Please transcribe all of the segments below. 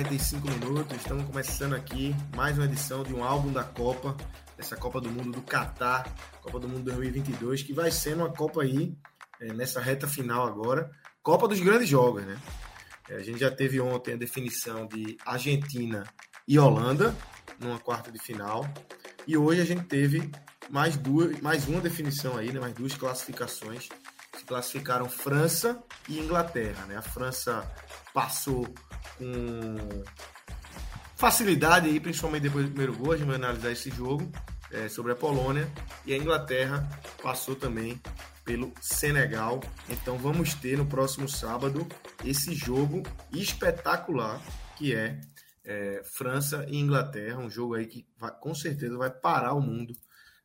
45 minutos. Estamos começando aqui mais uma edição de um álbum da Copa, essa Copa do Mundo do Catar, Copa do Mundo 2022, que vai ser uma Copa aí é, nessa reta final agora, Copa dos grandes jogos, né? É, a gente já teve ontem a definição de Argentina e Holanda numa quarta de final, e hoje a gente teve mais duas, mais uma definição aí, né? Mais duas classificações. Se classificaram França e Inglaterra, né? A França passou com facilidade aí, principalmente depois do primeiro gol, a gente vai analisar esse jogo é, sobre a Polônia e a Inglaterra passou também pelo Senegal. Então vamos ter no próximo sábado esse jogo espetacular que é, é França e Inglaterra, um jogo aí que vai, com certeza vai parar o mundo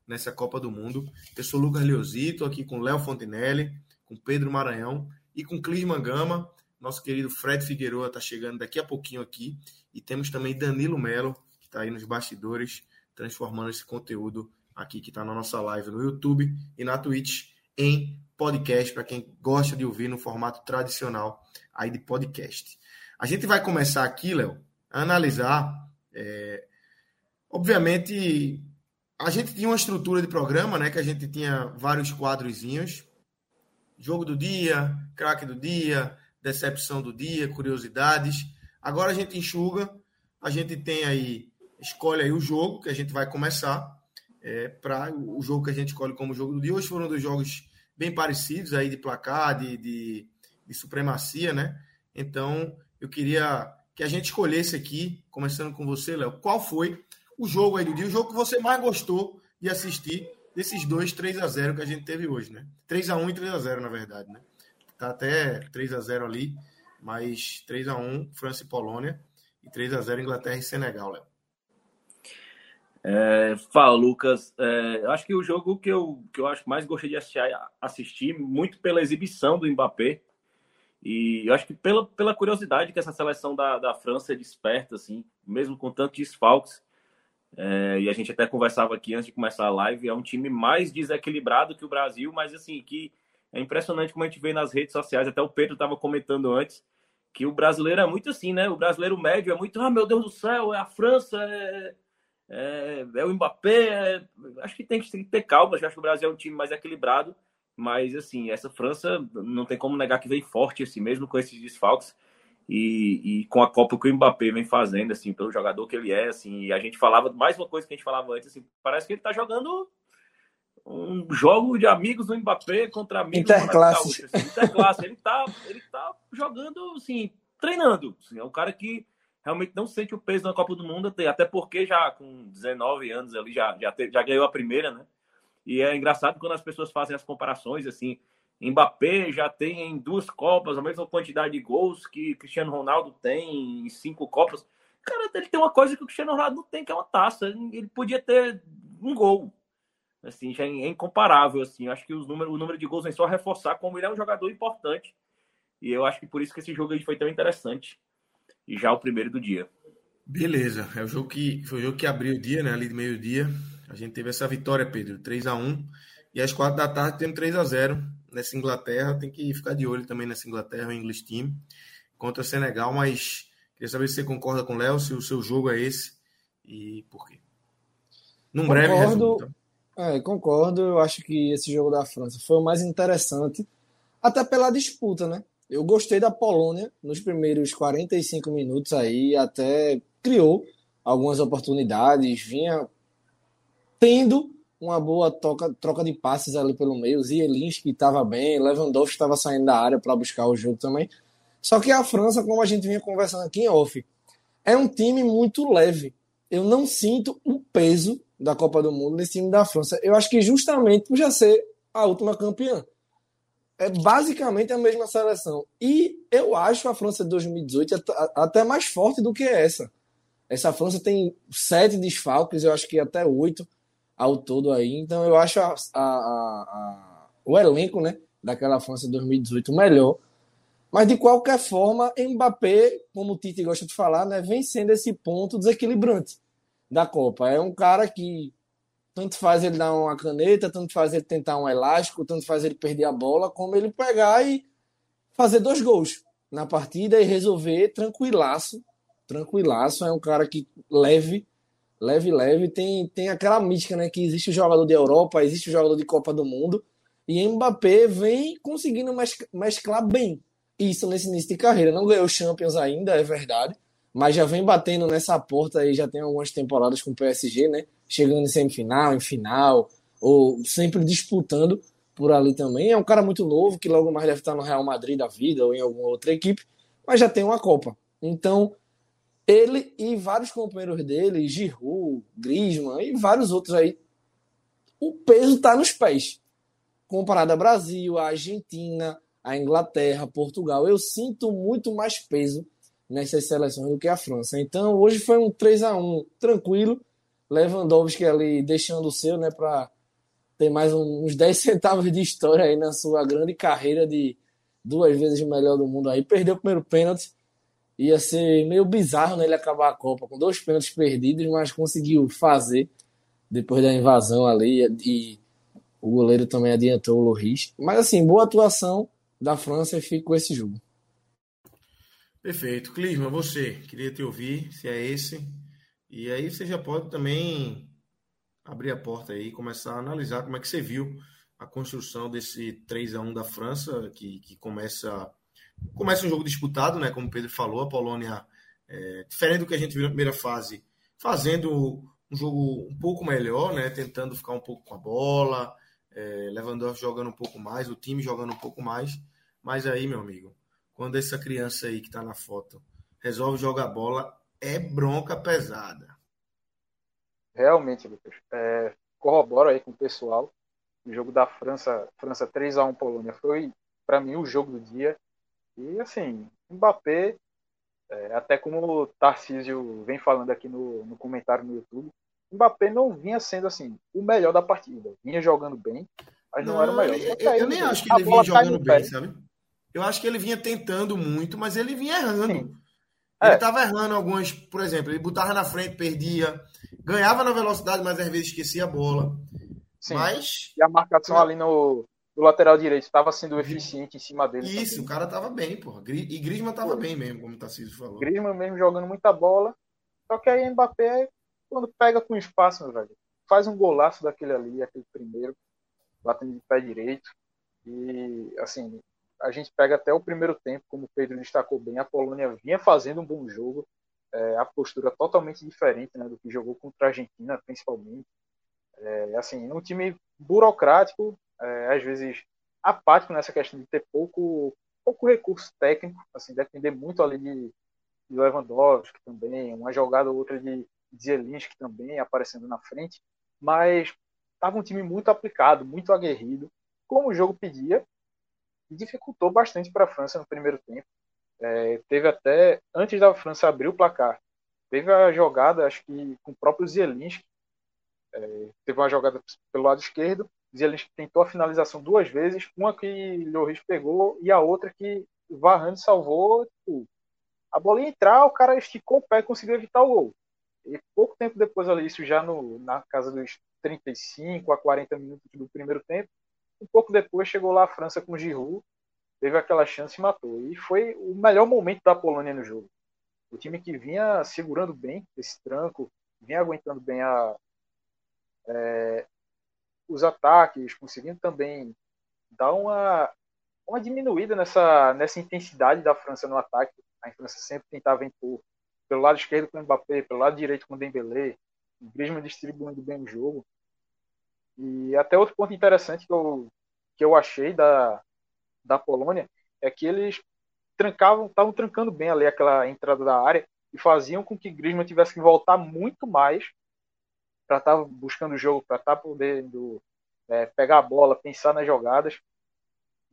nessa Copa do Mundo. Eu sou Lucas Leozito, aqui com Léo Fontinelli, com Pedro Maranhão e com Clisman Gama. Nosso querido Fred Figueroa está chegando daqui a pouquinho aqui. E temos também Danilo Melo, que está aí nos bastidores, transformando esse conteúdo aqui que está na nossa live no YouTube e na Twitch em podcast, para quem gosta de ouvir no formato tradicional aí de podcast. A gente vai começar aqui, Léo, a analisar. É... Obviamente, a gente tinha uma estrutura de programa, né? Que a gente tinha vários quadrozinhos. Jogo do dia, craque do dia, decepção do dia, curiosidades. Agora a gente enxuga, a gente tem aí, escolhe aí o jogo que a gente vai começar, é, para o jogo que a gente escolhe como jogo do dia. Hoje foram dois jogos bem parecidos aí de placar, de, de, de supremacia, né? Então eu queria que a gente escolhesse aqui, começando com você, Léo, qual foi o jogo aí do dia, o jogo que você mais gostou de assistir desses dois 3 a 0 que a gente teve hoje, né? 3 a 1 e 3 a 0 na verdade, né? Tá até 3 a 0 ali, mas 3 a 1 França e Polônia e 3 a 0 Inglaterra e Senegal, Léo. É, fala, Lucas. É, acho que o jogo que eu, que eu acho mais gostei de assistir, assistir, muito pela exibição do Mbappé, e eu acho que pela, pela curiosidade que essa seleção da, da França desperta, assim, mesmo com tantos desfalques, é, e a gente até conversava aqui antes de começar a live, é um time mais desequilibrado que o Brasil, mas assim, que é impressionante como a gente vê nas redes sociais, até o Pedro estava comentando antes, que o brasileiro é muito assim, né? O brasileiro médio é muito, ah, meu Deus do céu, é a França, é, é, é o Mbappé. É... Acho que tem, que ter calma, acho que o Brasil é um time mais equilibrado, mas assim, essa França não tem como negar que vem forte, assim, mesmo com esses desfalques. E, e, com a Copa que o Mbappé vem fazendo, assim, pelo jogador que ele é, assim, e a gente falava, mais uma coisa que a gente falava antes, assim, parece que ele tá jogando um jogo de amigos do Mbappé contra amigos Interclasse. do assim, Interclasse. Ele tá, ele tá jogando, assim, treinando. Assim, é um cara que realmente não sente o peso na Copa do Mundo, até porque já com 19 anos ali já, já, te, já ganhou a primeira, né? E é engraçado quando as pessoas fazem as comparações, assim, Mbappé já tem em duas Copas a mesma quantidade de gols que Cristiano Ronaldo tem em cinco Copas. Cara, ele tem uma coisa que o Cristiano Ronaldo não tem, que é uma taça. Ele podia ter um gol assim, já é incomparável, assim. Eu acho que os número, o número de gols vem só reforçar como ele é um jogador importante. E eu acho que por isso que esse jogo aí foi tão interessante. E já o primeiro do dia. Beleza, é o jogo que foi o jogo que abriu o dia, né? Ali de meio-dia. A gente teve essa vitória, Pedro, 3 a 1 E às quatro da tarde temos 3 a 0 nessa Inglaterra. Tem que ficar de olho também nessa Inglaterra, o English Team, contra o Senegal. Mas queria saber se você concorda com o Léo, se o seu jogo é esse e por quê. Num breve resumo. Então. É, concordo. Eu acho que esse jogo da França foi o mais interessante, até pela disputa, né? Eu gostei da Polônia nos primeiros 45 minutos aí, até criou algumas oportunidades, vinha tendo uma boa troca, troca de passes ali pelo meio. Zielinski estava bem, Lewandowski estava saindo da área para buscar o jogo também. Só que a França, como a gente vinha conversando aqui em off, é um time muito leve. Eu não sinto o peso da Copa do Mundo nesse time da França. Eu acho que justamente por já ser a última campeã. É basicamente a mesma seleção. E eu acho a França de 2018 até mais forte do que essa. Essa França tem sete desfalques, eu acho que até oito ao todo aí. Então eu acho a, a, a, o elenco né, daquela França de 2018 melhor. Mas de qualquer forma, Mbappé, como o Tite gosta de falar, né, vem sendo esse ponto desequilibrante da Copa. É um cara que tanto faz ele dar uma caneta, tanto faz ele tentar um elástico, tanto faz ele perder a bola, como ele pegar e fazer dois gols na partida e resolver tranquilaço. Tranquilaço, é um cara que leve leve, leve. Tem, tem aquela mística, né? Que existe o jogador de Europa, existe o jogador de Copa do Mundo. E Mbappé vem conseguindo mesclar bem isso nesse início de carreira. Não ganhou Champions ainda, é verdade. Mas já vem batendo nessa porta aí, já tem algumas temporadas com o PSG, né? Chegando em semifinal, em final, ou sempre disputando por ali também. É um cara muito novo, que logo mais deve estar no Real Madrid da vida ou em alguma outra equipe, mas já tem uma Copa. Então, ele e vários companheiros dele, Giroud, Griezmann e vários outros aí, o peso está nos pés. Comparado ao Brasil, a Argentina, a Inglaterra, Portugal, eu sinto muito mais peso nessas seleções do que a França. Então, hoje foi um 3 a 1 tranquilo. Lewandowski ali deixando o seu, né, para ter mais uns 10 centavos de história aí na sua grande carreira de duas vezes o melhor do mundo aí. Perdeu o primeiro pênalti, ia ser meio bizarro né, ele acabar a Copa com dois pênaltis perdidos, mas conseguiu fazer depois da invasão ali e o goleiro também adiantou o Loris. Mas assim, boa atuação da França e fico com esse jogo. Perfeito. Clisma, você, queria te ouvir, se é esse. E aí você já pode também abrir a porta aí e começar a analisar como é que você viu a construção desse 3 a 1 da França, que, que começa Começa um jogo disputado, né? Como o Pedro falou, a Polônia, é, diferente do que a gente viu na primeira fase, fazendo um jogo um pouco melhor, né? Tentando ficar um pouco com a bola, é, Lewandowski jogando um pouco mais, o time jogando um pouco mais. Mas aí, meu amigo, quando essa criança aí que tá na foto resolve jogar bola, é bronca pesada. Realmente, Lucas. É, corroboro aí com o pessoal. O jogo da França, França 3 a 1 Polônia foi para mim o jogo do dia. E assim, Mbappé, é, até como o Tarcísio vem falando aqui no, no comentário no YouTube, Mbappé não vinha sendo assim o melhor da partida. Vinha jogando bem, mas não, não era o melhor. Eu, eu nem acho que ele vinha jogando bem, sabe? Eu acho que ele vinha tentando muito, mas ele vinha errando. Sim. Ele estava é. errando algumas, por exemplo, ele botava na frente, perdia, ganhava na velocidade, mas às vezes esquecia a bola. Sim. Mas. E a marcação ali no, do lateral direito estava sendo eficiente em cima dele. Isso, também. o cara estava bem, porra. E Griezmann estava bem mesmo, como o Tarcísio falou. Griezmann mesmo jogando muita bola. Só que aí Mbappé, quando pega com espaço, meu velho, faz um golaço daquele ali, aquele primeiro, batendo de pé direito. E, assim, a gente pega até o primeiro tempo, como o Pedro destacou bem, a Polônia vinha fazendo um bom jogo, é, a postura totalmente diferente né, do que jogou contra a Argentina, principalmente. É, assim, um time burocrático, é, às vezes apático nessa questão de ter pouco, pouco recurso técnico, assim, depender muito ali de, de Lewandowski também, uma jogada ou outra de Zielinski também aparecendo na frente, mas estava um time muito aplicado, muito aguerrido, como o jogo pedia, e dificultou bastante para a França no primeiro tempo. É, teve até, antes da França abrir o placar, teve a jogada, acho que com o próprio Zielinski, é, teve uma jogada pelo lado esquerdo, Zielinski tentou a finalização duas vezes, uma que Lloris pegou e a outra que Varane salvou. Tipo, a bola ia entrar, o cara esticou o pé e conseguiu evitar o gol. E pouco tempo depois ali, isso já no, na casa dos 35 a 40 minutos do primeiro tempo, um pouco depois chegou lá a França com Giroud, teve aquela chance e matou. E foi o melhor momento da Polônia no jogo. O time que vinha segurando bem esse tranco, vinha aguentando bem a, é, os ataques, conseguindo também dar uma, uma diminuída nessa, nessa intensidade da França no ataque. A França sempre tentava impor pelo lado esquerdo com o Mbappé, pelo lado direito com o Dembélé, o Griezmann distribuindo bem o jogo. E até outro ponto interessante que eu, que eu achei da, da Polônia é que eles trancavam, estavam trancando bem ali aquela entrada da área e faziam com que Griezmann tivesse que voltar muito mais para estar tá buscando o jogo, para estar tá podendo é, pegar a bola, pensar nas jogadas.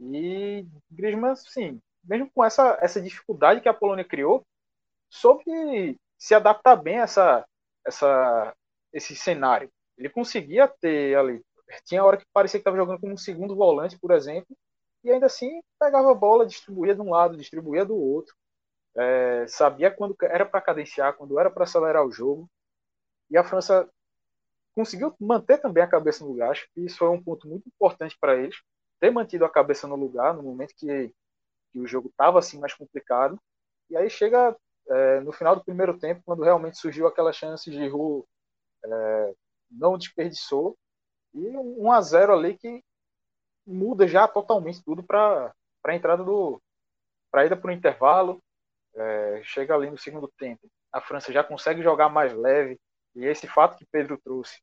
E Griezmann, sim, mesmo com essa, essa dificuldade que a Polônia criou, soube se adaptar bem a essa, essa, esse cenário. Ele conseguia ter ali. Tinha hora que parecia que estava jogando como um segundo volante, por exemplo, e ainda assim pegava a bola, distribuía de um lado, distribuía do outro. É, sabia quando era para cadenciar, quando era para acelerar o jogo. E a França conseguiu manter também a cabeça no lugar. Acho que isso foi um ponto muito importante para eles, ter mantido a cabeça no lugar no momento que, que o jogo estava assim mais complicado. E aí chega é, no final do primeiro tempo, quando realmente surgiu aquela chance de Ru é, não desperdiçou. E um 1 a 0 ali que muda já totalmente tudo para a entrada do. para a ida para o intervalo. É, chega ali no segundo tempo. A França já consegue jogar mais leve. E esse fato que Pedro trouxe,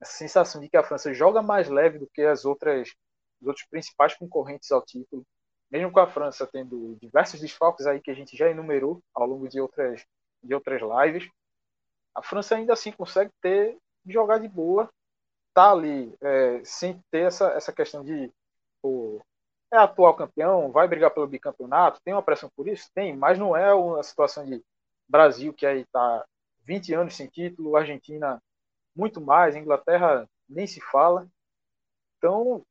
essa sensação de que a França joga mais leve do que as outras, os outros principais concorrentes ao título, mesmo com a França tendo diversos desfalques aí que a gente já enumerou ao longo de outras, de outras lives, a França ainda assim consegue ter jogar de boa, tá ali é, sem ter essa, essa questão de pô, é atual campeão, vai brigar pelo bicampeonato, tem uma pressão por isso? Tem, mas não é a situação de Brasil, que aí tá 20 anos sem título, Argentina muito mais, Inglaterra nem se fala. Então,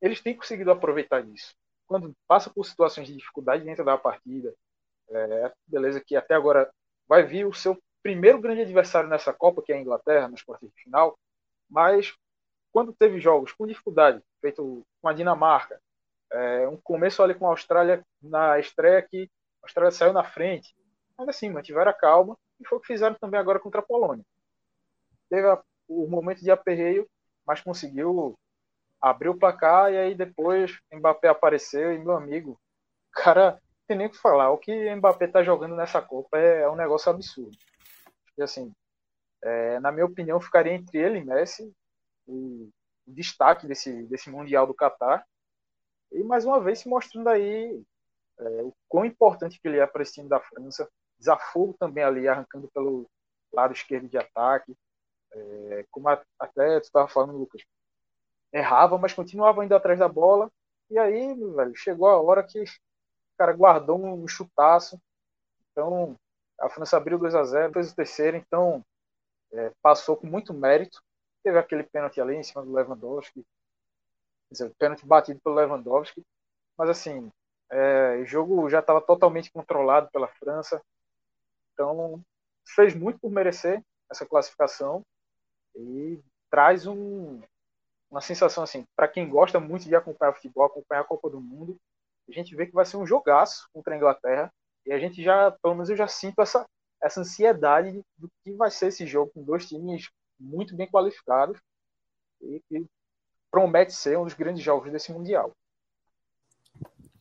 eles têm conseguido aproveitar disso. Quando passa por situações de dificuldade dentro da partida, é, beleza que até agora vai vir o seu primeiro grande adversário nessa Copa, que é a Inglaterra, nas quartas de final, mas quando teve jogos com dificuldade, feito com a Dinamarca, é, um começo ali com a Austrália na estreia que a Austrália saiu na frente, mas assim, mantiveram a calma e foi o que fizeram também agora contra a Polônia. Teve a, o momento de aperreio, mas conseguiu abrir o placar e aí depois Mbappé apareceu e meu amigo, cara, tem nem o que falar. O que Mbappé tá jogando nessa Copa é, é um negócio absurdo. E assim, é, na minha opinião, ficaria entre ele e Messi o, destaque desse, desse Mundial do Catar. E mais uma vez se mostrando aí é, o quão importante que ele é para esse time da França. Desafogo também ali, arrancando pelo lado esquerdo de ataque. É, como até tu estava falando, Lucas, errava, mas continuava indo atrás da bola. E aí, velho, chegou a hora que o cara guardou um chutaço. Então, a França abriu 2 a 0 fez o terceiro, então é, passou com muito mérito. Teve aquele pênalti ali em cima do Lewandowski, dizer, pênalti batido pelo Lewandowski, mas assim, é, o jogo já estava totalmente controlado pela França, então fez muito por merecer essa classificação e traz um, uma sensação assim, para quem gosta muito de acompanhar futebol, acompanhar a Copa do Mundo, a gente vê que vai ser um jogaço contra a Inglaterra e a gente já, pelo menos eu já sinto essa, essa ansiedade do que vai ser esse jogo com dois times muito bem qualificados e que promete ser um dos grandes jogos desse Mundial.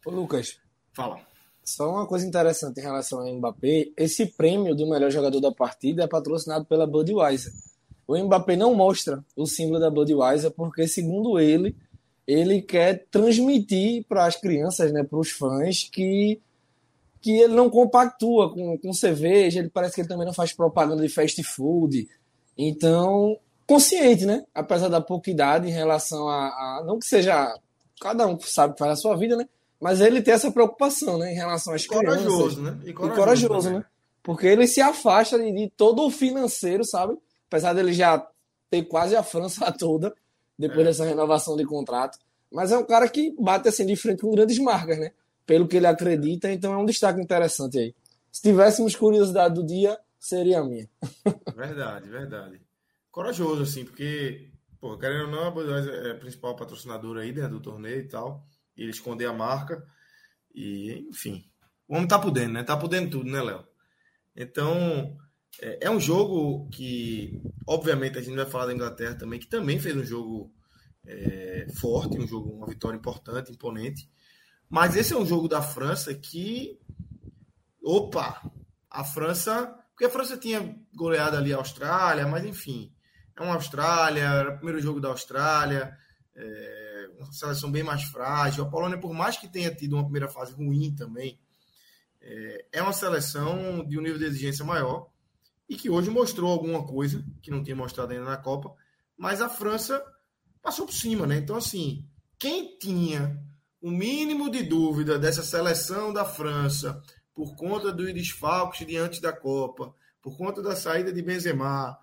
Ô Lucas, fala. Só uma coisa interessante em relação ao Mbappé, esse prêmio do melhor jogador da partida é patrocinado pela Budweiser. O Mbappé não mostra o símbolo da Budweiser porque, segundo ele, ele quer transmitir para as crianças, né, para os fãs, que que ele não compactua com, com cerveja, ele parece que ele também não faz propaganda de fast food. Então, consciente, né? Apesar da pouca idade em relação a, a, Não que seja. Cada um sabe que faz a sua vida, né? Mas ele tem essa preocupação, né? Em relação às crianças. Corajoso, né? E corajoso, e corajoso né? Porque ele se afasta de, de, todo o financeiro, sabe? Apesar dele já ter quase a França toda, depois é. dessa renovação de contrato. Mas é um cara que bate assim de frente com grandes marcas, né? Pelo que ele acredita, então é um destaque interessante aí. Se tivéssemos curiosidade do dia, seria a minha. Verdade, verdade. Corajoso, assim, porque, pô, querendo ou não, a Budweiser é a principal patrocinadora aí, né, do torneio e tal, e ele esconder a marca, e, enfim, o homem tá podendo, né, tá podendo tudo, né, Léo? Então, é, é, um jogo que, obviamente, a gente vai falar da Inglaterra também, que também fez um jogo é, forte, um jogo, uma vitória importante, imponente, mas esse é um jogo da França que. Opa! A França. Porque a França tinha goleado ali a Austrália, mas enfim. é uma Austrália, era o primeiro jogo da Austrália, é, uma seleção bem mais frágil. A Polônia, por mais que tenha tido uma primeira fase ruim também, é, é uma seleção de um nível de exigência maior e que hoje mostrou alguma coisa que não tinha mostrado ainda na Copa, mas a França passou por cima, né? Então, assim, quem tinha o mínimo de dúvida dessa seleção da França por conta dos desfalques diante da Copa, por conta da saída de Benzema,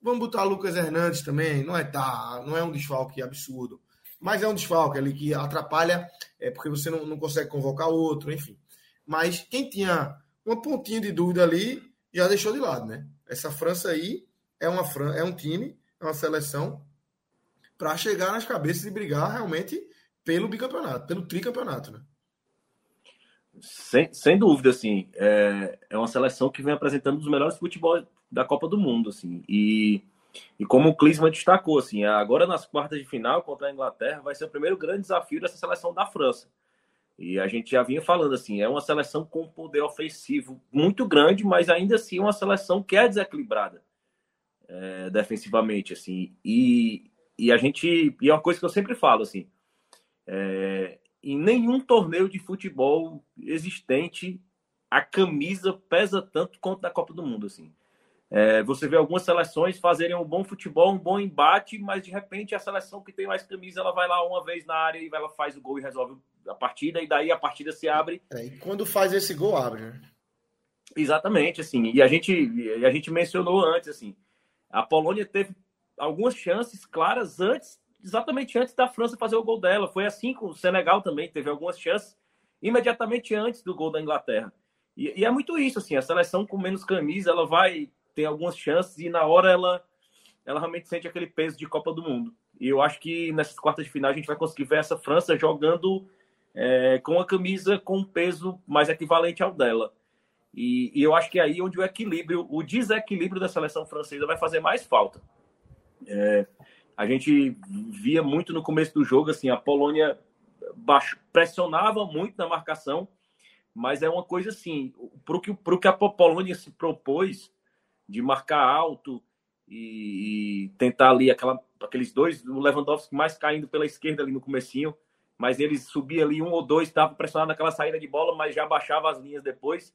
vamos botar Lucas Hernandes também, não é tá, não é um desfalque absurdo, mas é um desfalque ali que atrapalha, é porque você não, não consegue convocar outro, enfim. Mas quem tinha uma pontinha de dúvida ali já deixou de lado, né? Essa França aí é uma é um time, é uma seleção para chegar nas cabeças e brigar realmente pelo bicampeonato, pelo tricampeonato, né? Sem, sem dúvida, assim, é, é uma seleção que vem apresentando os melhores futebol da Copa do Mundo, assim, e, e como o Klinsmann destacou, assim, agora nas quartas de final contra a Inglaterra vai ser o primeiro grande desafio dessa seleção da França. E a gente já vinha falando assim, é uma seleção com poder ofensivo muito grande, mas ainda assim uma seleção que é desequilibrada é, defensivamente, assim. E, e a gente, e é uma coisa que eu sempre falo, assim, é, em nenhum torneio de futebol existente a camisa pesa tanto quanto na Copa do Mundo, assim. É, você vê algumas seleções fazerem um bom futebol, um bom embate, mas de repente a seleção que tem mais camisa, ela vai lá uma vez na área e ela faz o gol e resolve a partida, e daí a partida se abre. É, e quando faz esse gol, abre, né? Exatamente, assim. E a gente, a gente mencionou antes, assim, a Polônia teve algumas chances claras antes exatamente antes da França fazer o gol dela. Foi assim com o Senegal também, teve algumas chances imediatamente antes do gol da Inglaterra. E, e, é muito isso, assim, a seleção com menos camisa, ela vai ter algumas chances e na hora ela, ela realmente sente aquele peso de Copa do Mundo. E eu acho que nessas quartas de final a gente vai conseguir ver essa França jogando é, com a camisa com um peso mais equivalente ao dela. E, e, eu acho que é aí onde o equilíbrio, o desequilíbrio da seleção francesa vai fazer mais falta. É, a gente via muito no começo do jogo, assim, a Polônia baixo, pressionava muito na marcação, mas é uma coisa assim, para o que, que a Polônia se propôs de marcar alto e, e, tentar ali aquela, aqueles dois, o Lewandowski mais caindo pela esquerda ali no comecinho, mas eles subiam ali um ou dois, estava pressionado naquela saída de bola, mas já baixava as linhas depois.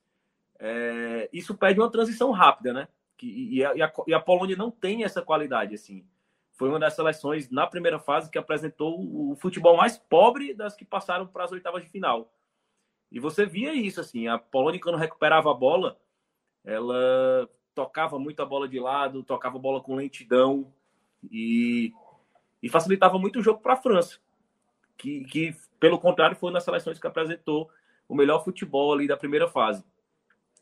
É, isso pede uma transição rápida, né? Que, e, a, e a Polônia não tem essa qualidade, assim foi uma das seleções na primeira fase que apresentou o futebol mais pobre das que passaram para as oitavas de final. E você via isso, assim, a Polônia quando recuperava a bola, ela tocava muito a bola de lado, tocava a bola com lentidão e, e facilitava muito o jogo para a França, que, que, pelo contrário, foi uma das seleções que apresentou o melhor futebol ali da primeira fase.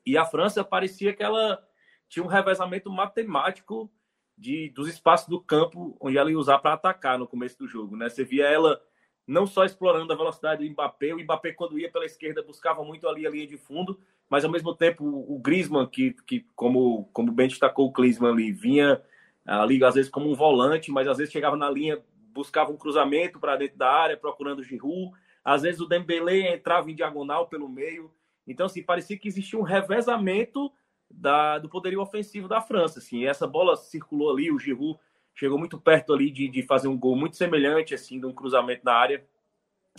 E a França parecia que ela tinha um revezamento matemático de, dos espaços do campo onde ela ia usar para atacar no começo do jogo. Né? Você via ela não só explorando a velocidade do Mbappé, o Mbappé, quando ia pela esquerda, buscava muito ali a linha de fundo, mas ao mesmo tempo o Griezmann, que, que como, como bem destacou o Klinsmann ali, vinha ali às vezes como um volante, mas às vezes chegava na linha, buscava um cruzamento para dentro da área, procurando o Giroud, às vezes o Dembélé entrava em diagonal pelo meio. Então, assim, parecia que existia um revezamento da, do poderio ofensivo da França. Assim, essa bola circulou ali, o Giroud chegou muito perto ali de, de fazer um gol muito semelhante, assim, de um cruzamento na área.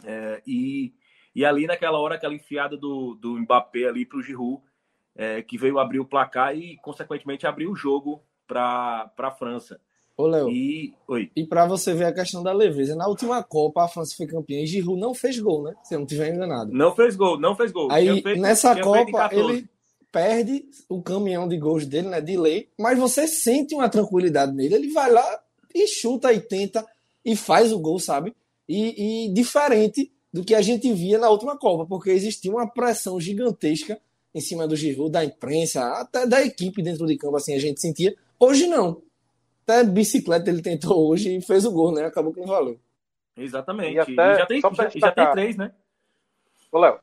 É, e, e ali naquela hora, aquela enfiada do, do Mbappé ali para o Giroud, é, que veio abrir o placar e, consequentemente, abrir o jogo para a França. Ô, Léo. E, Oi. e para você ver a questão da leveza, na última Copa a França foi campeã e Giroud não fez gol, né? Se eu não estiver enganado. Não fez gol, não fez gol. Aí, nessa Copa, ele perde o caminhão de gols dele, né, de lei, mas você sente uma tranquilidade nele. Ele vai lá e chuta e tenta e faz o gol, sabe? E, e diferente do que a gente via na última Copa, porque existia uma pressão gigantesca em cima do Giroud, da imprensa, até da equipe dentro de campo, assim, a gente sentia. Hoje não. Até bicicleta ele tentou hoje e fez o gol, né? Acabou que não valeu. Exatamente. E, até, e já, tem, já, já, tem três, né? Ô, Léo,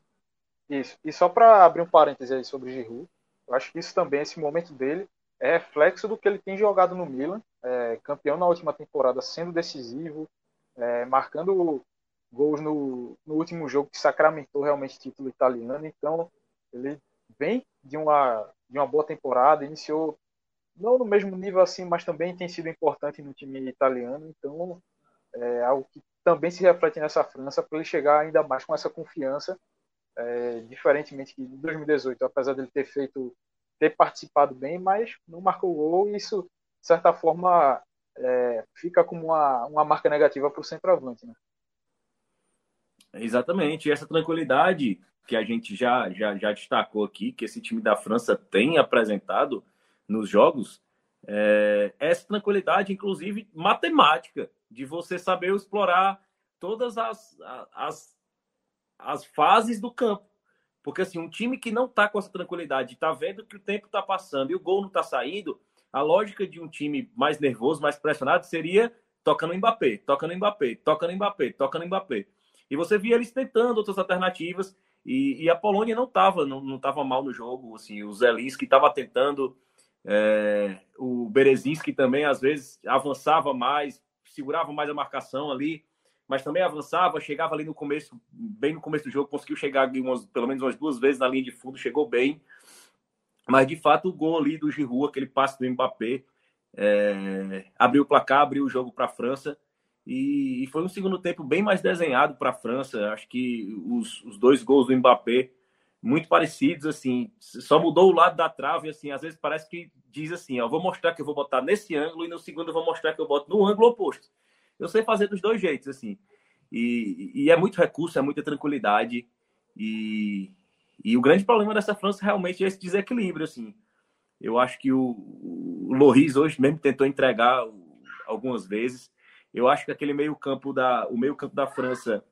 isso. E só para abrir um parêntese aí sobre Giroud, eu acho que isso também, esse momento dele, é reflexo do que ele tem jogado no Milan, é, campeão na última temporada, sendo decisivo, é, marcando gols no, no, último jogo que sacramentou realmente o título italiano. Então, ele vem de uma, de uma boa temporada, iniciou não no mesmo nível assim, mas também tem sido importante no time italiano. Então, é algo que também se reflete nessa França para ele chegar ainda mais com essa confiança, é, diferentemente de 2018, apesar dele ter feito, ter participado bem, mas não marcou gol. E isso, de certa forma, é, fica como uma, uma marca negativa para o centroavante, né? Exatamente. Essa tranquilidade que a gente já, já, já destacou aqui, que esse time da França tem apresentado nos jogos, é, essa tranquilidade, inclusive matemática, de você saber explorar todas as, as, as fases do campo. Porque assim, um time que não está com essa tranquilidade, está vendo que o tempo está passando e o gol não está saindo, a lógica de um time mais nervoso, mais pressionado, seria toca no Mbappé, toca no Mbappé, toca no Mbappé, toca no Mbappé. E você via eles tentando outras alternativas e, e a Polônia não estava não, não tava mal no jogo. Assim, o Zelinski estava tentando, é, o Berezinski também às vezes avançava mais, segurava mais a marcação ali, mas também avançava, chegava ali no começo, bem no começo do jogo, conseguiu chegar umas, pelo menos umas duas vezes na linha de fundo, chegou bem. Mas de fato o gol ali do Giroud, aquele passe do Mbappé, é, abriu o placar, abriu o jogo para a França. E, e, foi um segundo tempo bem mais desenhado para a França. Acho que os, os, dois gols do Mbappé muito parecidos, assim, só mudou o lado da trave, assim, às vezes parece que diz assim, ó, vou mostrar que eu vou botar nesse ângulo e no segundo eu vou mostrar que eu boto no ângulo oposto. Eu sei fazer dos dois jeitos, assim. E, e é muito recurso, é muita tranquilidade. E, e o grande problema dessa França realmente é esse desequilíbrio, assim. Eu acho que o, o Loris hoje mesmo tentou entregar algumas vezes eu acho que aquele meio-campo da o meio-campo da França,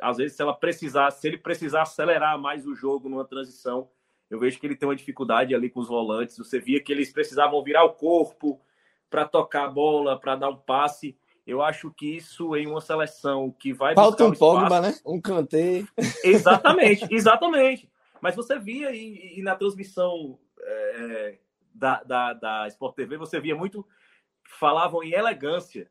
às vezes se ela precisar, se ele precisar acelerar mais o jogo numa transição, eu vejo que ele tem uma dificuldade ali com os volantes. Você via que eles precisavam virar o corpo para tocar a bola, para dar um passe. Eu acho que isso em uma seleção que vai falta um Pogba, né? Um canteiro. Exatamente, exatamente. Mas você via e, e na transmissão é, da, da, da Sport TV, você via muito falavam em elegância.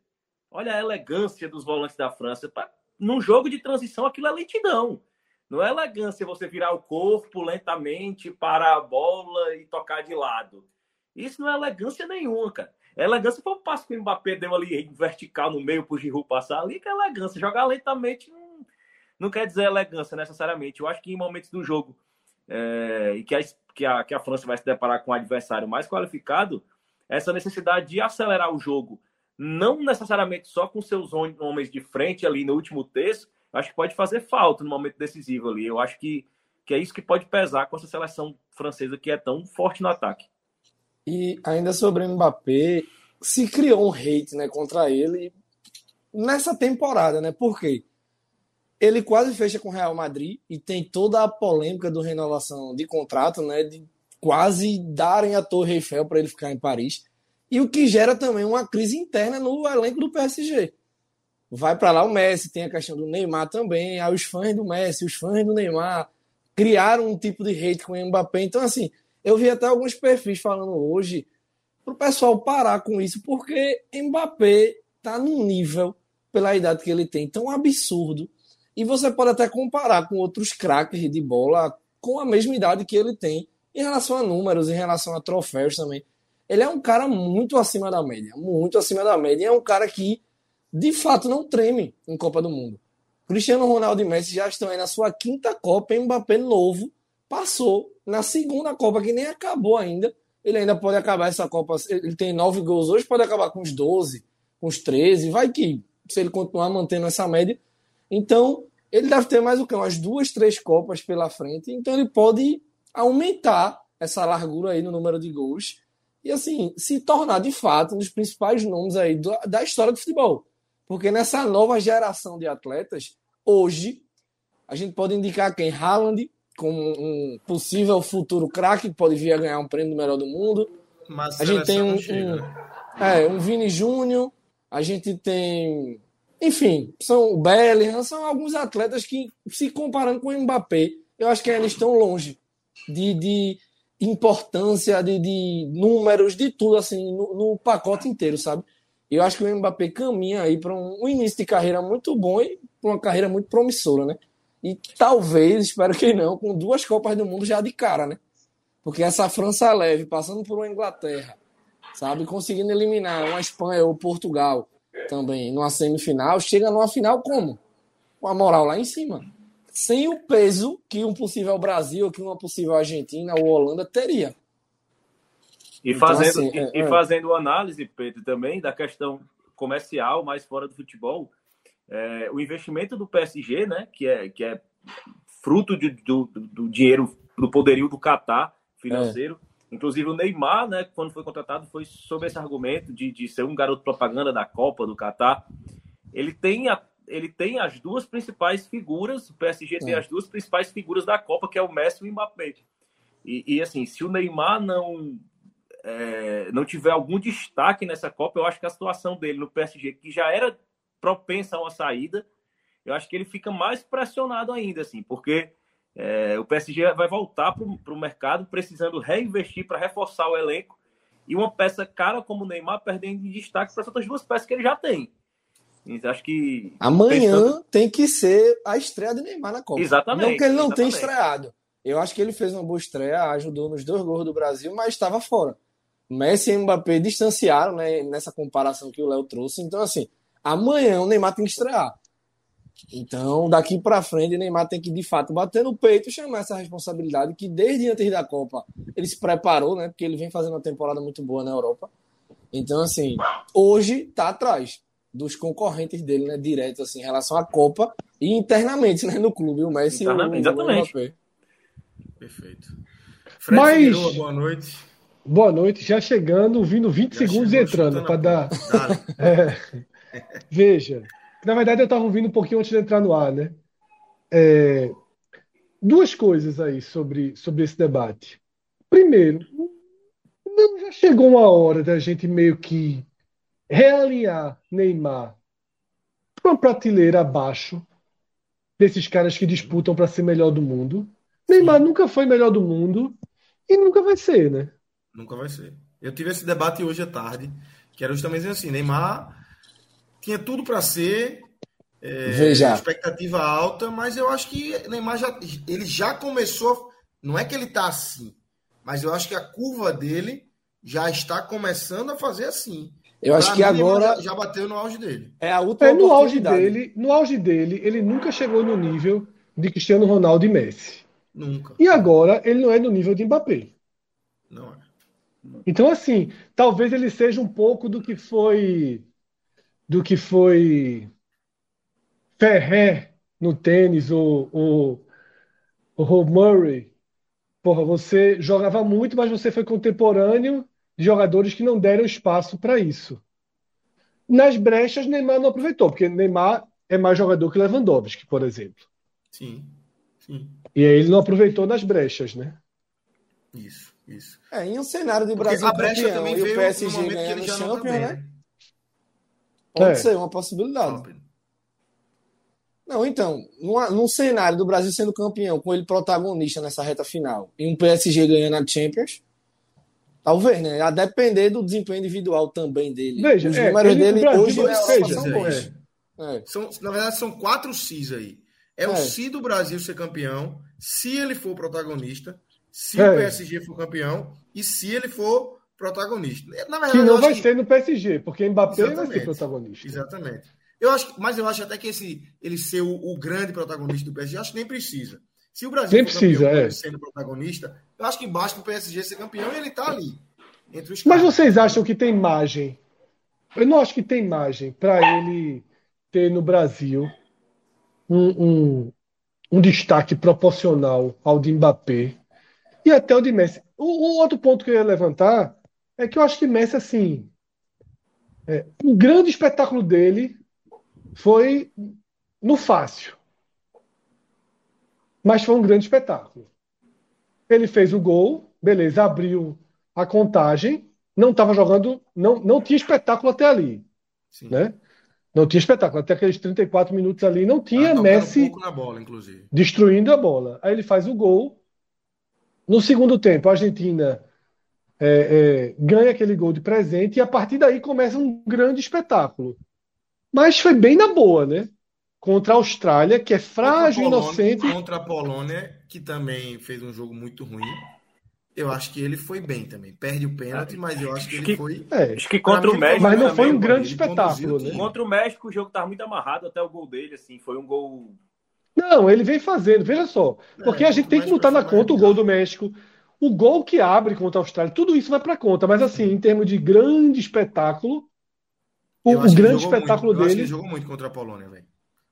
Olha a elegância dos volantes da França. Num jogo de transição, aquilo é lentidão. Não é elegância você virar o corpo lentamente para a bola e tocar de lado. Isso não é elegância nenhuma, cara. Elegância foi o passo que o Mbappé deu ali vertical no meio para o Giroud passar ali, que é elegância. Jogar lentamente não, não quer dizer elegância necessariamente. Eu acho que em momentos do jogo é, e que a, que, a, que a França vai se deparar com um adversário mais qualificado, essa necessidade de acelerar o jogo não necessariamente só com seus homens de frente ali no último terço, acho que pode fazer falta no momento decisivo ali. Eu acho que, que é isso que pode pesar com essa seleção francesa que é tão forte no ataque. E ainda sobre o Mbappé, se criou um hate né, contra ele nessa temporada, né? Por quê? Ele quase fecha com o Real Madrid e tem toda a polêmica do renovação de contrato, né? De quase darem a Torre Eiffel para ele ficar em Paris e o que gera também uma crise interna no elenco do PSG. Vai para lá o Messi, tem a questão do Neymar também, aí os fãs do Messi, os fãs do Neymar criaram um tipo de hate com o Mbappé. Então, assim, eu vi até alguns perfis falando hoje para o pessoal parar com isso, porque Mbappé está num nível, pela idade que ele tem, tão absurdo. E você pode até comparar com outros craques de bola com a mesma idade que ele tem, em relação a números, em relação a troféus também. Ele é um cara muito acima da média, muito acima da média. E é um cara que, de fato, não treme em Copa do Mundo. Cristiano Ronaldo e Messi já estão aí na sua quinta Copa. Mbappé novo passou na segunda Copa, que nem acabou ainda. Ele ainda pode acabar essa Copa. Ele tem nove gols hoje, pode acabar com uns 12, com uns 13. Vai que, se ele continuar mantendo essa média. Então, ele deve ter mais o que? Umas duas, três Copas pela frente. Então, ele pode aumentar essa largura aí no número de gols e assim, se tornar de fato um dos principais nomes aí da história do futebol. Porque nessa nova geração de atletas, hoje, a gente pode indicar quem? Haaland, como um possível futuro craque, que pode vir a ganhar um prêmio do melhor do mundo. Mas a gente tem um, um, é, um Vini Júnior, a gente tem. Enfim, são o Bellingham, são alguns atletas que, se comparando com o Mbappé, eu acho que ainda estão longe de, de importância de, de números, de tudo, assim, no, no, pacote inteiro, sabe? Eu acho que o Mbappé caminha aí para um, um, início de carreira muito bom e para uma carreira muito promissora, né? E talvez, espero que não, com duas Copas do Mundo já de cara, né? Porque essa França leve, passando por uma Inglaterra, sabe? Conseguindo eliminar uma Espanha ou Portugal também numa semifinal, chega numa final como? Com a moral lá em cima. Sem o peso que um possível Brasil, que uma possível Argentina ou Holanda teria. E então, fazendo, assim, é, e, é. fazendo análise, Pedro, também da questão comercial, mais fora do futebol, é, o investimento do PSG, né, que é, que é fruto de, do, do dinheiro, do poderio do Catar financeiro. É. Inclusive o Neymar, né, quando foi contratado, foi sob esse argumento de, de ser um garoto propaganda da Copa do Catar. Ele tem, a, ele tem as duas principais figuras, o PSG tem é. as duas principais figuras da Copa, que é o Messi e o Mbappé. E, e assim, se o Neymar não é, não tiver algum destaque nessa Copa, eu acho que a situação dele no PSG, que já era propensa a uma saída, eu acho que ele fica mais pressionado ainda, assim, porque é, o PSG vai voltar para o mercado precisando reinvestir para reforçar o elenco e uma peça cara como o Neymar perdendo de destaque para outras duas peças que ele já tem. Então, acho que. Amanhã pensando... tem que ser a estreia de Neymar na Copa. Exatamente. Não que ele não exatamente. tenha estreado. Eu acho que ele fez uma boa estreia, ajudou nos dois gols do Brasil, mas estava fora. Messi e Mbappé distanciaram né, nessa comparação que o Léo trouxe. Então, assim, amanhã o Neymar tem que estrear. Então, daqui para frente, o Neymar tem que, de fato, bater no peito e chamar essa responsabilidade que, desde antes da Copa, ele se preparou, né? Porque ele vem fazendo uma temporada muito boa na Europa. Então, assim, hoje tá atrás dos concorrentes dele, né? Direto, assim, em relação à Copa e internamente, né? No clube, o Messi e o, Exatamente. o Perfeito. Fred Mas... Boa noite. Boa noite, já chegando, vindo 20 já segundos e entrando para dar. É, veja, na verdade eu estava ouvindo um pouquinho antes de entrar no ar, né? É, duas coisas aí sobre, sobre esse debate. Primeiro, não já chegou uma hora da gente meio que realinhar Neymar para uma prateleira abaixo desses caras que disputam para ser melhor do mundo. Neymar Sim. nunca foi melhor do mundo e nunca vai ser, né? Nunca vai ser. Eu tive esse debate hoje à tarde, que era justamente assim, Neymar tinha tudo para ser é, Veja. expectativa alta, mas eu acho que Neymar já ele já começou, não é que ele está assim, mas eu acho que a curva dele já está começando a fazer assim. Eu acho que agora já bateu no auge dele. É a última é, no auge dele, no auge dele, ele nunca chegou no nível de Cristiano Ronaldo e Messi. Nunca. E agora ele não é no nível de Mbappé. Não é. Então, assim, talvez ele seja um pouco do que foi do que foi Ferré no tênis, ou o, o Rob Murray. Porra, você jogava muito, mas você foi contemporâneo de jogadores que não deram espaço para isso. Nas brechas, Neymar não aproveitou, porque Neymar é mais jogador que Lewandowski, por exemplo. Sim, sim. E aí ele não aproveitou nas brechas, né? Isso. Isso. É, em um cenário de Brasil a brecha campeão também e o PSG ganhando Champions, né? Pode é. ser uma possibilidade. Não, então, numa, num cenário do Brasil sendo campeão, com ele protagonista nessa reta final, e um PSG ganhando a Champions, talvez, né? A depender do desempenho individual também dele. Veja, Os é, números dele Brasil, hoje na Europa são bons. É. é. São, na verdade, são quatro Cs aí. É, é, o Si do Brasil ser campeão, se ele for protagonista, se é. o PSG for campeão e se ele for protagonista. Na verdade, que não vai que... ser no PSG, porque Mbappé Exatamente. vai ser protagonista. Exatamente. Eu acho, mas eu acho até que esse, ele ser o, o grande protagonista do PSG, acho que nem precisa. Se o Brasil nem precisa, campeão, é. sendo protagonista, eu acho que basta o PSG ser campeão e ele está ali. Entre os mas vocês acham que tem margem? Eu não acho que tem margem para ele ter no Brasil um, um, um destaque proporcional ao de Mbappé e até o de Messi. O, o, outro ponto que eu ia levantar é que eu acho que Messi, assim, é, um grande espetáculo dele foi no fácil. Mas foi um grande espetáculo. Ele fez o gol, beleza, abriu a contagem, não estava jogando, não, não tinha espetáculo até ali. Sim. Né? Não tinha espetáculo. Até aqueles 34 minutos ali, não tinha Messi um bola, destruindo a bola. Aí ele faz o gol, no segundo tempo, a Argentina é, é, ganha aquele gol de presente e a partir daí começa um grande espetáculo. Mas foi bem na boa, né? Contra a Austrália, que é frágil, contra inocente. Contra a Polônia, que também fez um jogo muito ruim. eu acho que ele foi bem também. Perde o pênalti, mas eu acho que ele que, foi. É, acho que contra o México. Mas não foi um grande espetáculo, né? Contra o México, o jogo estava muito amarrado até o gol dele, assim. Foi um gol. Não, ele vem fazendo, veja só. Porque é, a gente tem que botar na conta o gol do México. O gol que abre contra a Austrália, tudo isso vai para conta. Mas, assim, em termos de grande espetáculo, o, o grande espetáculo muito, dele. Eu acho que ele jogou muito contra a Polônia, velho.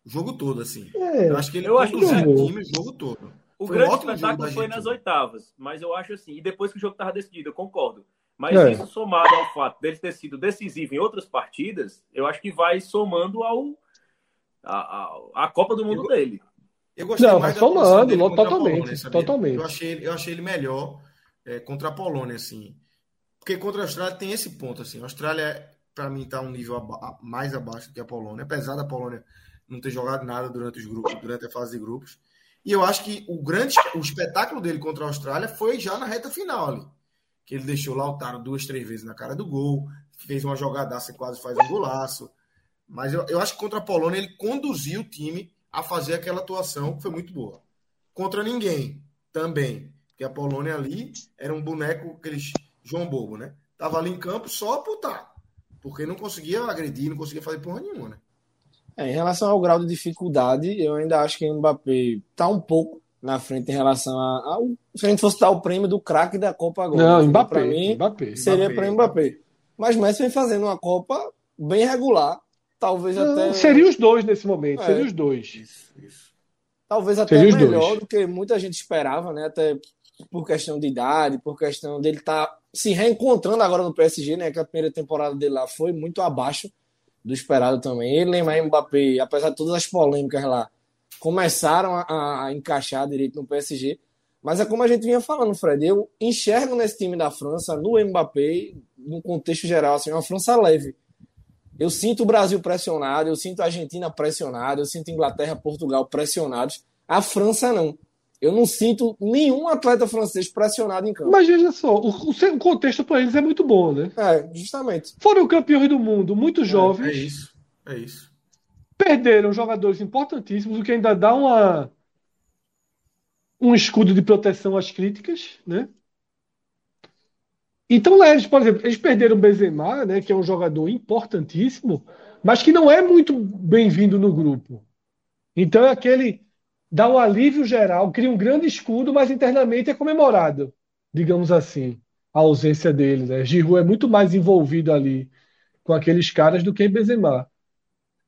O jogo todo, assim. É, eu acho que ele eu acho que o time o jogo todo. O foi grande espetáculo foi nas oitavas, mas eu acho assim, e depois que o jogo estava decidido, eu concordo. Mas é. isso somado ao fato dele ter sido decisivo em outras partidas, eu acho que vai somando ao a, a, a Copa do Mundo eu, dele. Eu gostei Não, mais somando, totalmente, Polônia, totalmente. Eu achei, eu achei ele melhor é, contra a Polônia, assim. Porque contra a Austrália tem esse ponto, assim. A Austrália, para mim, está um nível aba mais abaixo do que a Polônia, apesar da Polônia não ter jogado nada durante os grupos, durante a fase de grupos. E eu acho que o grande o espetáculo dele contra a Austrália foi já na reta final ali. Que ele deixou Lautaro duas, três vezes na cara do gol, fez uma jogadaça e quase faz um golaço. Mas eu, eu acho que contra a Polônia ele conduziu o time a fazer aquela atuação que foi muito boa. Contra ninguém também. Porque a Polônia ali era um boneco, aqueles João Bobo, né? Tava ali em campo só por estar. Porque não conseguia agredir, não conseguia fazer porra nenhuma, né? É, em relação ao grau de dificuldade, eu ainda acho que o Mbappé está um pouco na frente em relação a, a, se a gente fosse dar o prêmio do craque da Copa agora. Não, Mbappé, para mim Mbappé, seria para Mbappé. Mas Messi vem fazendo uma Copa bem regular, talvez Não, até seria os dois nesse momento, é, seria os dois. Isso, isso. Talvez até seria melhor do que muita gente esperava, né? Até por questão de idade, por questão dele estar tá se reencontrando agora no PSG, né? Que a primeira temporada dele lá foi muito abaixo do esperado também. Ele, Neymar e Mbappé, apesar de todas as polêmicas lá, começaram a, a, encaixar direito no PSG. Mas é como a gente vinha falando, Fred. Eu enxergo nesse time da França, no Mbappé, no contexto geral, assim, uma França leve. Eu sinto o Brasil pressionado, eu sinto a Argentina pressionada, eu sinto Inglaterra, Portugal pressionados. A França não. Eu não sinto nenhum atleta francês pressionado em campo. Mas veja só, o, o contexto para eles é muito bom, né? É, justamente. Foram campeões do mundo, muito jovens. É, é isso, é isso. Perderam jogadores importantíssimos, o que ainda dá uma um escudo de proteção às críticas, né? Então, eles, por exemplo, eles perderam o Benzema, né, que é um jogador importantíssimo, mas que não é muito bem-vindo no grupo. Então é aquele dá um alívio geral, cria um grande escudo, mas internamente é comemorado, digamos assim, a ausência dele. Né? Giroud é muito mais envolvido ali com aqueles caras do que Benzema.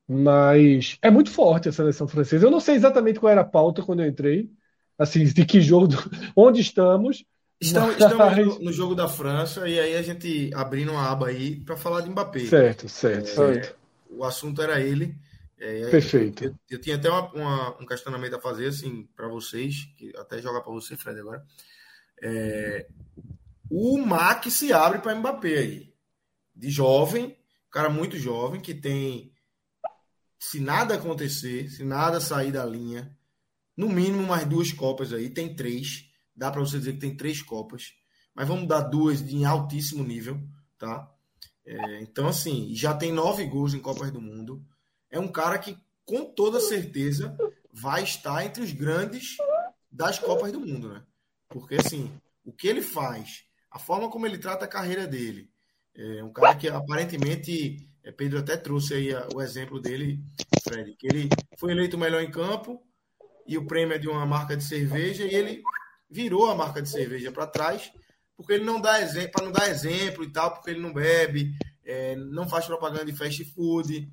Mas é muito forte a seleção francesa. Eu não sei exatamente qual era a pauta quando eu entrei, assim, de que jogo, onde estamos. Estamos, mas... estamos no, no, jogo da França e aí a gente abrindo uma aba aí para falar de Mbappé. Certo, certo, é, certo. O assunto era ele. É, Perfeito. Eu, eu, tinha até uma, uma, um questionamento a fazer assim para vocês, que até jogar para você, Fred, agora. É, o MAC se abre para Mbappé aí. De jovem, cara muito jovem, que tem. Se nada acontecer, se nada sair da linha, no mínimo mais duas Copas aí. Tem três. Dá para você dizer que tem três Copas. Mas vamos dar duas de altíssimo nível, tá? É, então, assim, já tem nove gols em Copas do Mundo é um cara que, com toda certeza, vai estar entre os grandes das Copas do Mundo, né? Porque, assim, o que ele faz, a forma como ele trata a carreira dele, é um cara que aparentemente, é, Pedro até trouxe aí o exemplo dele, Fred, que ele foi eleito o melhor em campo e o prêmio é de uma marca de cerveja e ele virou a marca de cerveja para trás porque ele não dá exemplo, para não dar exemplo e tal, porque ele não bebe, é, não faz propaganda de fast food,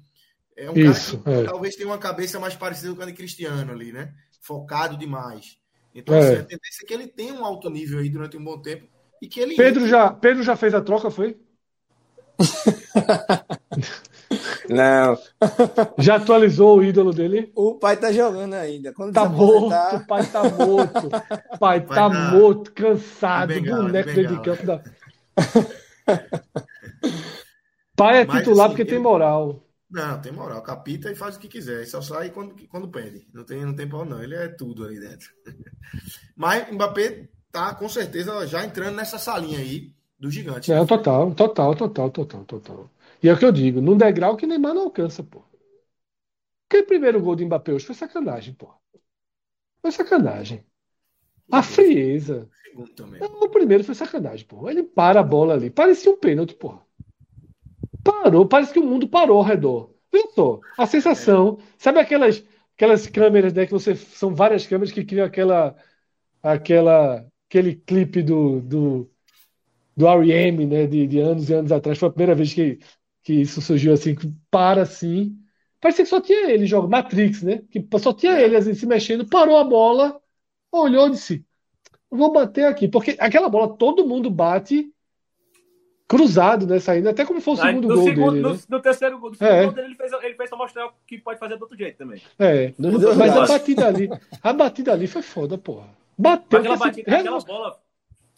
é um Isso, cara que é. talvez tenha uma cabeça mais parecida com a de Cristiano ali, né? Focado demais. Então, é. assim, a tendência é que ele tenha um alto nível aí durante um bom tempo e que ele. Pedro já, Pedro já fez a troca, foi? Não. Já atualizou o ídolo dele? O pai tá jogando ainda. Quando tá morto, o pai tá morto. O pai tá morto, cansado, bengala, boneco dentro de campo da. pai é Mas, titular assim, porque ele... tem moral. Não, tem moral. Capita e faz o que quiser. Só sai quando, quando pede. Não tem, não tem pau, não. Ele é tudo aí dentro. Mas Mbappé tá com certeza já entrando nessa salinha aí do gigante. É, total, total, total, total, total. E é o que eu digo, num degrau que Neymar não alcança, pô. Aquele primeiro gol do Mbappé hoje foi sacanagem, pô. Foi sacanagem. A frieza. Não, o primeiro foi sacanagem, pô. Ele para a bola ali. Parecia um pênalti, pô. Parou, parece que o mundo parou ao redor. Viu? A sensação. Sabe aquelas, aquelas câmeras, né? Que você. São várias câmeras que criam aquela. aquela aquele clipe do, do, do R.E.M., né? De, de anos e anos atrás. Foi a primeira vez que, que isso surgiu assim, que para assim. Parecia que só tinha ele, jogo Matrix, né? Que só tinha ele assim, se mexendo, parou a bola, olhou e disse: Vou bater aqui. Porque aquela bola todo mundo bate cruzado, né? Saindo, até como fosse o segundo gol segundo, dele. No, né? no terceiro gol, no segundo é. gol dele, ele fez, ele fez pra mostrar que pode fazer do outro jeito também. É. Mas a batida ali, a batida ali foi foda, porra. Bateu. Aquela, batida, aquela bola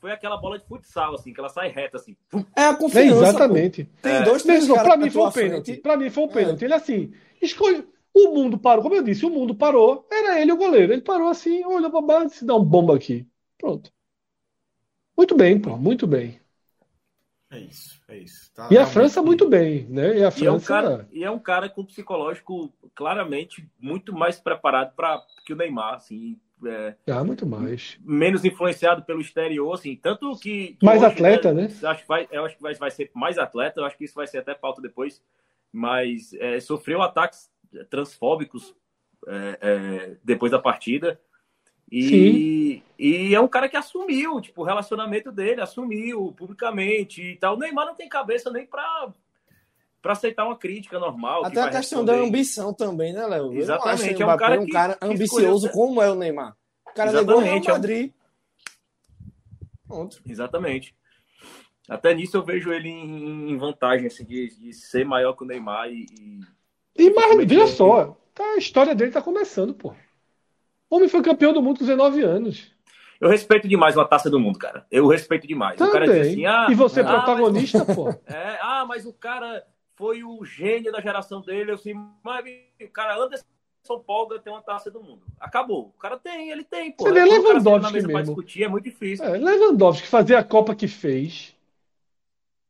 foi aquela bola de futsal, assim, que ela sai reta, assim. É a confiança. É, exatamente. Pô. Tem é. dois, três Mesmo, pra mim foi um pênalti. Pra mim foi um pênalti. É. Ele assim, escolhe. O mundo parou, como eu disse, o mundo parou. Era ele o goleiro. Ele parou assim, olhou pra baixo, se dá um bomba aqui. Pronto. Muito bem, pô, muito bem. É isso, é isso. Tá, e a França muito bem, né? E a França. E é um cara, e é um cara com psicológico claramente muito mais preparado para que o Neymar, assim. É, ah, muito mais. Menos influenciado pelo exterior, assim. Tanto que. que mais hoje, atleta, né? né? Acho que vai, eu acho que vai, vai ser mais atleta, eu acho que isso vai ser até pauta depois. Mas é, sofreu ataques transfóbicos é, é depois da partida. E, e é um cara que assumiu, tipo, o relacionamento dele, assumiu publicamente e tal. O Neymar não tem cabeça nem para para aceitar uma crítica normal. Até que a questão responder. da ambição também, né, Léo? Exatamente. É um cara, um cara que, ambicioso que como é o Neymar. O cara Exatamente. o Madrid. Pronto. Exatamente. Até nisso eu vejo ele em, vantagem, assim, de, de, ser maior que o Neymar e. E, e mas veja só, tá, a história dele tá começando, pô. O homem foi campeão do mundo com 19 anos. Eu respeito demais uma taça do mundo, cara. Eu respeito demais. Também. O cara diz assim, ah, e você é ah, protagonista, mas... pô. É, ah, mas o cara foi o gênio da geração dele. Eu assim, mas o cara Anderson Polga tem uma taça do mundo. Acabou. O cara tem, ele tem, pô. Você vê Lewandowski mesmo. discutir, é muito difícil. É, Lewandowski fazer a Copa que fez,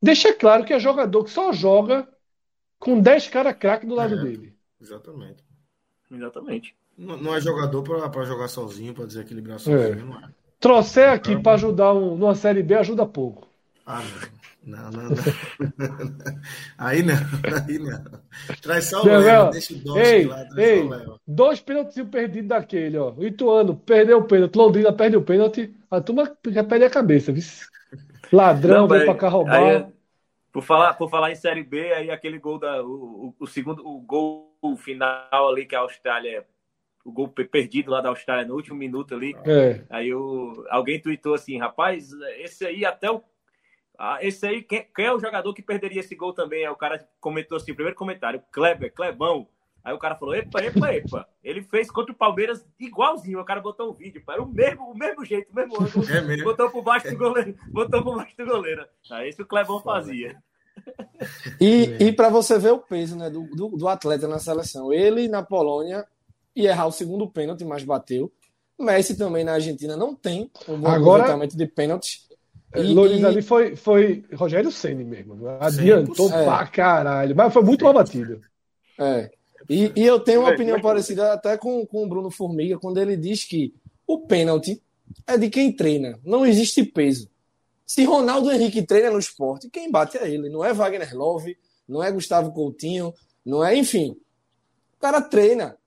deixa claro que é jogador que só joga com 10 caras craque do lado é, dele. Exatamente. Exatamente. Não, não é jogador para jogar sozinho, para desequilibrar sozinho, é. não é. Trouxer aqui para ajudar um, numa Série B ajuda pouco. Ah, não. Não, não, não. Aí não, aí não. Traz só o Léo, deixa o Dodge lá, ei, Dois pênaltis perdidos daquele, ó. O Ituano perdeu o pênalti, Londrina perde o pênalti, a turma já perde a cabeça, viu? Ladrão, veio pra cá roubar. Aí, por, falar, por falar em Série B, aí aquele gol da. O, o, o segundo, o gol final ali que a Austrália o gol perdido lá da Austrália no último minuto ali. É. Aí o, alguém tweetou assim, rapaz, esse aí até o. Ah, esse aí, quem, quem, é o jogador que perderia esse gol também? Aí o cara comentou assim, primeiro comentário, Kleber, Klebão. Aí o cara falou, epa, epa, epa. Ele fez contra o Palmeiras igualzinho. O cara botou um vídeo, era o mesmo, o mesmo jeito, o mesmo ângulo. É mesmo. Botou por baixo do goleiro. Botou por baixo do goleiro. Aí esse o Clebão fazia. E, e para você ver o peso né, do, do, do atleta na seleção. Ele na Polônia e errar o segundo pênalti, mas bateu. Messi também na Argentina não tem um bom Agora, de pênalti. É, e, Louris ali foi, foi Rogério Ceni mesmo. Adiantou Sim, pra caralho, mas foi muito mal batido. É. E, e eu tenho uma opinião parecida até com, com o Bruno Formiga, quando ele diz que o pênalti é de quem treina, não existe peso. Se Ronaldo Henrique treina no esporte, quem bate é ele, não é Wagner Love, não é Gustavo Coutinho, não é, enfim. O cara treina.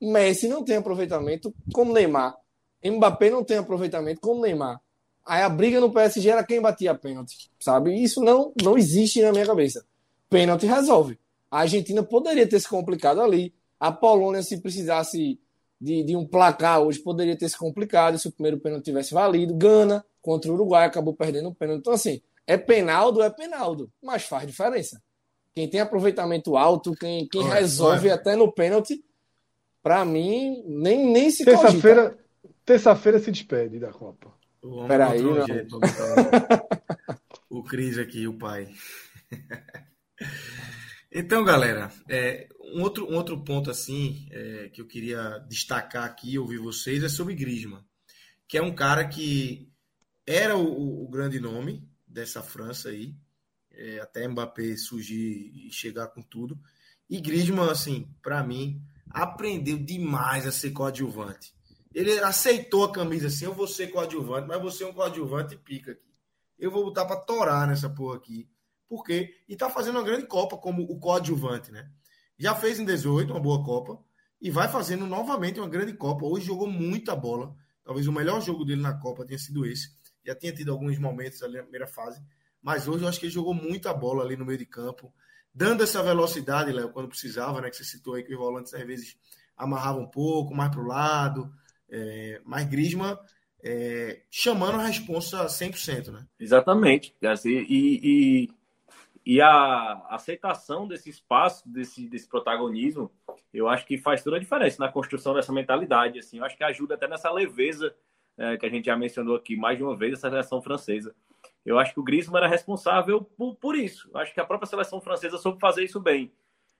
Messi não tem aproveitamento como Neymar. Mbappé não tem aproveitamento como Neymar. Aí a briga no PSG era quem batia pênalti, sabe? Isso não, não existe na minha cabeça. Pênalti resolve. A Argentina poderia ter se complicado ali. A Polônia, se precisasse de, de um placar hoje, poderia ter se complicado se o primeiro pênalti tivesse valido. Gana contra o Uruguai acabou perdendo o pênalti. Então, assim, é penaldo, é penaldo, mas faz diferença. Quem tem aproveitamento alto, quem, quem resolve até no pênalti, para mim, nem, nem se Terça-feira terça-feira se despede da Copa. Peraí, não. Jeito, o Cris aqui, o pai. então, galera, é, um, outro, um outro ponto assim é, que eu queria destacar aqui, ouvir vocês, é sobre Griezmann, que é um cara que era o, o grande nome dessa França aí, é, até Mbappé surgir e chegar com tudo. E Griezmann, assim, para mim, aprendeu demais a ser coadjuvante. Ele aceitou a camisa assim, eu vou ser coadjuvante, mas você é um coadjuvante pica aqui. Eu vou botar para torar nessa porra aqui. Por quê? E tá fazendo uma grande Copa como o coadjuvante, né? Já fez em 18 uma boa Copa e vai fazendo novamente uma grande Copa. Hoje jogou muita bola. Talvez o melhor jogo dele na Copa tenha sido esse. Já tinha tido alguns momentos ali na primeira fase, mas hoje eu acho que ele jogou muita bola ali no meio de campo, dando essa velocidade, Léo, quando precisava, né? Que você citou aí que os volantes às vezes amarravam um pouco, mais para o lado. É, mas Grisma é, chamando a responsa 100%, né? Exatamente. Assim, e, e, e, a aceitação desse espaço, desse, desse protagonismo, eu acho que faz toda a diferença na construção dessa mentalidade. Assim, eu acho que ajuda até nessa leveza é, que a gente já mencionou aqui mais de uma vez, essa seleção francesa. Eu acho que o Griezmann era responsável por, por isso. Eu acho que a própria seleção francesa soube fazer isso bem.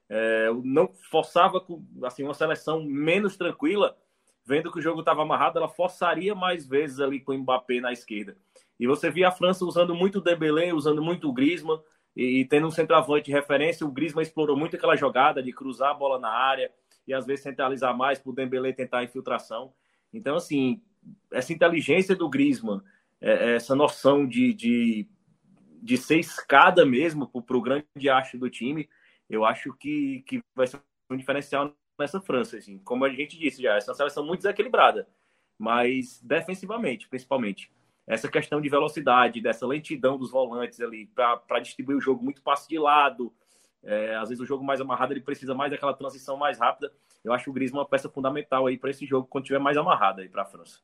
É, não forçava assim uma seleção menos tranquila, vendo que o jogo estava amarrado, ela forçaria mais vezes ali com o Mbappé na esquerda. E você via a França usando muito o Dembélé, usando muito o Griezmann e, e tendo um centroavante de referência. O Griezmann explorou muito aquela jogada de cruzar a bola na área e às vezes centralizar mais para o Dembélé tentar a infiltração. Então, assim, essa inteligência do Griezmann, é, é essa noção de, de, de ser escada mesmo para o grande acho do time, eu acho que, que vai ser um diferencial nessa França. Assim. Como a gente disse já, essa seleção muito desequilibrada, mas defensivamente, principalmente. Essa questão de velocidade, dessa lentidão dos volantes ali, para distribuir o jogo muito passe de lado. É, às vezes o jogo mais amarrado ele precisa mais daquela transição mais rápida. Eu acho o Griezmann uma peça fundamental aí para esse jogo quando tiver mais amarrado aí para a França.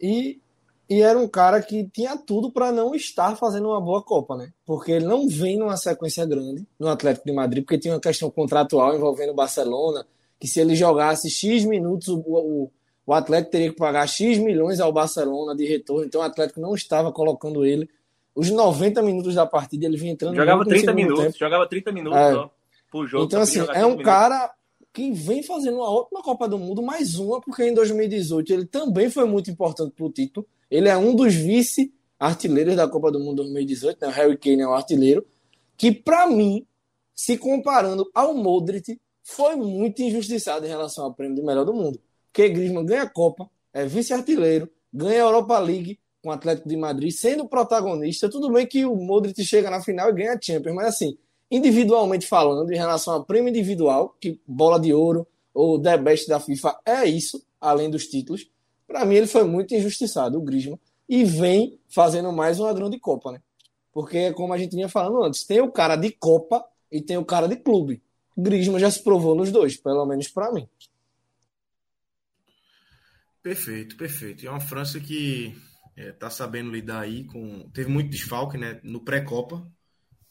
E, e era um cara que tinha tudo para não estar fazendo uma boa Copa, né? Porque ele não vem numa sequência grande no Atlético de Madrid, porque tinha uma questão contratual envolvendo o Barcelona, que se ele jogasse X minutos, o, o, o Atlético teria que pagar X milhões ao Barcelona de retorno, então o Atlético não estava colocando ele. Os 90 minutos da partida ele vinha entrando. Jogava 30 minutos, tempo. jogava 30 minutos é. por jogo. Então, assim, é um minutos. cara que vem fazendo uma ótima Copa do Mundo, mais uma, porque em 2018 ele também foi muito importante para o título. Ele é um dos vice-artilheiros da Copa do Mundo 2018, né? o Harry Kane é o artilheiro, que para mim, se comparando ao Modric, foi muito injustiçado em relação ao prêmio de melhor do mundo. Porque Griezmann ganha a Copa, é vice-artilheiro, ganha a Europa League com o Atlético de Madrid, sendo protagonista. Tudo bem que o Modric chega na final e ganha a Champions, mas assim, individualmente falando, em relação ao prêmio individual, que bola de ouro ou The Best da FIFA é isso, além dos títulos, para mim ele foi muito injustiçado, o Griezmann, e vem fazendo mais uma grande Copa, né? Porque, como a gente vinha falando antes, tem o cara de Copa e tem o cara de clube. Griezmann já se provou nos dois, pelo menos para mim. Perfeito, perfeito. E é uma França que é, tá sabendo lidar aí com. Teve muito desfalque, né? No pré-copa.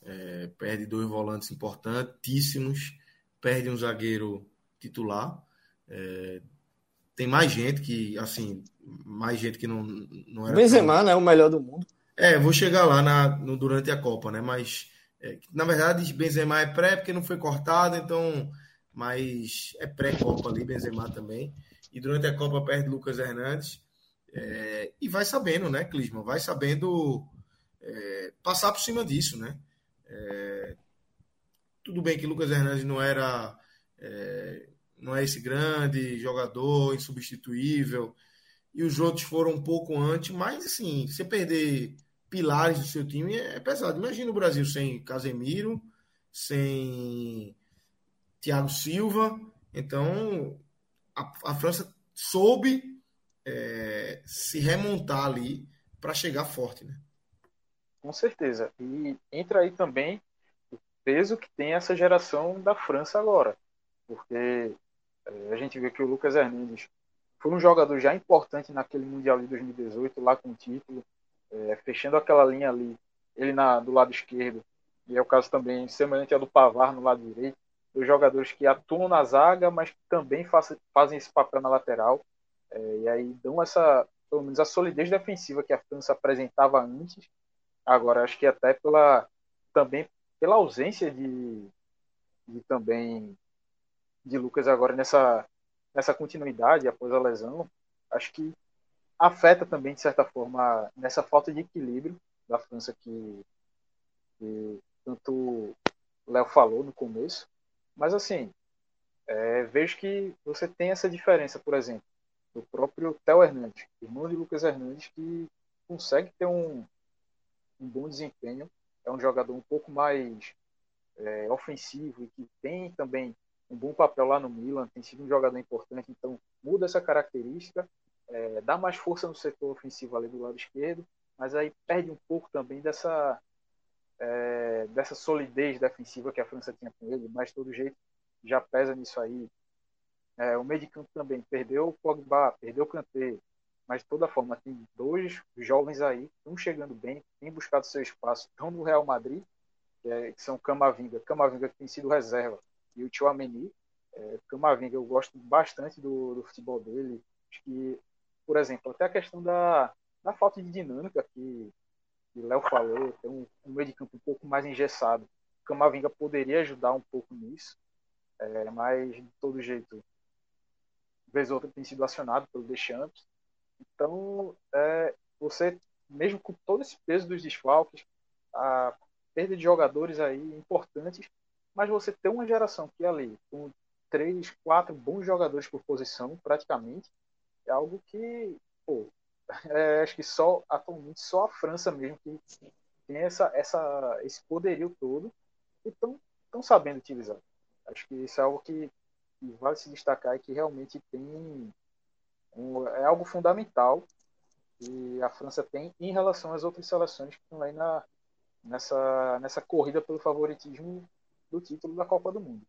É, perde dois volantes importantíssimos, perde um zagueiro titular. É, tem mais gente que, assim, mais gente que não, não era. Benzema, tão... né? O melhor do mundo. É, vou chegar lá na, no, durante a Copa, né? Mas é, na verdade, Benzema é pré porque não foi cortado, então. Mas é pré-Copa ali, Benzema também. E durante a Copa perde Lucas Hernandes. É, e vai sabendo, né, Clisman? Vai sabendo é, passar por cima disso, né? É, tudo bem que Lucas Hernandes não era. É, não é esse grande jogador, insubstituível. E os outros foram um pouco antes, mas assim, você perder pilares do seu time é pesado. Imagina o Brasil sem Casemiro, sem Thiago Silva. Então, a, a França soube é, se remontar ali para chegar forte, né? Com certeza. E entra aí também o peso que tem essa geração da França agora. Porque é, a gente vê que o Lucas Hernandes foi um jogador já importante naquele Mundial de 2018, lá com o título é, fechando aquela linha ali, ele na, do lado esquerdo, e é o caso também semelhante ao do Pavar no lado direito, dos jogadores que atuam na zaga, mas que também faz, fazem esse papel na lateral, é, e aí dão essa, pelo menos a solidez defensiva que a França apresentava antes, agora acho que até pela, também pela ausência de, de também de Lucas agora nessa, nessa continuidade após a lesão, acho que afeta também, de certa forma, nessa falta de equilíbrio da França que, que tanto Léo falou no começo. Mas, assim, é, vejo que você tem essa diferença, por exemplo. do próprio Theo Hernandes, irmão de Lucas Hernandes, que consegue ter um, um bom desempenho. É um jogador um pouco mais é, ofensivo e que tem também um bom papel lá no Milan, tem sido um jogador importante, então muda essa característica, é, dá mais força no setor ofensivo ali do lado esquerdo, mas aí perde um pouco também dessa é, dessa solidez defensiva que a França tinha com ele, mas todo jeito já pesa nisso aí. É, o meio de campo também perdeu o Pogba, perdeu o Kanté, mas de toda forma tem dois jovens aí, estão chegando bem, têm buscado seu espaço, estão no Real Madrid, que, é, que são Camavinga, Camavinga que tem sido reserva, e o Tchouameni. É, Camavinga, eu gosto bastante do, do futebol dele. Acho que, por exemplo, até a questão da, da falta de dinâmica que o Léo falou, tem um, um meio de campo um pouco mais engessado. O Camavinga poderia ajudar um pouco nisso, é, mas de todo jeito, vez ou outra tem sido acionado pelo Deschamps. Então, é, você, mesmo com todo esse peso dos desfalques, a perda de jogadores aí importantes, mas você ter uma geração que é ali, com três, quatro bons jogadores por posição, praticamente, algo que, pô, é, acho que só, atualmente, só a França mesmo que tem essa, essa, esse poderio todo e estão sabendo utilizar. Acho que isso é algo que, que vale se destacar e que realmente tem um, é algo fundamental que a França tem em relação às outras seleções que estão aí na, nessa, nessa corrida pelo favoritismo do título da Copa do Mundo.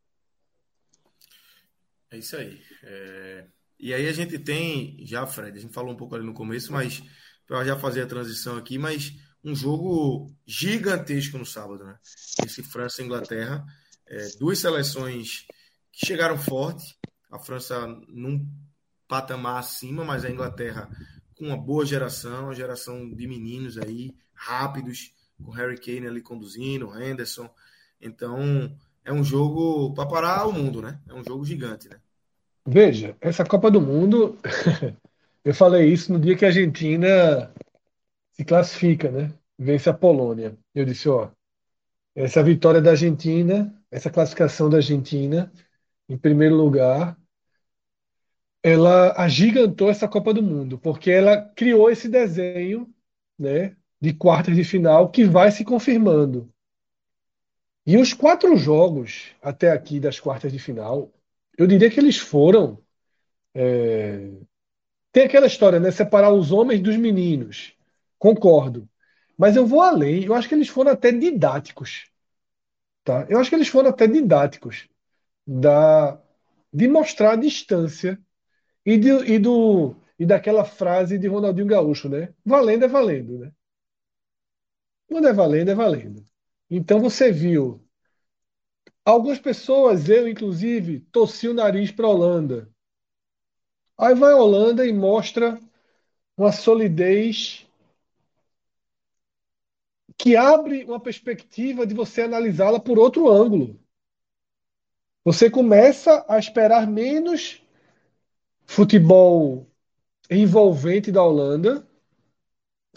É isso aí. É... E aí a gente tem, já, Fred, a gente falou um pouco ali no começo, mas para já fazer a transição aqui, mas um jogo gigantesco no sábado, né? Esse França e Inglaterra, é, duas seleções que chegaram forte, a França num patamar acima, mas a Inglaterra com uma boa geração, uma geração de meninos aí, rápidos, com Harry Kane ali conduzindo, Henderson, então, é um jogo para parar o mundo, né? É um jogo gigante, né? Veja, essa Copa do Mundo, eu falei isso no dia que a Argentina se classifica, né? Vence a Polônia. Eu disse, ó, essa vitória da Argentina, essa classificação da Argentina em primeiro lugar, ela agigantou essa Copa do Mundo, porque ela criou esse desenho, né, de quartas de final que vai se confirmando. E os quatro jogos até aqui das quartas de final, eu diria que eles foram. É... Tem aquela história, né? Separar os homens dos meninos. Concordo. Mas eu vou além. Eu acho que eles foram até didáticos. Tá? Eu acho que eles foram até didáticos da... de mostrar a distância e, de, e, do, e daquela frase de Ronaldinho Gaúcho, né? Valendo é valendo, né? Quando é valendo, é valendo. Então você viu algumas pessoas, eu inclusive, torci o nariz para a Holanda. Aí vai a Holanda e mostra uma solidez que abre uma perspectiva de você analisá-la por outro ângulo. Você começa a esperar menos futebol envolvente da Holanda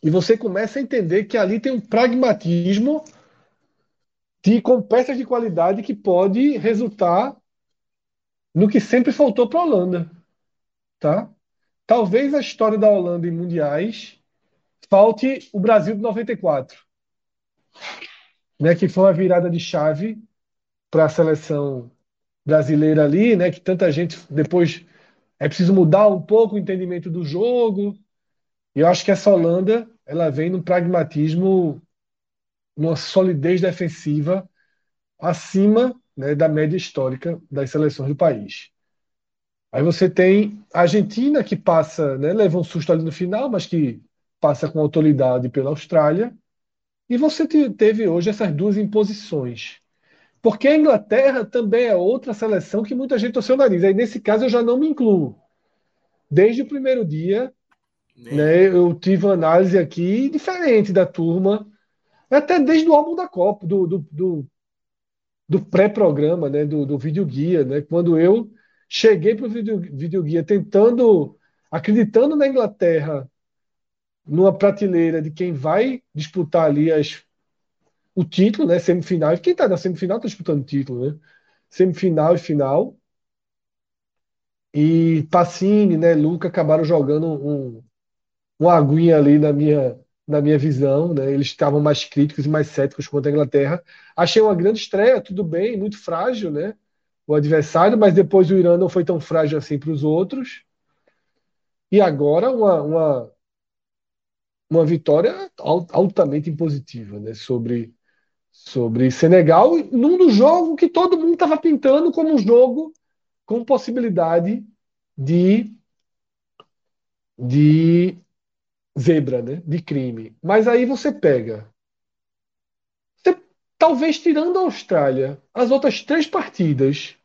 e você começa a entender que ali tem um pragmatismo de, com peças de qualidade que pode resultar no que sempre faltou para a Holanda. Tá? Talvez a história da Holanda em mundiais falte o Brasil de 94, né, que foi uma virada de chave para a seleção brasileira ali, né, que tanta gente depois é preciso mudar um pouco o entendimento do jogo. E eu acho que essa Holanda, ela vem num pragmatismo numa solidez defensiva acima né, da média histórica das seleções do país. Aí você tem a Argentina, que passa, né, leva um susto ali no final, mas que passa com autoridade pela Austrália. E você teve hoje essas duas imposições. Porque a Inglaterra também é outra seleção que muita gente torceu o nariz. Aí, nesse caso, eu já não me incluo. Desde o primeiro dia, né, eu tive uma análise aqui diferente da turma até desde o álbum da Copa, do, do, do, do pré-programa, né, do, do videoguia, né, quando eu cheguei para o video, videoguia tentando, acreditando na Inglaterra numa prateleira de quem vai disputar ali as, o título, né, semifinal. Quem está na semifinal está disputando o título, né? Semifinal e final. e Pacini, né, Luca acabaram jogando um, uma aguinha ali na minha, na minha visão, né? Eles estavam mais críticos e mais céticos contra a Inglaterra. Achei uma grande estreia, tudo bem, muito frágil, né? O adversário, mas depois o Irã não foi tão frágil assim para os outros. E agora uma, uma, uma vitória altamente impositiva, né? Sobre, sobre Senegal, num jogo que todo mundo estava pintando como um jogo com possibilidade de, de zebra, né? De crime. Mas aí você pega. Você, talvez tirando a Austrália, as outras três partidas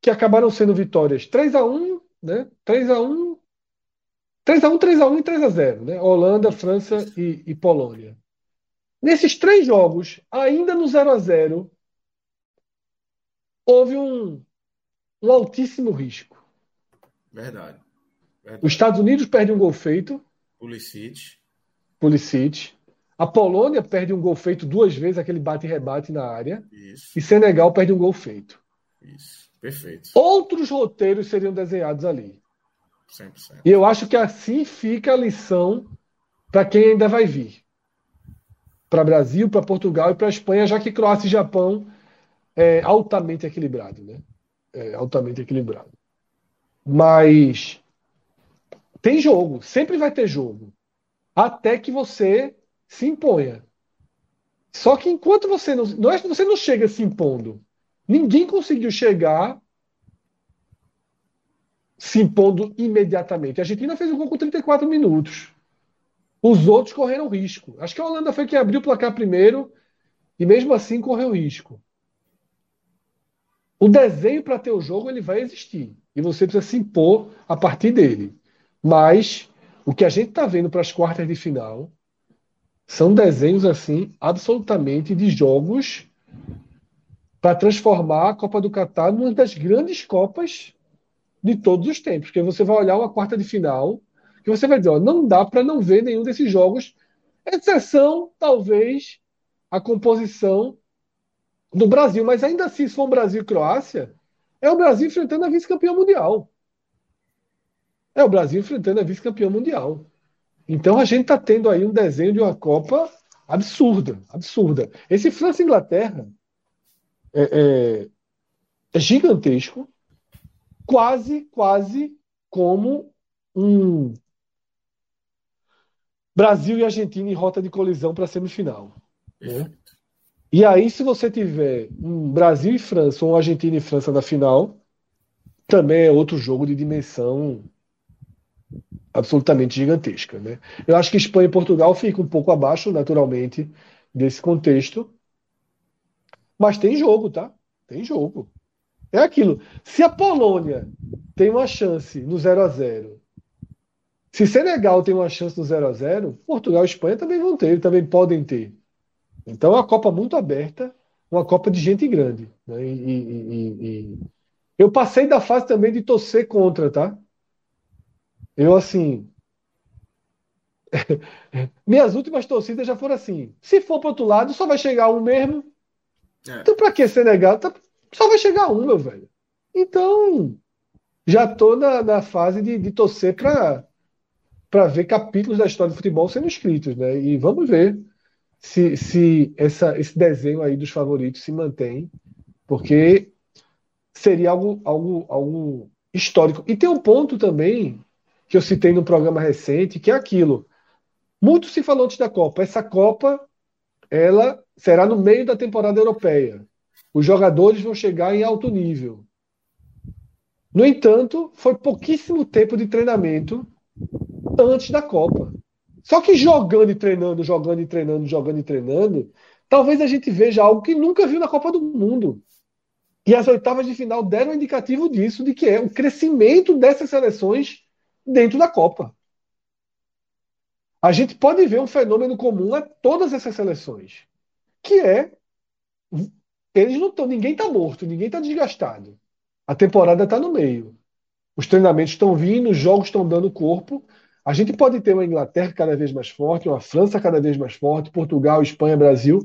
que acabaram sendo vitórias 3 a 1 né? 3 a 1 3 a 1 3 a 1 e 3 a 0 né? Holanda, França e, e Polônia. Nesses três jogos, ainda no 0 a 0 houve um, um altíssimo risco. Verdade. Os Estados Unidos perde um gol feito. Pulisic. Pulisic. A Polônia perde um gol feito duas vezes, aquele bate e rebate na área. Isso. E Senegal perde um gol feito. Isso. Perfeito. Outros roteiros seriam desenhados ali. 100%. E eu acho que assim fica a lição para quem ainda vai vir. Para Brasil, para Portugal e para Espanha, já que Croácia e Japão é altamente equilibrado, né? É altamente equilibrado. Mas tem jogo, sempre vai ter jogo. Até que você se imponha. Só que enquanto você não. É você não chega se impondo. Ninguém conseguiu chegar se impondo imediatamente. A Argentina fez o gol com 34 minutos. Os outros correram risco. Acho que a Holanda foi quem abriu o placar primeiro e mesmo assim correu risco. O desenho para ter o jogo ele vai existir e você precisa se impor a partir dele. Mas o que a gente está vendo para as quartas de final são desenhos assim absolutamente de jogos para transformar a Copa do Catar numa das grandes copas de todos os tempos. Porque você vai olhar uma quarta de final que você vai dizer, ó, não dá para não ver nenhum desses jogos, exceção talvez a composição do Brasil, mas ainda assim, se for um Brasil e Croácia, é o Brasil enfrentando a vice-campeã mundial. É o Brasil enfrentando a vice-campeã mundial. Então a gente está tendo aí um desenho de uma Copa absurda, absurda. Esse França Inglaterra é, é, é gigantesco, quase, quase como um Brasil e Argentina em rota de colisão para a semifinal. Né? E aí, se você tiver um Brasil e França, ou um Argentina e França na final, também é outro jogo de dimensão absolutamente gigantesca. Né? Eu acho que Espanha e Portugal ficam um pouco abaixo, naturalmente, desse contexto. Mas tem jogo, tá? Tem jogo. É aquilo. Se a Polônia tem uma chance no 0 a 0 se Senegal tem uma chance no 0 a 0 Portugal e Espanha também vão ter, também podem ter. Então é uma Copa muito aberta, uma Copa de gente grande. Né? E, e, e, eu passei da fase também de torcer contra, tá? Eu, assim. Minhas últimas torcidas já foram assim. Se for para outro lado, só vai chegar um mesmo. É. Então, para que Senegal? Tá, só vai chegar um, meu velho. Então, já tô na, na fase de, de torcer para para ver capítulos da história do futebol sendo escritos, né? E vamos ver se, se essa, esse desenho aí dos favoritos se mantém, porque seria algo, algo, algo histórico. E tem um ponto também que eu citei no programa recente, que é aquilo. Muito se falou antes da Copa. Essa Copa ela será no meio da temporada europeia. Os jogadores vão chegar em alto nível. No entanto, foi pouquíssimo tempo de treinamento antes da Copa. Só que jogando e treinando, jogando e treinando, jogando e treinando, talvez a gente veja algo que nunca viu na Copa do Mundo. E as oitavas de final deram um indicativo disso, de que é o crescimento dessas seleções dentro da Copa. A gente pode ver um fenômeno comum a todas essas seleções, que é eles não estão, ninguém está morto, ninguém está desgastado. A temporada está no meio. Os treinamentos estão vindo, os jogos estão dando corpo. A gente pode ter uma Inglaterra cada vez mais forte, uma França cada vez mais forte, Portugal, Espanha, Brasil.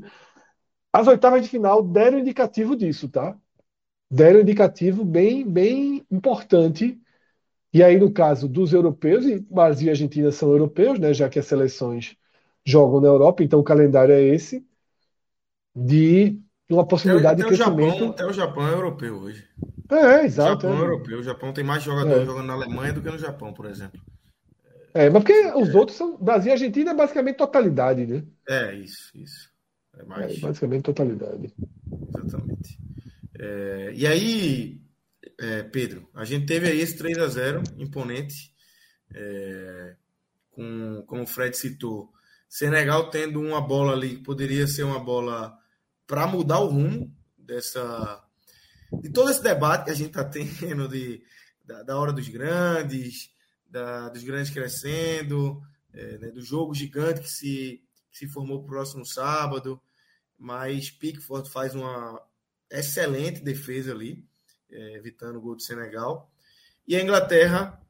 As oitavas de final deram indicativo disso, tá? deram indicativo bem, bem importante. E aí, no caso dos europeus, e Brasil e Argentina são europeus, né, já que as seleções jogam na Europa, então o calendário é esse, de uma possibilidade até, de crescimento. Japão, até o Japão é europeu hoje. É, exato. O Japão é. é europeu. O Japão tem mais jogadores é. jogando na Alemanha do que no Japão, por exemplo. É, mas porque os é. outros são. Brasil e Argentina é basicamente totalidade, né? É, isso, isso. É, mais... é basicamente totalidade. Exatamente. É, e aí, é, Pedro, a gente teve aí esse 3 a 0 imponente, é, com, como o Fred citou, Senegal tendo uma bola ali que poderia ser uma bola para mudar o rumo dessa de todo esse debate que a gente está tendo de, da, da, hora dos grandes, da, dos grandes crescendo, é, né, do jogo gigante que se, que se formou para o próximo sábado, mas Pickford faz uma excelente defesa ali, é, evitando o gol do Senegal, e a Inglaterra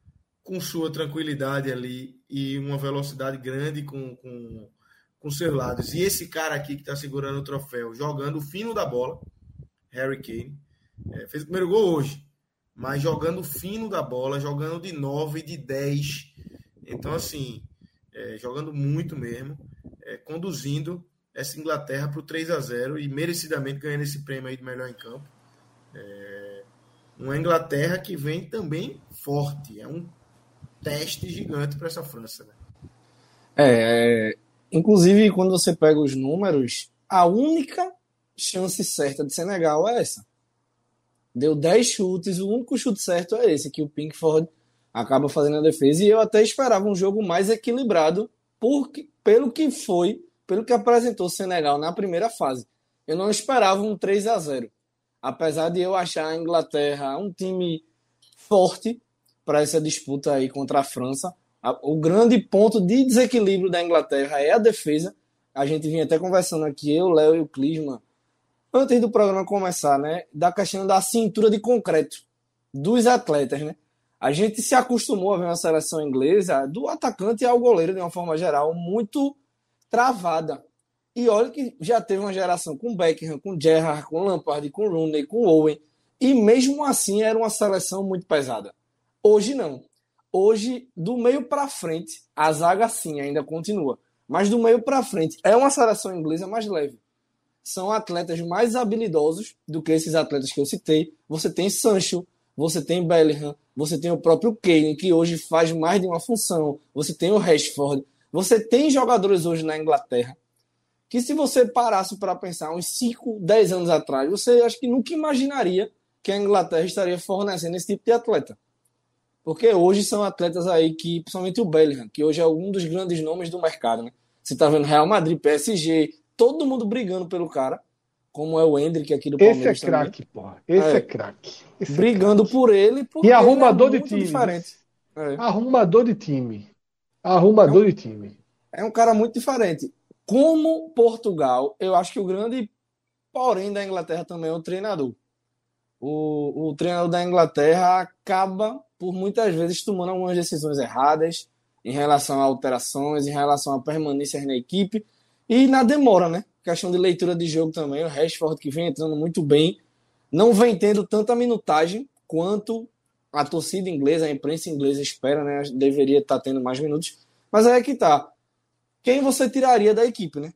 com sua tranquilidade ali e uma velocidade grande com, com, com seus lados. E esse cara aqui que está segurando o troféu, jogando o fino da bola, Harry Kane, é, fez o primeiro gol hoje, mas jogando fino da bola, jogando de 9, de 10. Então, assim, é, jogando muito mesmo, é, conduzindo essa Inglaterra para o 3 a 0 e merecidamente ganhando esse prêmio aí de melhor em campo. É, uma Inglaterra que vem também forte, é um teste gigante para essa França. Né? É, inclusive, quando você pega os números, a única chance certa de Senegal é essa. Deu 10 chutes, o único chute certo é esse, que o Pinkford acaba fazendo a defesa. E eu até esperava um jogo mais equilibrado porque, pelo que foi, pelo que apresentou o Senegal na primeira fase. Eu não esperava um 3 a 0 Apesar de eu achar a Inglaterra um time forte para essa disputa aí contra a França. O grande ponto de desequilíbrio da Inglaterra é a defesa. A gente vinha até conversando aqui, eu, Léo e o Clisma, antes do programa começar, né, da questão da cintura de concreto dos atletas, né? A gente se acostumou a ver uma seleção inglesa do atacante ao goleiro de uma forma geral muito travada. E olha que já teve uma geração com Beckham, com Gerrard, com Lampard, com Rooney, com Owen, e mesmo assim era uma seleção muito pesada. Hoje não. Hoje, do meio para frente, a zaga sim ainda continua, mas do meio para frente é uma seleção inglesa mais leve são atletas mais habilidosos do que esses atletas que eu citei. Você tem Sancho, você tem Bellingham, você tem o próprio Kane, que hoje faz mais de uma função, você tem o Rashford, você tem jogadores hoje na Inglaterra que se você parasse para pensar uns 5, 10 anos atrás, você acho que nunca imaginaria que a Inglaterra estaria fornecendo esse tipo de atleta. Porque hoje são atletas aí que, principalmente o Bellingham, que hoje é um dos grandes nomes do mercado, né? Você está vendo Real Madrid, PSG, todo mundo brigando pelo cara, como é o Hendrick aqui do Palmeiras. Esse é craque, porra. Esse é, é craque. Brigando é por ele. E arrumador é de time. Diferente. É. Arrumador de time. Arrumador é um, de time. É um cara muito diferente. Como Portugal, eu acho que o grande porém da Inglaterra também é o treinador. O, o treinador da Inglaterra acaba, por muitas vezes, tomando algumas decisões erradas em relação a alterações, em relação a permanência na equipe e na demora, né? Questão de leitura de jogo também. O Rashford, que vem entrando muito bem, não vem tendo tanta minutagem quanto a torcida inglesa, a imprensa inglesa espera, né? Deveria estar tendo mais minutos. Mas aí é que tá. Quem você tiraria da equipe, né?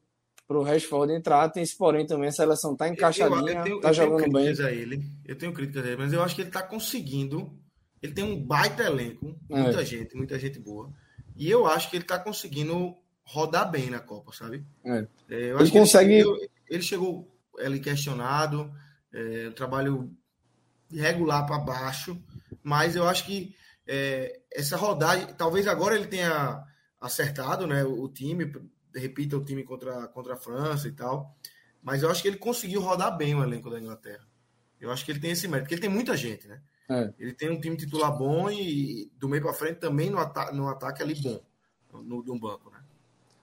Para o Rashford entrar, tem esse porém também. A seleção tá encaixadinha, eu, eu tenho, tá eu jogando bem. A ele. Eu tenho críticas a ele, mas eu acho que ele tá conseguindo. Ele tem um baita elenco, muita é. gente, muita gente boa. E eu acho que ele tá conseguindo rodar bem na Copa, sabe? É. É, eu acho ele que consegue. Ele chegou, ele chegou ele questionado, é, trabalho regular para baixo, mas eu acho que é, essa rodagem, talvez agora ele tenha acertado, né, o, o time, repita o time contra, contra a França e tal, mas eu acho que ele conseguiu rodar bem o elenco da Inglaterra. Eu acho que ele tem esse mérito, porque ele tem muita gente, né? É. Ele tem um time titular bom e do meio para frente também no, ata no ataque ali bom, no, no banco, né?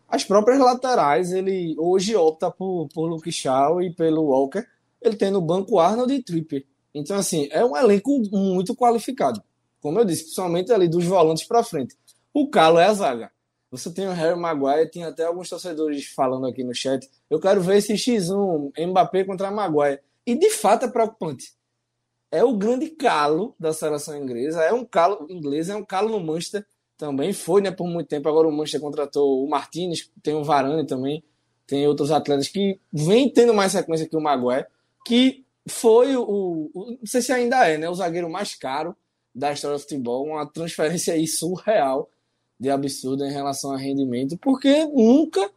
As próprias laterais, ele hoje opta por, por Luke Shaw e pelo Walker. Ele tem no banco Arnold e Tripper. Então, assim, é um elenco muito qualificado. Como eu disse, principalmente ali dos volantes para frente. O Calo é a zaga. Você tem o Harry Maguire, tem até alguns torcedores falando aqui no chat. Eu quero ver esse X1 Mbappé contra Maguire. E de fato é preocupante. é o grande calo da seleção inglesa. É um calo inglês, é um calo no Manchester também. Foi, né, por muito tempo. Agora o Manchester contratou o Martinez, tem o Varane também, tem outros atletas que vem tendo mais sequência que o Maguire, que foi o, o, não sei se ainda é, né, o zagueiro mais caro da história do futebol, uma transferência aí surreal de absurdo em relação a rendimento, porque nunca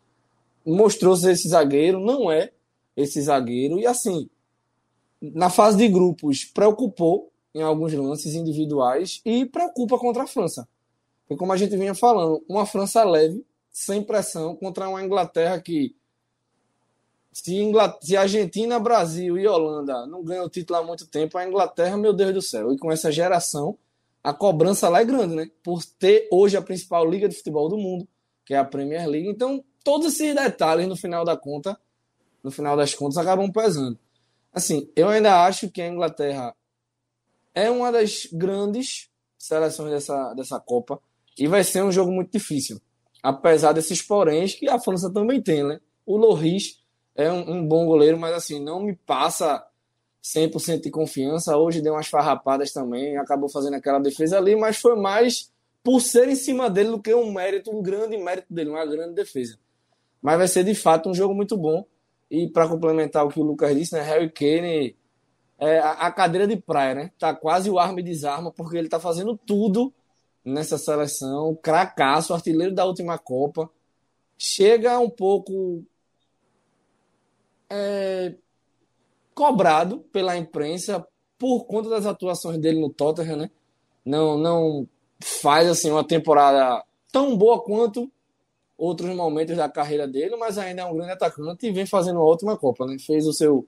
mostrou ser esse zagueiro, não é esse zagueiro, e assim, na fase de grupos, preocupou em alguns lances individuais e preocupa contra a França. Porque, como a gente vinha falando, uma França leve, sem pressão, contra uma Inglaterra que. Se, Inglaterra, se Argentina, Brasil e Holanda não ganham o título há muito tempo, a Inglaterra, meu Deus do céu. E com essa geração, a cobrança lá é grande, né? Por ter hoje a principal liga de futebol do mundo, que é a Premier League. Então, todos esses detalhes, no final da conta, no final das contas, acabam pesando. Assim, eu ainda acho que a Inglaterra é uma das grandes seleções dessa, dessa Copa e vai ser um jogo muito difícil. Apesar desses poréns que a França também tem, né? O Loris é um, um bom goleiro, mas assim, não me passa 100% de confiança. Hoje deu umas farrapadas também, acabou fazendo aquela defesa ali, mas foi mais por ser em cima dele do que um mérito, um grande mérito dele, uma grande defesa. Mas vai ser de fato um jogo muito bom. E para complementar o que o Lucas disse, né, Harry Kane é a, cadeira de praia, né? Tá quase o arma e desarma, porque ele tá fazendo tudo nessa seleção. Cracaço, artilheiro da última Copa. Chega um pouco é, cobrado pela imprensa por conta das atuações dele no Tottenham, né? Não, não faz assim uma temporada tão boa quanto outros momentos da carreira dele, mas ainda é um grande atacante e vem fazendo uma ótima Copa, né? Fez o seu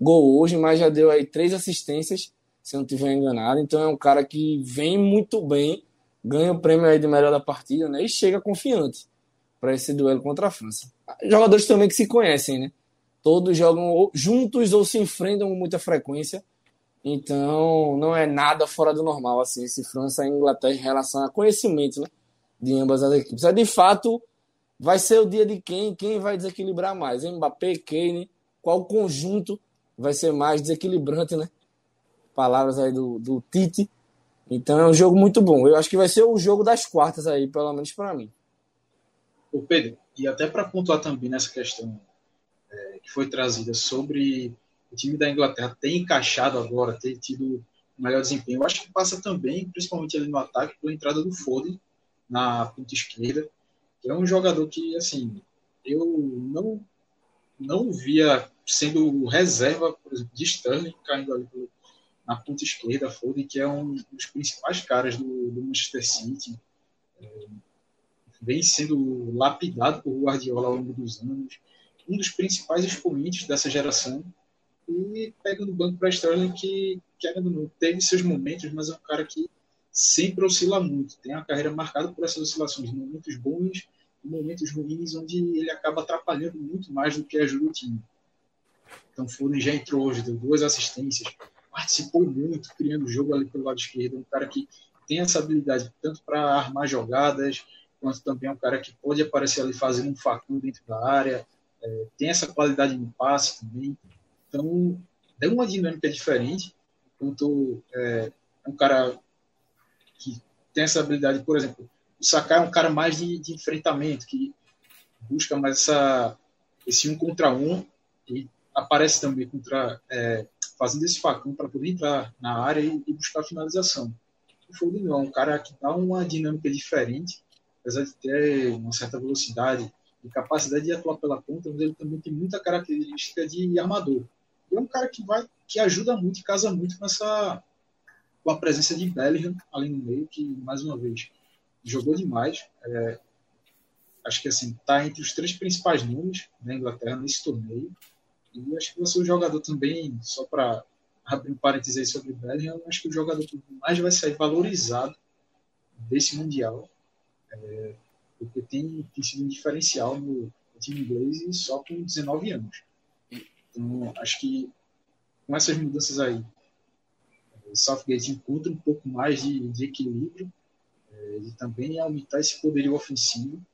gol hoje, mas já deu aí três assistências, se não estiver enganado. Então é um cara que vem muito bem, ganha o prêmio aí de melhor da partida, né? E chega confiante para esse duelo contra a França. Jogadores também que se conhecem, né? Todos jogam juntos ou se enfrentam com muita frequência. Então, não é nada fora do normal assim esse França e Inglaterra em relação a conhecimento, né? De ambas as equipes. É de fato vai ser o dia de quem, quem vai desequilibrar mais. Mbappé, Kane, qual conjunto vai ser mais desequilibrante, né? Palavras aí do, do Tite. Então é um jogo muito bom. Eu acho que vai ser o jogo das quartas aí, pelo menos para mim. O Pedro, e até para pontuar também nessa questão que foi trazida sobre o time da Inglaterra ter encaixado agora, ter tido melhor desempenho, eu acho que passa também, principalmente ali no ataque, pela entrada do Foden na ponta esquerda é um jogador que, assim, eu não, não via sendo reserva, por exemplo, de Sterling caindo ali na ponta esquerda, Foden, que é um dos principais caras do, do Manchester City. É, vem sendo lapidado por Guardiola ao longo dos anos. Um dos principais expoentes dessa geração. E pega no banco para Sterling, que, que não teve seus momentos, mas é um cara que sempre oscila muito. Tem a carreira marcada por essas oscilações, momentos bons e momentos ruins, onde ele acaba atrapalhando muito mais do que ajuda o time. Então, Foden já entrou hoje, deu duas assistências, participou muito, criando o jogo ali pelo lado esquerdo. Um cara que tem essa habilidade tanto para armar jogadas, quanto também é um cara que pode aparecer ali fazendo um facão dentro da área, é, tem essa qualidade no passe também. Então, é uma dinâmica diferente. Enquanto é, é um cara tem essa habilidade, por exemplo, o Sakai é um cara mais de, de enfrentamento, que busca mais essa, esse um contra um e aparece também contra, é, fazendo esse facão para poder entrar na área e, e buscar a finalização. O Foden não, é um cara que dá uma dinâmica diferente, apesar de ter uma certa velocidade e capacidade de atuar pela ponta, mas ele também tem muita característica de armador. E é um cara que vai que ajuda muito e casa muito com essa com a presença de Bellingham ali no meio, que, mais uma vez, jogou demais. É, acho que assim, está entre os três principais nomes da Inglaterra nesse torneio. E acho que você é o jogador também, só para abrir um parênteses aí sobre Bellingham, acho que o jogador que mais vai sair valorizado desse Mundial, é, porque tem, tem sido um diferencial no, time inglês e só com 19 anos. Então, acho que com essas mudanças aí, Southgate encontra um pouco mais de, de equilíbrio é, e também aumentar esse poderio ofensivo.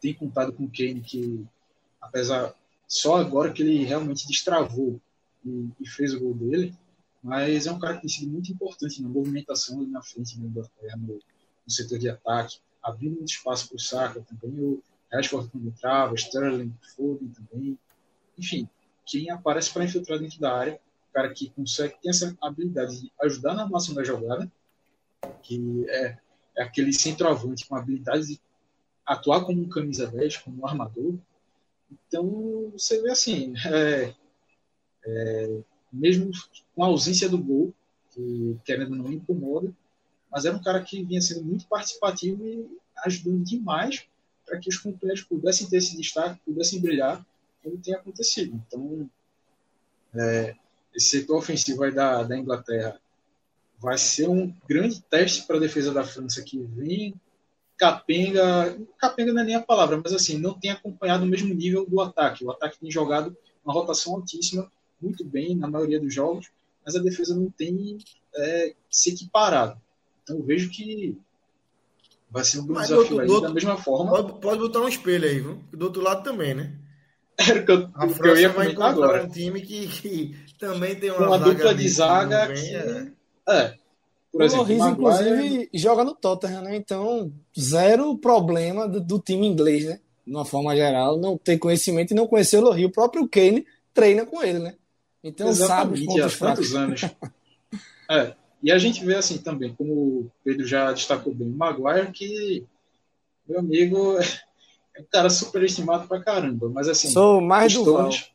Tem contado com o Kane que, apesar só agora que ele realmente destravou e, e fez o gol dele, mas é um cara que tem sido muito importante na movimentação ali na frente da Inglaterra, no, no setor de ataque, abrindo muito espaço para o Saka também, o Rashford quando entrava, Sterling, Foden também. Enfim, quem aparece para infiltrar dentro da área, o cara que consegue, tem essa habilidade de ajudar na armação da jogada, que é, é aquele centroavante com habilidade de atuar como um camisa 10, como um armador. Então, você vê assim, é, é, mesmo com a ausência do gol, que querendo não incomoda, mas era um cara que vinha sendo muito participativo e ajudando demais para que os companheiros pudessem ter esse destaque, pudessem brilhar, como tem acontecido. Então, é, esse setor ofensivo aí da, da Inglaterra vai ser um grande teste para a defesa da França, que vem capenga, capenga não é nem a palavra, mas assim, não tem acompanhado o mesmo nível do ataque. O ataque tem jogado uma rotação altíssima, muito bem na maioria dos jogos, mas a defesa não tem é, se equiparado. Então eu vejo que vai ser um grande desafio aí, da mesma forma. Pode, pode, botar um espelho aí, viu? Do outro lado também, né? Era que eu, a França eu ia vai encontrar agora. um time que, que também tem uma, uma dupla de zaga que, é. é. Por o exemplo, inclusive, joga no Tottenham, né? Então, zero problema do, do, time inglês, né? De uma forma geral, não ter conhecimento e não conhecer o Loris. O próprio Kane treina com ele, né? Então, Exatamente, sabe os pontos há anos. é. E a gente vê assim também, como o Pedro já destacou bem, o Maguire, que, meu amigo, é um cara superestimado pra caramba. Mas assim. Sou mais Stones,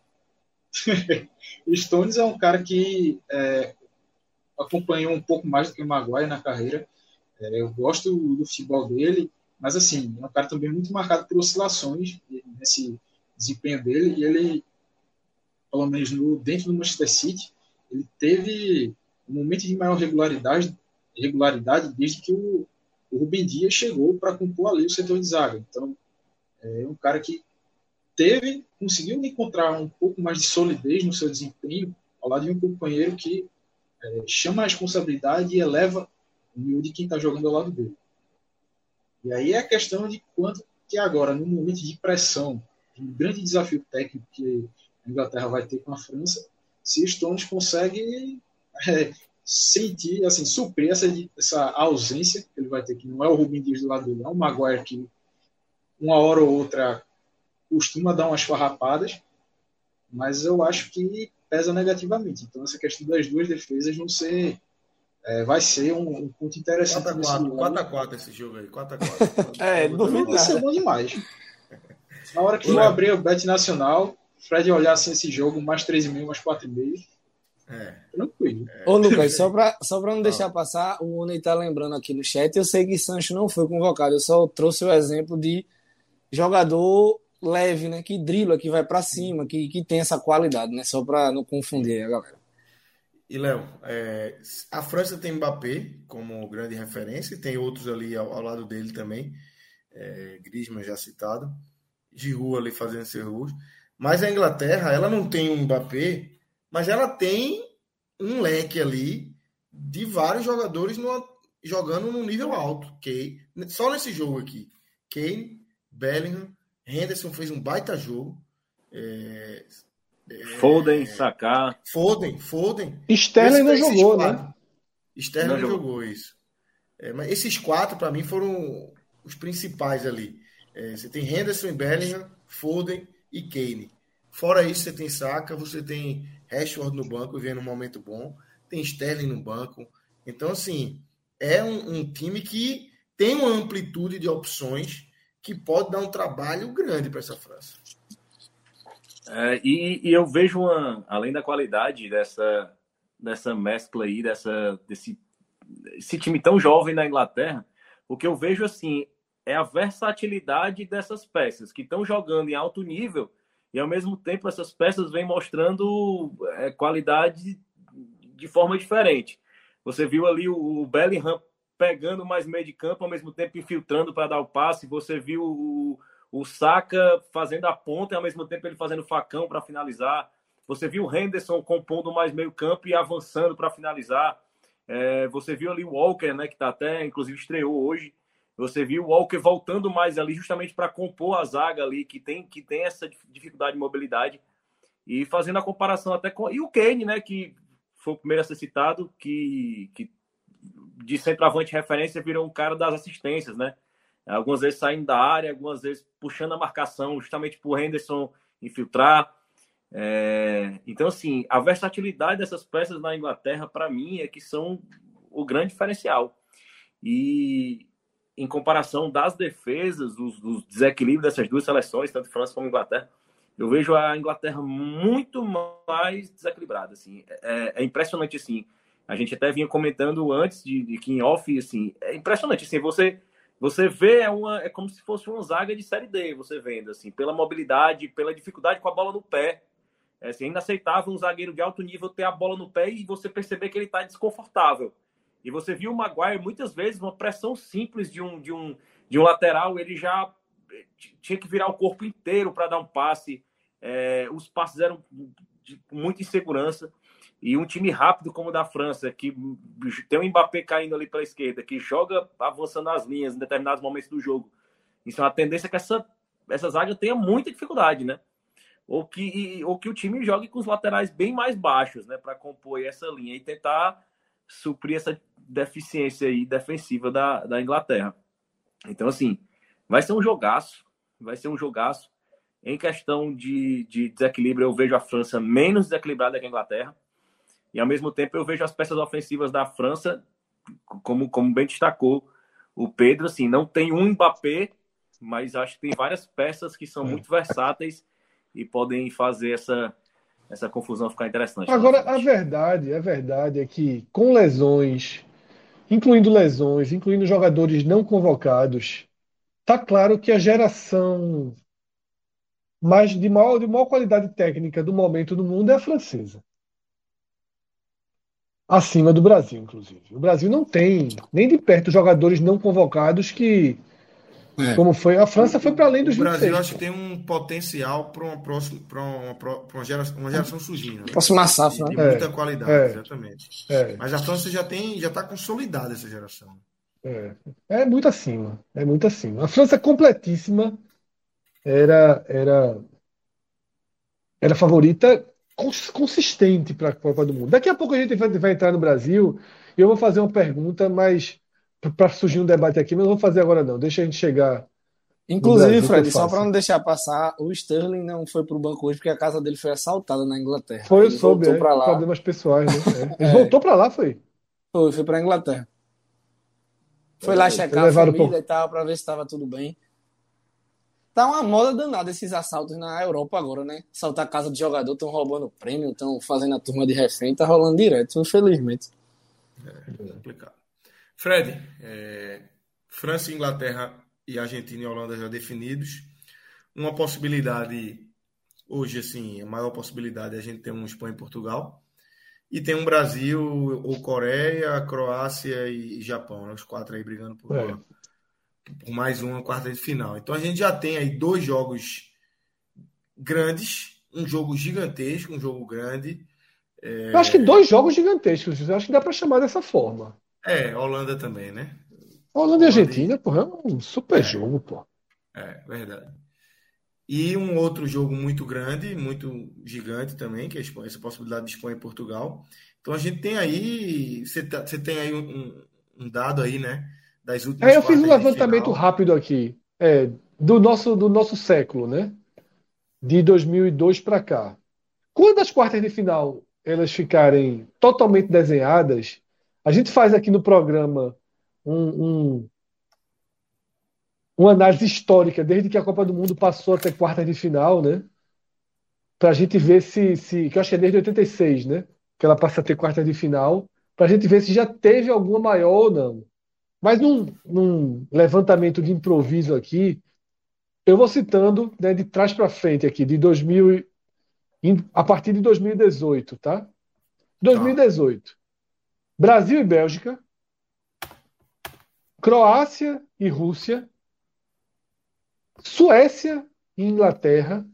do Stones é um cara que é, acompanhou um pouco mais do que o Maguire na carreira. É, eu gosto do futebol dele, mas assim, é um cara também muito marcado por oscilações nesse desempenho dele. E ele, pelo menos no, dentro do Manchester City, ele teve um momento de maior regularidade, regularidade desde que o, o Rubem Dias chegou para compor ali o setor de zaga. Então, é um cara que teve, conseguiu encontrar um pouco mais de solidez no seu desempenho ao lado de um companheiro que é, chama a responsabilidade e eleva o nível de quem está jogando ao lado dele. E aí é a questão de quanto que agora, no momento de pressão, de um grande desafio técnico que a Inglaterra vai ter com a França, se Stones consegue é, sentir, assim, suprir essa, essa ausência que ele vai ter, que não é o Rubem Dias do lado dele, é o Maguire que uma hora ou outra costuma dar umas farrapadas, mas eu acho que pesa negativamente. Então, essa questão das duas defesas não ser. É, vai ser um, um ponto interessante. 4x4 esse jogo aí. 4x4. é, duvido. Vai ser bom demais. Na hora que eu abrir o Bet Nacional, Fred olhar assim esse jogo, mais 3,5, mais 4,5. É. Tranquilo. É. Ô, Lucas, só para só pra não deixar passar, o Uni tá lembrando aqui no chat, eu sei que Sancho não foi convocado, eu só trouxe o exemplo de jogador leve, né? Que dribla, que vai para cima, que, que tem essa qualidade, né? Só para não confundir a galera. E, Léo, é, a França tem Mbappé como grande referência, e tem outros ali ao, ao lado dele também, é, Griezmann já citado, Giroud ali fazendo seus gols. Mas a Inglaterra, ela não tem um Mbappé, mas ela tem um leque ali de vários jogadores no, jogando num nível alto. Okay? Só nesse jogo aqui. Kane, Bellingham, Henderson fez um baita jogo. É, é, Foden, Sacar. Foden, Foden. Sterling não jogou, né? Sterling não, jogou. jogou isso. É, mas esses quatro, para mim, foram os principais ali. É, você tem Henderson, Bellingham, Foden e Kane. Fora isso, você tem Saka, você tem Rashford no banco, vendo um momento bom. Tem Sterling no banco. Então, assim, é um, um time que tem uma amplitude de opções que pode dar um trabalho grande para essa França. É, e, e, eu vejo, uma, além da qualidade dessa, dessa mescla aí, dessa, desse esse time tão jovem na Inglaterra, o que eu vejo assim é a versatilidade dessas peças que estão jogando em alto nível e ao mesmo tempo essas peças vêm mostrando é, qualidade de forma diferente. Você viu ali o, Bellingham pegando mais meio de campo, ao mesmo tempo infiltrando para dar o passe. Você viu o, o Saka fazendo a ponta e ao mesmo tempo ele fazendo facão para finalizar. Você viu o Henderson compondo mais meio campo e avançando para finalizar. É, você viu ali o Walker, né, que está até, inclusive, estreou hoje. Você viu o Walker voltando mais ali justamente para compor a zaga ali, que tem, que tem essa dificuldade de mobilidade. E fazendo a comparação até com. E o Kane, né, que foi o primeiro a ser citado, que, que de centroavante referência virou um cara das assistências, né? Algumas vezes saindo da área, algumas vezes puxando a marcação, justamente o Henderson infiltrar. É... Então, assim, a versatilidade dessas peças na Inglaterra, para mim, é que são o grande diferencial. E em comparação das defesas, dos, dos desequilíbrios dessas duas seleções, tanto França como Inglaterra, eu vejo a Inglaterra muito mais desequilibrada. Assim. É, é impressionante, assim. A gente até vinha comentando antes de, de off, assim, é impressionante, assim, você você vê é uma é como se fosse uma zaga de série D, você vendo assim, pela mobilidade, pela dificuldade com a bola no pé. É assim, inaceitável um zagueiro de alto nível ter a bola no pé e você perceber que ele está desconfortável. E você viu o Maguire muitas vezes uma pressão simples de um de um de um lateral, ele já eh, tinha que virar o corpo inteiro para dar um passe. É, os passes eram de muita insegurança. E um time rápido como o da França, que tem o Mbappé caindo ali pela esquerda, que joga avançando as linhas em determinados momentos do jogo. Isso é uma tendência que essa, essa zaga tenha muita dificuldade, né? Ou que, ou que o time jogue com os laterais bem mais baixos, né? Para compor essa linha e tentar suprir essa deficiência aí defensiva da, da Inglaterra. Então, assim, vai ser um jogaço, vai ser um jogaço. Em questão de, de desequilíbrio, eu vejo a França menos desequilibrada que a Inglaterra. E ao mesmo tempo eu vejo as peças ofensivas da França, como, como bem destacou o Pedro, assim, não tem um Mbappé, mas acho que tem várias peças que são é. muito versáteis e podem fazer essa, essa confusão ficar interessante. Agora, a verdade, a verdade é que com lesões, incluindo lesões, incluindo jogadores não convocados, tá claro que a geração mais de maior, de maior qualidade técnica do momento no mundo é a francesa acima do Brasil, inclusive. O Brasil não tem nem de perto jogadores não convocados que é. Como foi a França foi para além dos O Brasil 26, acho que tem um potencial para uma próxima para uma, uma, geração, uma geração surgindo. Né? Próxima safra, de, de né? muita é. qualidade, é. exatamente. É. Mas a França já tem já está consolidada essa geração. É. é muito acima, é muito acima. A França completíssima era era era favorita consistente para a Copa do Mundo. Daqui a pouco a gente vai, vai entrar no Brasil e eu vou fazer uma pergunta, mas para surgir um debate aqui, mas não vou fazer agora não. Deixa a gente chegar. Inclusive, Fred, só para não deixar passar, o Sterling não foi para o banco hoje porque a casa dele foi assaltada na Inglaterra. Foi, eu soube, é, lá. problemas pessoais, né? É. Ele é. voltou para lá, foi? Foi, foi para a Inglaterra. Foi lá checar a família por... e tal, para ver se estava tudo bem. Tá uma moda danada esses assaltos na Europa agora, né? Assaltar a casa de jogador, estão roubando prêmio, estão fazendo a turma de refém, tá rolando direto, infelizmente. É, é complicado. Fred, é, França, Inglaterra e Argentina e Holanda já definidos. Uma possibilidade, hoje, assim, a maior possibilidade é a gente ter um Espanha e Portugal. E tem um Brasil, ou Coreia, Croácia e Japão, né? os quatro aí brigando por, é por mais uma quarta de final. Então a gente já tem aí dois jogos grandes, um jogo gigantesco, um jogo grande. É... Eu acho que dois jogos gigantescos, eu acho que dá para chamar dessa forma. É, Holanda também, né? Holanda e Argentina, porra, é um super é. jogo, pô. É, verdade. E um outro jogo muito grande, muito gigante também, que é essa possibilidade de Espanha e Portugal. Então a gente tem aí, você, tá, você tem aí um, um dado aí, né? das últimas é, Eu fiz um levantamento rápido aqui é, do, nosso, do nosso século, né? De 2002 para cá. Quando as quartas de final elas ficarem totalmente desenhadas, a gente faz aqui no programa um, um, uma análise histórica, desde que a Copa do Mundo passou até quartas de final, né? Para a gente ver se, se. Que eu acho que é desde 86, né? Que ela passa a ter quartas de final. Para a gente ver se já teve alguma maior ou não. Mas num, num levantamento de improviso aqui, eu vou citando né, de trás para frente aqui, de 2000, a partir de 2018, tá? 2018. Brasil e Bélgica, Croácia e Rússia, Suécia e Inglaterra,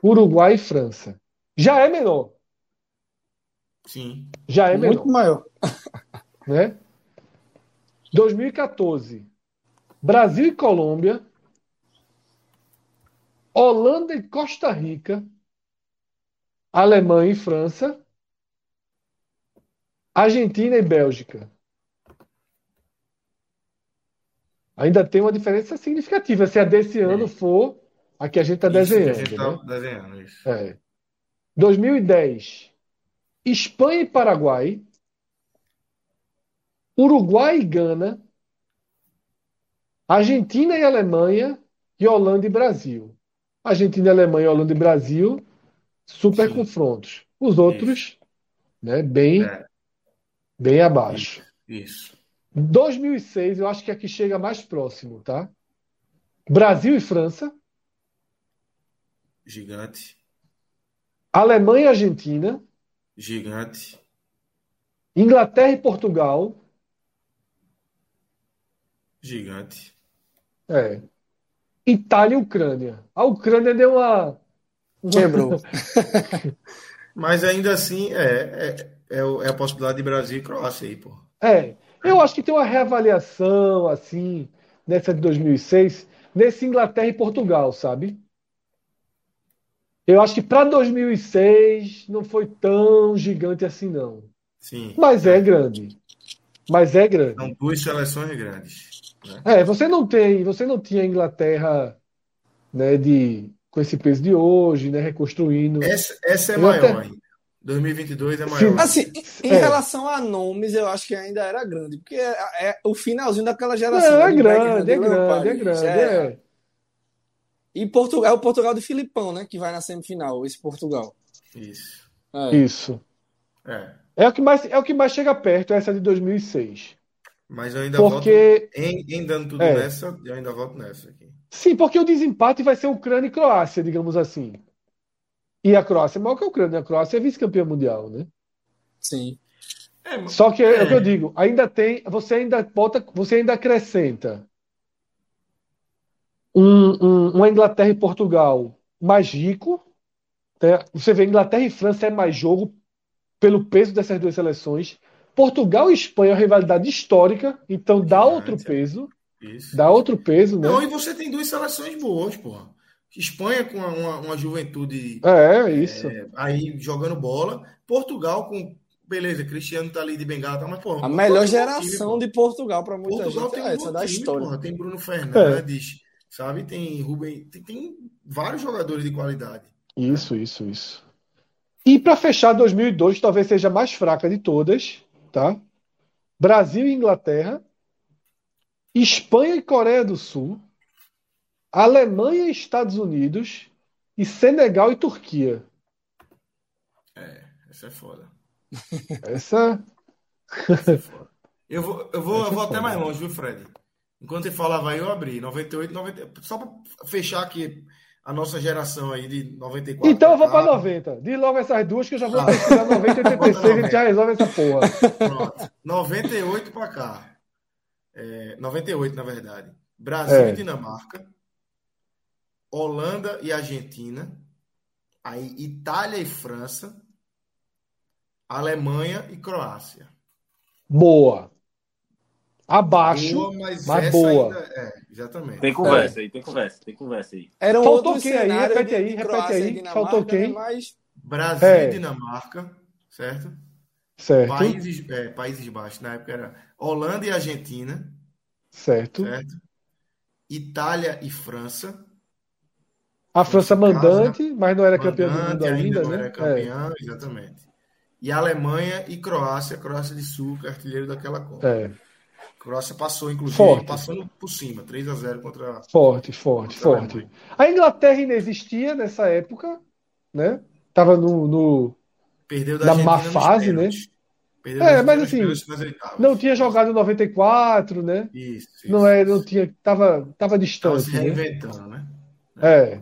Uruguai e França. Já é menor. Sim. Já é menor. Muito maior. Né? 2014, Brasil e Colômbia, Holanda e Costa Rica, Alemanha e França, Argentina e Bélgica. Ainda tem uma diferença significativa se a desse ano for a que a gente está desenhando. A gente tá né? desenhando isso. É. 2010. Espanha e Paraguai. Uruguai e Gana. Argentina e Alemanha. E Holanda e Brasil. Argentina, Alemanha, Holanda e Brasil. Super Sim. confrontos. Os outros, né, bem, é. Bem abaixo. Isso. 2006, eu acho que é que chega mais próximo, tá? Brasil e França. Gigante. Alemanha e Argentina. Gigante. Inglaterra e Portugal. Gigante. É. Itália e Ucrânia. A Ucrânia deu uma. Quebrou. Mas ainda assim, é, é, é, a possibilidade de Brasil e Croácia aí, pô. É. Eu acho que tem uma reavaliação, assim, nessa de 2006, nesse Inglaterra e Portugal, sabe? Eu acho que para 2006 não foi tão gigante assim, não. Sim. Mas é, é grande. Mas é grande. São duas seleções grandes. Né? É, você não tem, você não tinha Inglaterra, né, de com esse peso de hoje, né, reconstruindo. Essa, essa é maior ainda. 2022 é maior. Assim, em é. relação a nomes, eu acho que ainda era grande, porque é, é o finalzinho daquela geração. É, é grande, é grande, é grande, é. E Portugal, é o Portugal do Filipão, né? Que vai na semifinal, esse Portugal. Isso. É. Isso. É. É o, que mais, é o que mais chega perto, essa de 2006. Mas eu ainda porque... volto. Em, em dando tudo é. nessa, eu ainda volto nessa aqui. Sim, porque o desempate vai ser Ucrânia e Croácia, digamos assim. E a Croácia é maior que a Ucrânia. A Croácia é vice-campeã mundial, né? Sim. É, Só que é, é, o que eu digo, ainda tem, você ainda bota, você ainda acrescenta um, um, uma Inglaterra e Portugal mais rico. Né? Você vê Inglaterra e França é mais jogo pelo peso dessas duas seleções. Portugal e Espanha é uma rivalidade histórica, então dá outro peso. Isso. Dá outro peso, né? Não, e você tem duas seleções boas, porra. Espanha com uma, uma juventude. É, isso. É, aí jogando bola. Portugal com. Beleza, Cristiano tá ali de bengala, tá, mas, porra. A melhor geração time, de Portugal para muita Portugal gente tem é essa da história. Porra, tem Bruno Fernandes, é. sabe? Tem Rubem. Tem, tem, vários jogadores de qualidade. Isso, isso, isso. E para fechar 2002, talvez seja a mais fraca de todas, tá? Brasil e Inglaterra. Espanha e Coreia do Sul. Alemanha e Estados Unidos e Senegal e Turquia. É, essa é foda. Essa. essa é foda. Eu vou, eu vou, eu vou é até mais longe, viu, Fred? Enquanto você falava aí, eu abri. 98, 90. Só pra fechar aqui a nossa geração aí de 94. Então eu vou para 90. Diz logo essas duas que eu já vou ah. pesquisar 90 e 86 e a gente já resolve essa porra. Pronto. 98 para cá. É, 98, na verdade. Brasil é. e Dinamarca. Holanda e Argentina, aí Itália e França, Alemanha e Croácia. Boa. Abaixo, boa, mas, mas boa. Ainda, é, exatamente. Tem conversa é. aí, tem conversa, tem conversa aí. Era um Faltou quem aí? Repete aí, repete aí. Faltou quem? Mas... Brasil é. e Dinamarca, certo? Certo. Países, é, Países Baixos, na época era Holanda e Argentina. Certo. certo? Itália e França. A França mandante, caso, mas não era campeã do mundo ainda, ainda não né? Era campeã, é. exatamente. E Alemanha e Croácia, Croácia de Sul, é artilheiro daquela Copa. É. Croácia passou, inclusive, forte. passando por cima, 3 a 0 contra. Forte, forte, contra forte. A, a, Inglaterra ainda existia nessa época, né? Tava no. no Perdeu da na má fase, né? Perdeu é, mas assim, não tinha jogado em 94, né? Isso, isso, não é, não tinha, tava, tava distante. Tava se reinventando, né? né? É.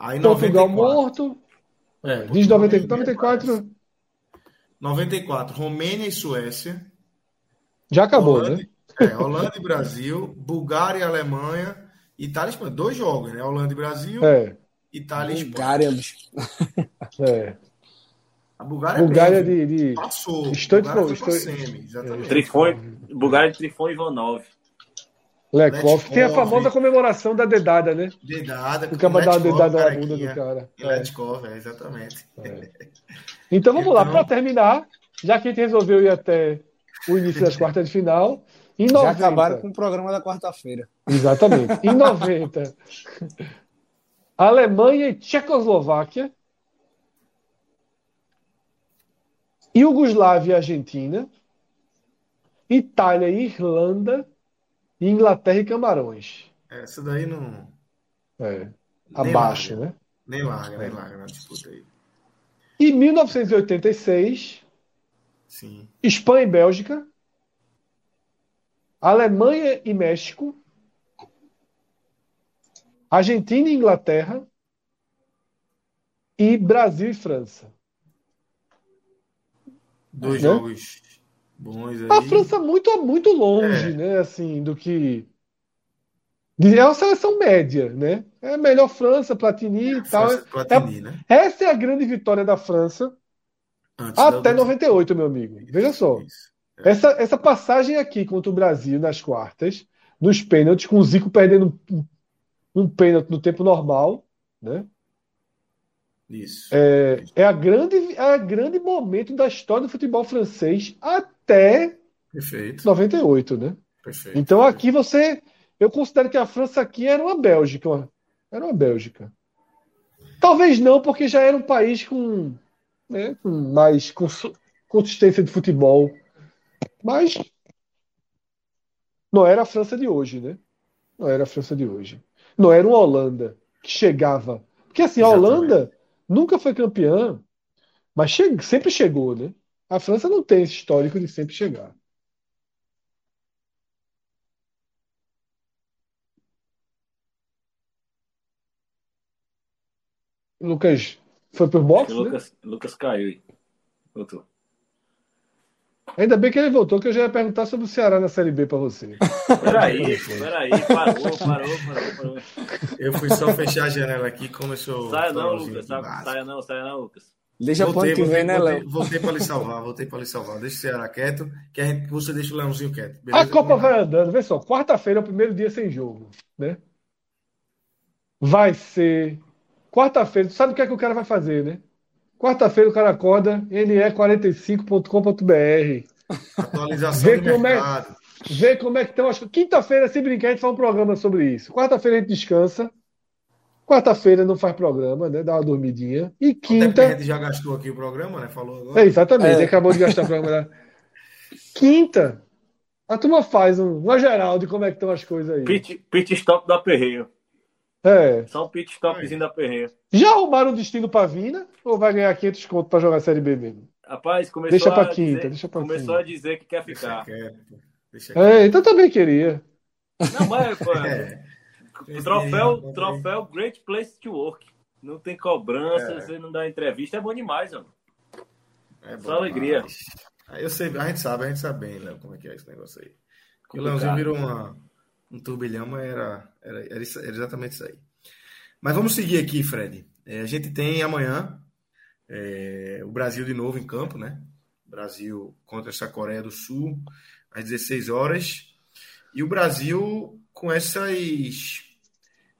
Aí, Portugal 94. morto. É, diz 94. 94. 94, Romênia e Suécia. Já acabou, Holanda, né? É, Holanda e Brasil, Bulgária e Alemanha, Itália e Espanha. Dois jogos, né? Holanda e Brasil, é. Itália e Bulgária. Espanha. É. A Bulgária, Bulgária de, de... passou. Estante, Bulgária foi, semi, exatamente. Trifon, Bulgária de Trifon Ivanov. Lekov. Tem a famosa comemoração da dedada, né? Dedada. O cara dá uma dedada na bunda do cara. É. Letkov, é, exatamente. É. Então vamos então, lá, para terminar, já que a gente resolveu ir até o início das quartas de final, em 90, Já acabaram com o programa da quarta-feira. Exatamente. Em 90, Alemanha e Tchecoslováquia, Iugoslávia e Argentina, Itália e Irlanda, Inglaterra e Camarões. Essa daí não. É. Abaixo, larga. né? Nem larga, nem larga na disputa aí. Em 1986, Sim. Espanha e Bélgica, Alemanha e México, Argentina e Inglaterra e Brasil e França. Dois né? jogos bons aí. A França muito muito longe, é. né, assim, do que é uma seleção média, né? É melhor França, Platini e tal. Platini, é, né? Essa é a grande vitória da França Antes até 98, meu amigo. Veja só. É. Essa, essa passagem aqui contra o Brasil nas quartas, nos pênaltis, com o Zico perdendo um, um pênalti no tempo normal, né? Isso. É, é, a grande, é a grande momento da história do futebol francês até Perfeito. 98, né? Perfeito. Então aqui você. Eu considero que a França aqui era uma Bélgica. Era uma Bélgica. Talvez não, porque já era um país com, né, com mais consistência de futebol. Mas não era a França de hoje, né? Não era a França de hoje. Não era uma Holanda que chegava. Porque assim, a Holanda nunca foi campeã, mas che sempre chegou, né? A França não tem esse histórico de sempre chegar. Lucas foi por boxe? Né? Lucas, Lucas caiu. Voltou. Ainda bem que ele voltou, que eu já ia perguntar sobre o Ceará na Série B para você. Peraí, peraí, parou, parou, parou, parou. Eu fui só fechar a janela aqui começou. Saia não, Lucas. Saia não, saia não, Lucas. Deixa voltei, que vem, né, Léo? Voltei para lhe salvar, voltei para lhe salvar. Deixa o Ceará quieto, que a gente, você deixa o Leãozinho quieto. Beleza? A Copa vai andando, vê só. Quarta-feira é o primeiro dia sem jogo, né? Vai ser. Quarta-feira, tu sabe o que é que o cara vai fazer, né? Quarta-feira o cara acorda, ne45.com.br. Atualização vê do como é- mercado. É, vê como é que estão as Quinta-feira, se brincar, a gente faz um programa sobre isso. Quarta-feira a gente descansa. Quarta-feira não faz programa, né? Dá uma dormidinha. E quinta. A gente já gastou aqui o programa, né? Falou agora. É, exatamente, é. acabou de gastar o programa. Né? Quinta, a turma faz um, uma geral de como é que estão as coisas aí. Pit, pit stop da Perreio. É. Só um pit stopzinho da Perreio. Já arrumaram um destino pra Vina ou vai ganhar 500 conto pra jogar a Série B mesmo? Rapaz, começou deixa pra a quinta, dizer, deixa pra começou quinta. a dizer que quer ficar. Deixa quieto, deixa É, então também queria. Não, mas, pô, é. Troféu, troféu Great Place to Work. Não tem cobrança, é. você não dá entrevista, é bom demais, mano. É bom Só alegria. Eu sei, a gente sabe, a gente sabe bem, Léo, como é que é esse negócio aí. o Leãozinho virou uma, um turbilhão, mas era, era, era, era, exatamente isso aí. Mas vamos seguir aqui, Fred. É, a gente tem amanhã é, o Brasil de novo em campo, né? Brasil contra essa Coreia do Sul, às 16 horas. E o Brasil com essas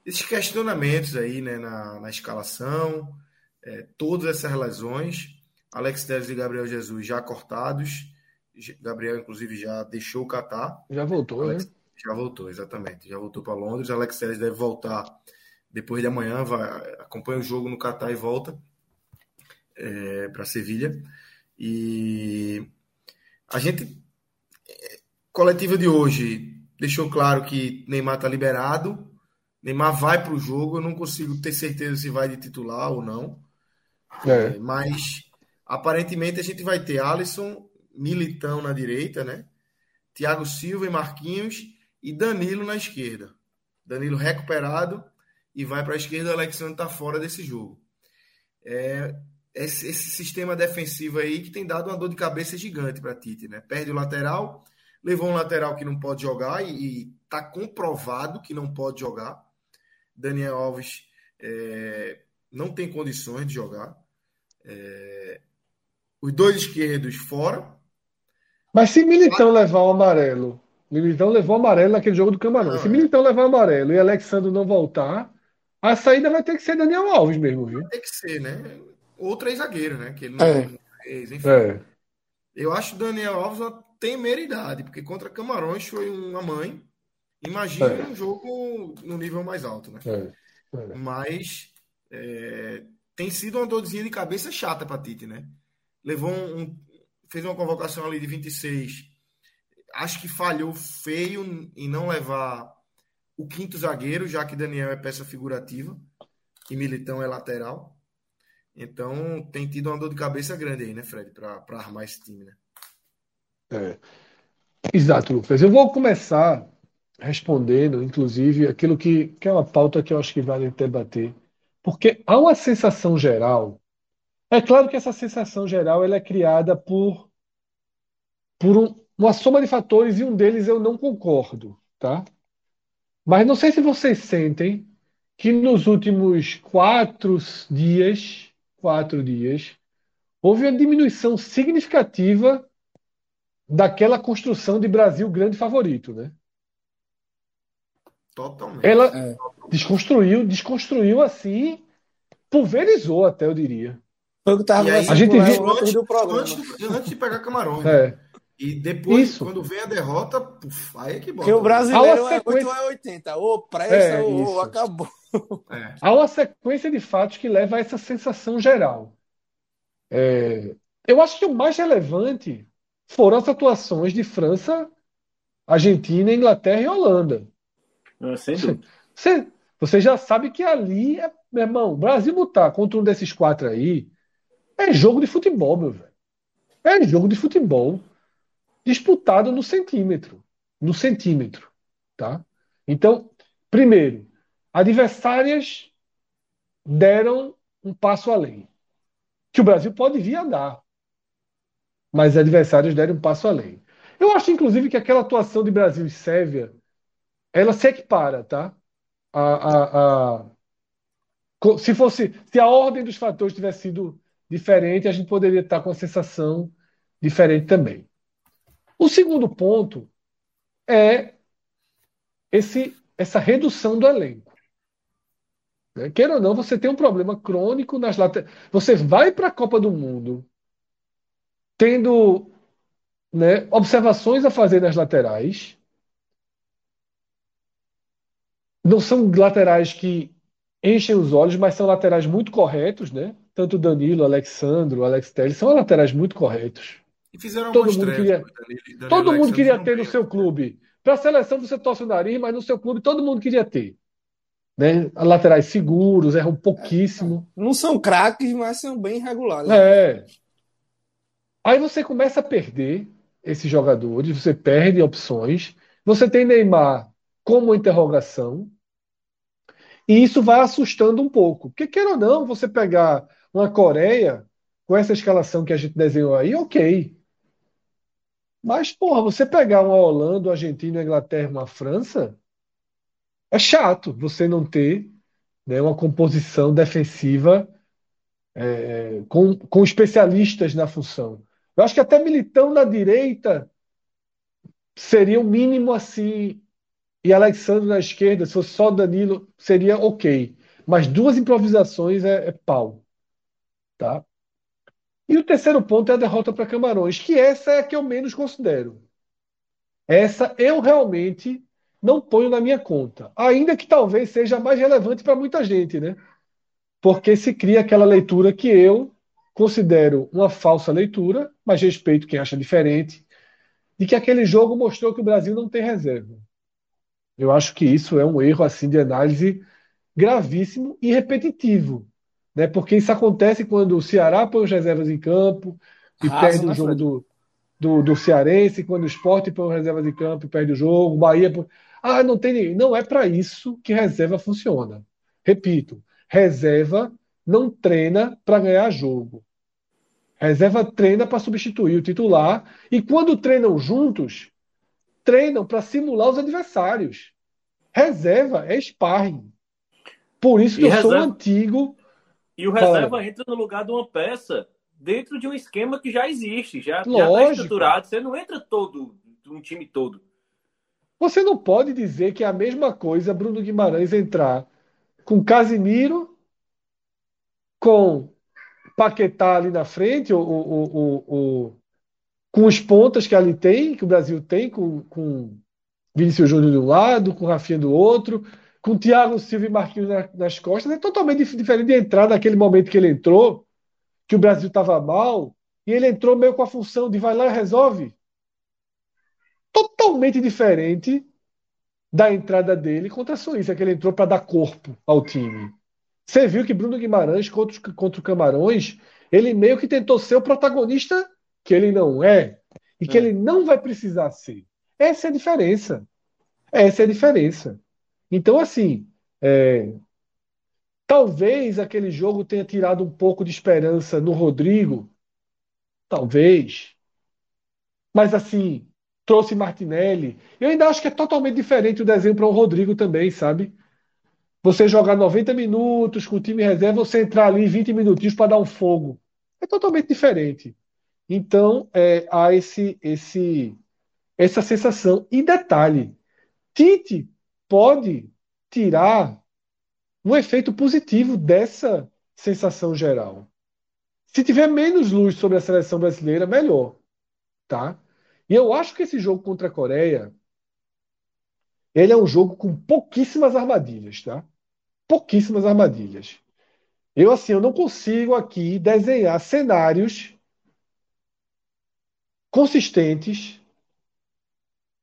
esses questionamentos aí né, na, na escalação, é, todas essas lesões, Alex Telles e Gabriel Jesus já cortados, Gabriel inclusive já deixou o Catar. Já voltou, Alex, né? Já voltou, exatamente, já voltou para Londres, Alex Telles deve voltar depois de amanhã, vai, acompanha o jogo no Catar e volta é, para Sevilha. E a gente, coletiva de hoje, deixou claro que Neymar está liberado, Neymar vai para o jogo, eu não consigo ter certeza se vai de titular ou não. É. Mas aparentemente a gente vai ter Alisson, Militão na direita, né? Thiago Silva e Marquinhos e Danilo na esquerda. Danilo recuperado e vai para a esquerda, o Alexandre está fora desse jogo. É esse, esse, sistema defensivo aí que tem dado uma dor de cabeça gigante para Tite, né? Perde o lateral, levou um lateral que não pode jogar e está comprovado que não pode jogar. Daniel Alves é, não tem condições de jogar. É, os dois esquerdos fora. Mas se Militão ah, levar o amarelo, Militão levou o amarelo naquele jogo do Camarão. se Militão levar o amarelo e Alexandre não voltar, a saída vai ter que ser Daniel Alves mesmo, viu? Ter que ser, né? Ou três zagueiros, né? Que ele não é. fez, enfim. É. Eu acho o Daniel Alves uma temeridade, porque contra Camarões foi uma mãe. Imagina é. um jogo no nível mais alto, né? É. É. Mas é, tem sido uma dorzinha de cabeça chata para Tite, né? Levou um, fez uma convocação ali de 26. Acho que falhou feio em não levar o quinto zagueiro, já que Daniel é peça figurativa e Militão é lateral. Então tem tido uma dor de cabeça grande aí, né, Fred, para armar esse time, né? É. Exato, Lucas. Eu vou começar respondendo, inclusive, aquilo que, que é uma pauta que eu acho que vale debater. Porque há uma sensação geral. É claro que essa sensação geral ela é criada por, por um, uma soma de fatores e um deles eu não concordo, tá? Mas não sei se vocês sentem que nos últimos quatro dias, quatro dias, houve uma diminuição significativa daquela construção de Brasil grande favorito, né? Totalmente. Ela é. desconstruiu, desconstruiu assim, pulverizou até, eu diria. Foi o que tava aí, a gente viu antes, antes, antes, de pegar Camarões. Né? É. E depois, isso. quando vem a derrota, puf, aí é que bota. Porque o brasileiro é sequência... 8 a 80. Ou pressa é, ou acabou. É. Há uma sequência de fatos que leva a essa sensação geral. É... Eu acho que o mais relevante foram as atuações de França, Argentina, Inglaterra e Holanda. Ah, sem dúvida. Você, você já sabe que ali, é, meu irmão, Brasil botar contra um desses quatro aí é jogo de futebol, meu velho. É jogo de futebol disputado no centímetro. No centímetro. Tá? Então, primeiro, adversárias deram um passo além. Que o Brasil pode vir a dar. Mas adversários deram um passo além. Eu acho, inclusive, que aquela atuação de Brasil e Sérvia ela se equipara, tá? A, a, a, se fosse, se a ordem dos fatores tivesse sido diferente, a gente poderia estar com a sensação diferente também. O segundo ponto é esse, essa redução do elenco. Né? Queira ou não, você tem um problema crônico nas laterais. Você vai para a Copa do Mundo tendo né, observações a fazer nas laterais não são laterais que enchem os olhos, mas são laterais muito corretos, né? Tanto Danilo, Alexandro, Alex Telles são laterais muito corretos. E fizeram todo mundo queria, Danilo, Danilo todo mundo queria ter no seu clube. Para a seleção você torce o nariz, mas no seu clube todo mundo queria ter. Né? Laterais seguros, erram pouquíssimo. É, não são craques, mas são bem regulares. É. Aí você começa a perder esses jogadores, você perde opções. Você tem Neymar como interrogação. E isso vai assustando um pouco. Porque, queira ou não, você pegar uma Coreia com essa escalação que a gente desenhou aí, ok. Mas, porra, você pegar uma Holanda, uma Argentina, uma Inglaterra, uma França, é chato você não ter né, uma composição defensiva é, com, com especialistas na função. Eu acho que até Militão na direita seria o mínimo assim e Alexandre na esquerda, se fosse só Danilo, seria ok. Mas duas improvisações é, é pau. Tá? E o terceiro ponto é a derrota para Camarões, que essa é a que eu menos considero. Essa eu realmente não ponho na minha conta. Ainda que talvez seja mais relevante para muita gente, né? Porque se cria aquela leitura que eu considero uma falsa leitura, mas respeito quem acha diferente, de que aquele jogo mostrou que o Brasil não tem reserva. Eu acho que isso é um erro assim de análise gravíssimo e repetitivo, né? Porque isso acontece quando o Ceará põe as reservas em campo e Raso, perde o jogo do, do, do, Cearense, quando o Sport põe as reservas em campo e perde o jogo, o Bahia põe... Ah, não tem ninguém. Não é para isso que reserva funciona. Repito, reserva não treina para ganhar jogo. Reserva treina para substituir o titular e quando treinam juntos, treinam para simular os adversários. Reserva é sparring. Por isso que e eu reserva... sou antigo. E o reserva entra no lugar de uma peça dentro de um esquema que já existe, já está estruturado. Você não entra todo, um time todo. Você não pode dizer que é a mesma coisa Bruno Guimarães entrar com Casimiro, com Paquetá ali na frente, o, o, o, o com os pontas que ali tem, que o Brasil tem, com, com Vinícius Júnior de um lado, com Rafinha do outro, com Thiago Silva e Marquinhos nas costas, é totalmente diferente de entrar naquele momento que ele entrou, que o Brasil estava mal, e ele entrou meio com a função de vai lá e resolve. Totalmente diferente da entrada dele contra a Suíça, que ele entrou para dar corpo ao time. Você viu que Bruno Guimarães contra, contra o Camarões, ele meio que tentou ser o protagonista que ele não é e que é. ele não vai precisar ser. Essa é a diferença. Essa é a diferença. Então, assim, é, talvez aquele jogo tenha tirado um pouco de esperança no Rodrigo. Talvez. Mas, assim, trouxe Martinelli. Eu ainda acho que é totalmente diferente o desenho para o Rodrigo também, sabe? Você jogar 90 minutos com o time reserva, você entrar ali 20 minutinhos para dar um fogo. É totalmente diferente. Então, é, há esse, esse, essa sensação. E detalhe: Tite pode tirar um efeito positivo dessa sensação geral. Se tiver menos luz sobre a seleção brasileira, melhor. Tá? E eu acho que esse jogo contra a Coreia ele é um jogo com pouquíssimas armadilhas, tá? Pouquíssimas armadilhas. Eu assim, eu não consigo aqui desenhar cenários consistentes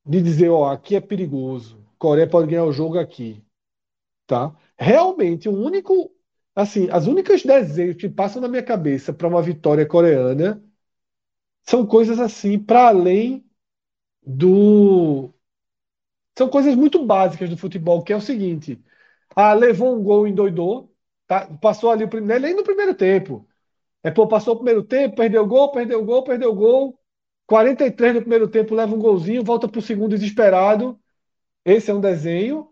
de dizer, ó, aqui é perigoso, Coreia pode ganhar o jogo aqui, tá? Realmente, o único, assim, as únicas desenhos que passam na minha cabeça para uma vitória coreana são coisas assim para além do são coisas muito básicas do futebol, que é o seguinte: ah, levou um gol, endoidou, tá? passou ali o primeiro, nem no primeiro tempo. É, pô, passou o primeiro tempo, perdeu gol, perdeu gol, perdeu gol. 43 no primeiro tempo, leva um golzinho, volta para o segundo desesperado. Esse é um desenho.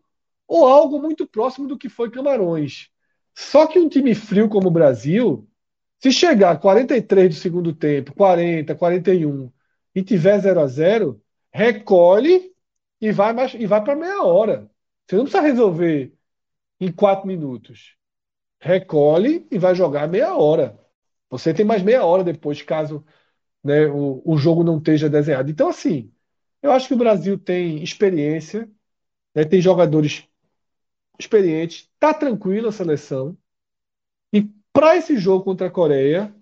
Ou algo muito próximo do que foi Camarões. Só que um time frio como o Brasil, se chegar 43 do segundo tempo, 40, 41 e tiver 0 a 0 recolhe e vai, e vai para meia hora. Você não precisa resolver em quatro minutos. Recolhe e vai jogar meia hora. Você tem mais meia hora depois, caso né, o, o jogo não esteja desenhado. Então, assim, eu acho que o Brasil tem experiência, né, tem jogadores experientes, está tranquila a seleção. E para esse jogo contra a Coreia,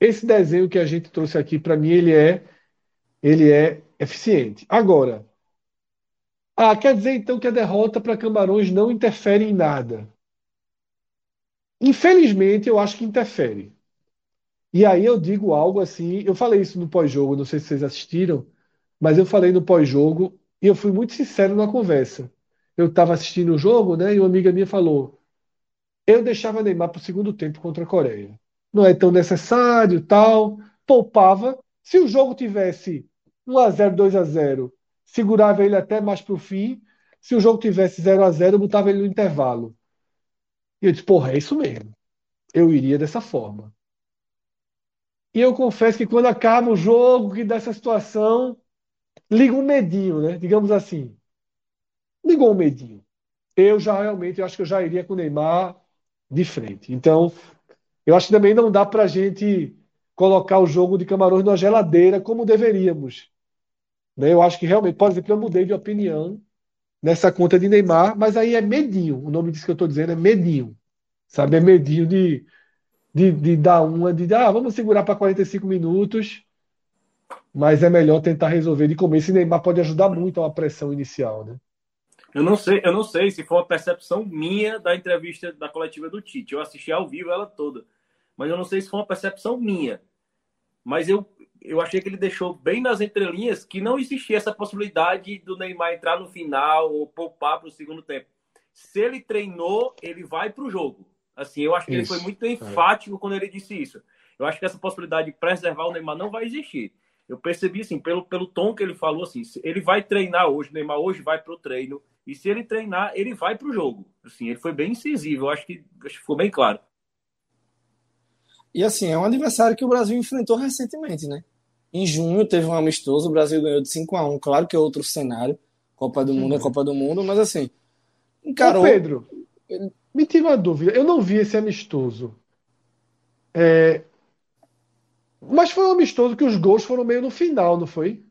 esse desenho que a gente trouxe aqui, para mim, ele é, ele é eficiente. Agora, ah, quer dizer então que a derrota para Camarões não interfere em nada? Infelizmente, eu acho que interfere. E aí eu digo algo assim, eu falei isso no pós-jogo, não sei se vocês assistiram, mas eu falei no pós-jogo e eu fui muito sincero na conversa. Eu estava assistindo o jogo, né, e uma amiga minha falou: "Eu deixava Neymar para o segundo tempo contra a Coreia. Não é tão necessário, tal, poupava. Se o jogo tivesse 1 a 0, 2 a 0, segurava ele até mais para o fim. Se o jogo tivesse 0 a 0, eu botava ele no intervalo. E eu disse, porra, é isso mesmo. Eu iria dessa forma. E eu confesso que quando acaba o jogo, que dessa situação, liga um medinho, né? Digamos assim. Ligou um medinho. Eu já realmente, eu acho que eu já iria com o Neymar de frente. Então, eu acho que também não dá para a gente colocar o jogo de Camarões na geladeira como deveríamos. Né? Eu acho que realmente, por exemplo, eu mudei de opinião nessa conta de Neymar, mas aí é medinho. O nome disso que eu estou dizendo é medinho. Sabe? É medinho de de, de dar uma, de ah, vamos segurar para 45 minutos, mas é melhor tentar resolver de começo. E Neymar pode ajudar muito a uma pressão inicial, né? Eu não sei, eu não sei se foi uma percepção minha da entrevista da coletiva do Tite. Eu assisti ao vivo ela toda, mas eu não sei se foi uma percepção minha. Mas eu, eu achei que ele deixou bem nas entrelinhas que não existia essa possibilidade do Neymar entrar no final ou poupar para o segundo tempo. Se ele treinou, ele vai para o jogo. Assim, eu acho que isso. ele foi muito é. enfático é. quando ele disse isso. Eu acho que essa possibilidade de preservar o Neymar não vai existir. Eu percebi, assim, pelo, pelo tom que ele falou, assim, ele vai treinar hoje, o Neymar hoje vai para o treino, e se ele treinar, ele vai para o jogo. Assim, ele foi bem incisivo, eu acho que, acho que ficou bem claro. E assim, é um adversário que o Brasil enfrentou recentemente, né? Em junho teve um amistoso, o Brasil ganhou de 5 a 1 claro que é outro cenário, Copa do Mundo é Copa do Mundo, mas assim, encarou... Ô Pedro, me tira uma dúvida. Eu não vi esse amistoso. É... Mas foi um amistoso que os gols foram meio no final, não foi?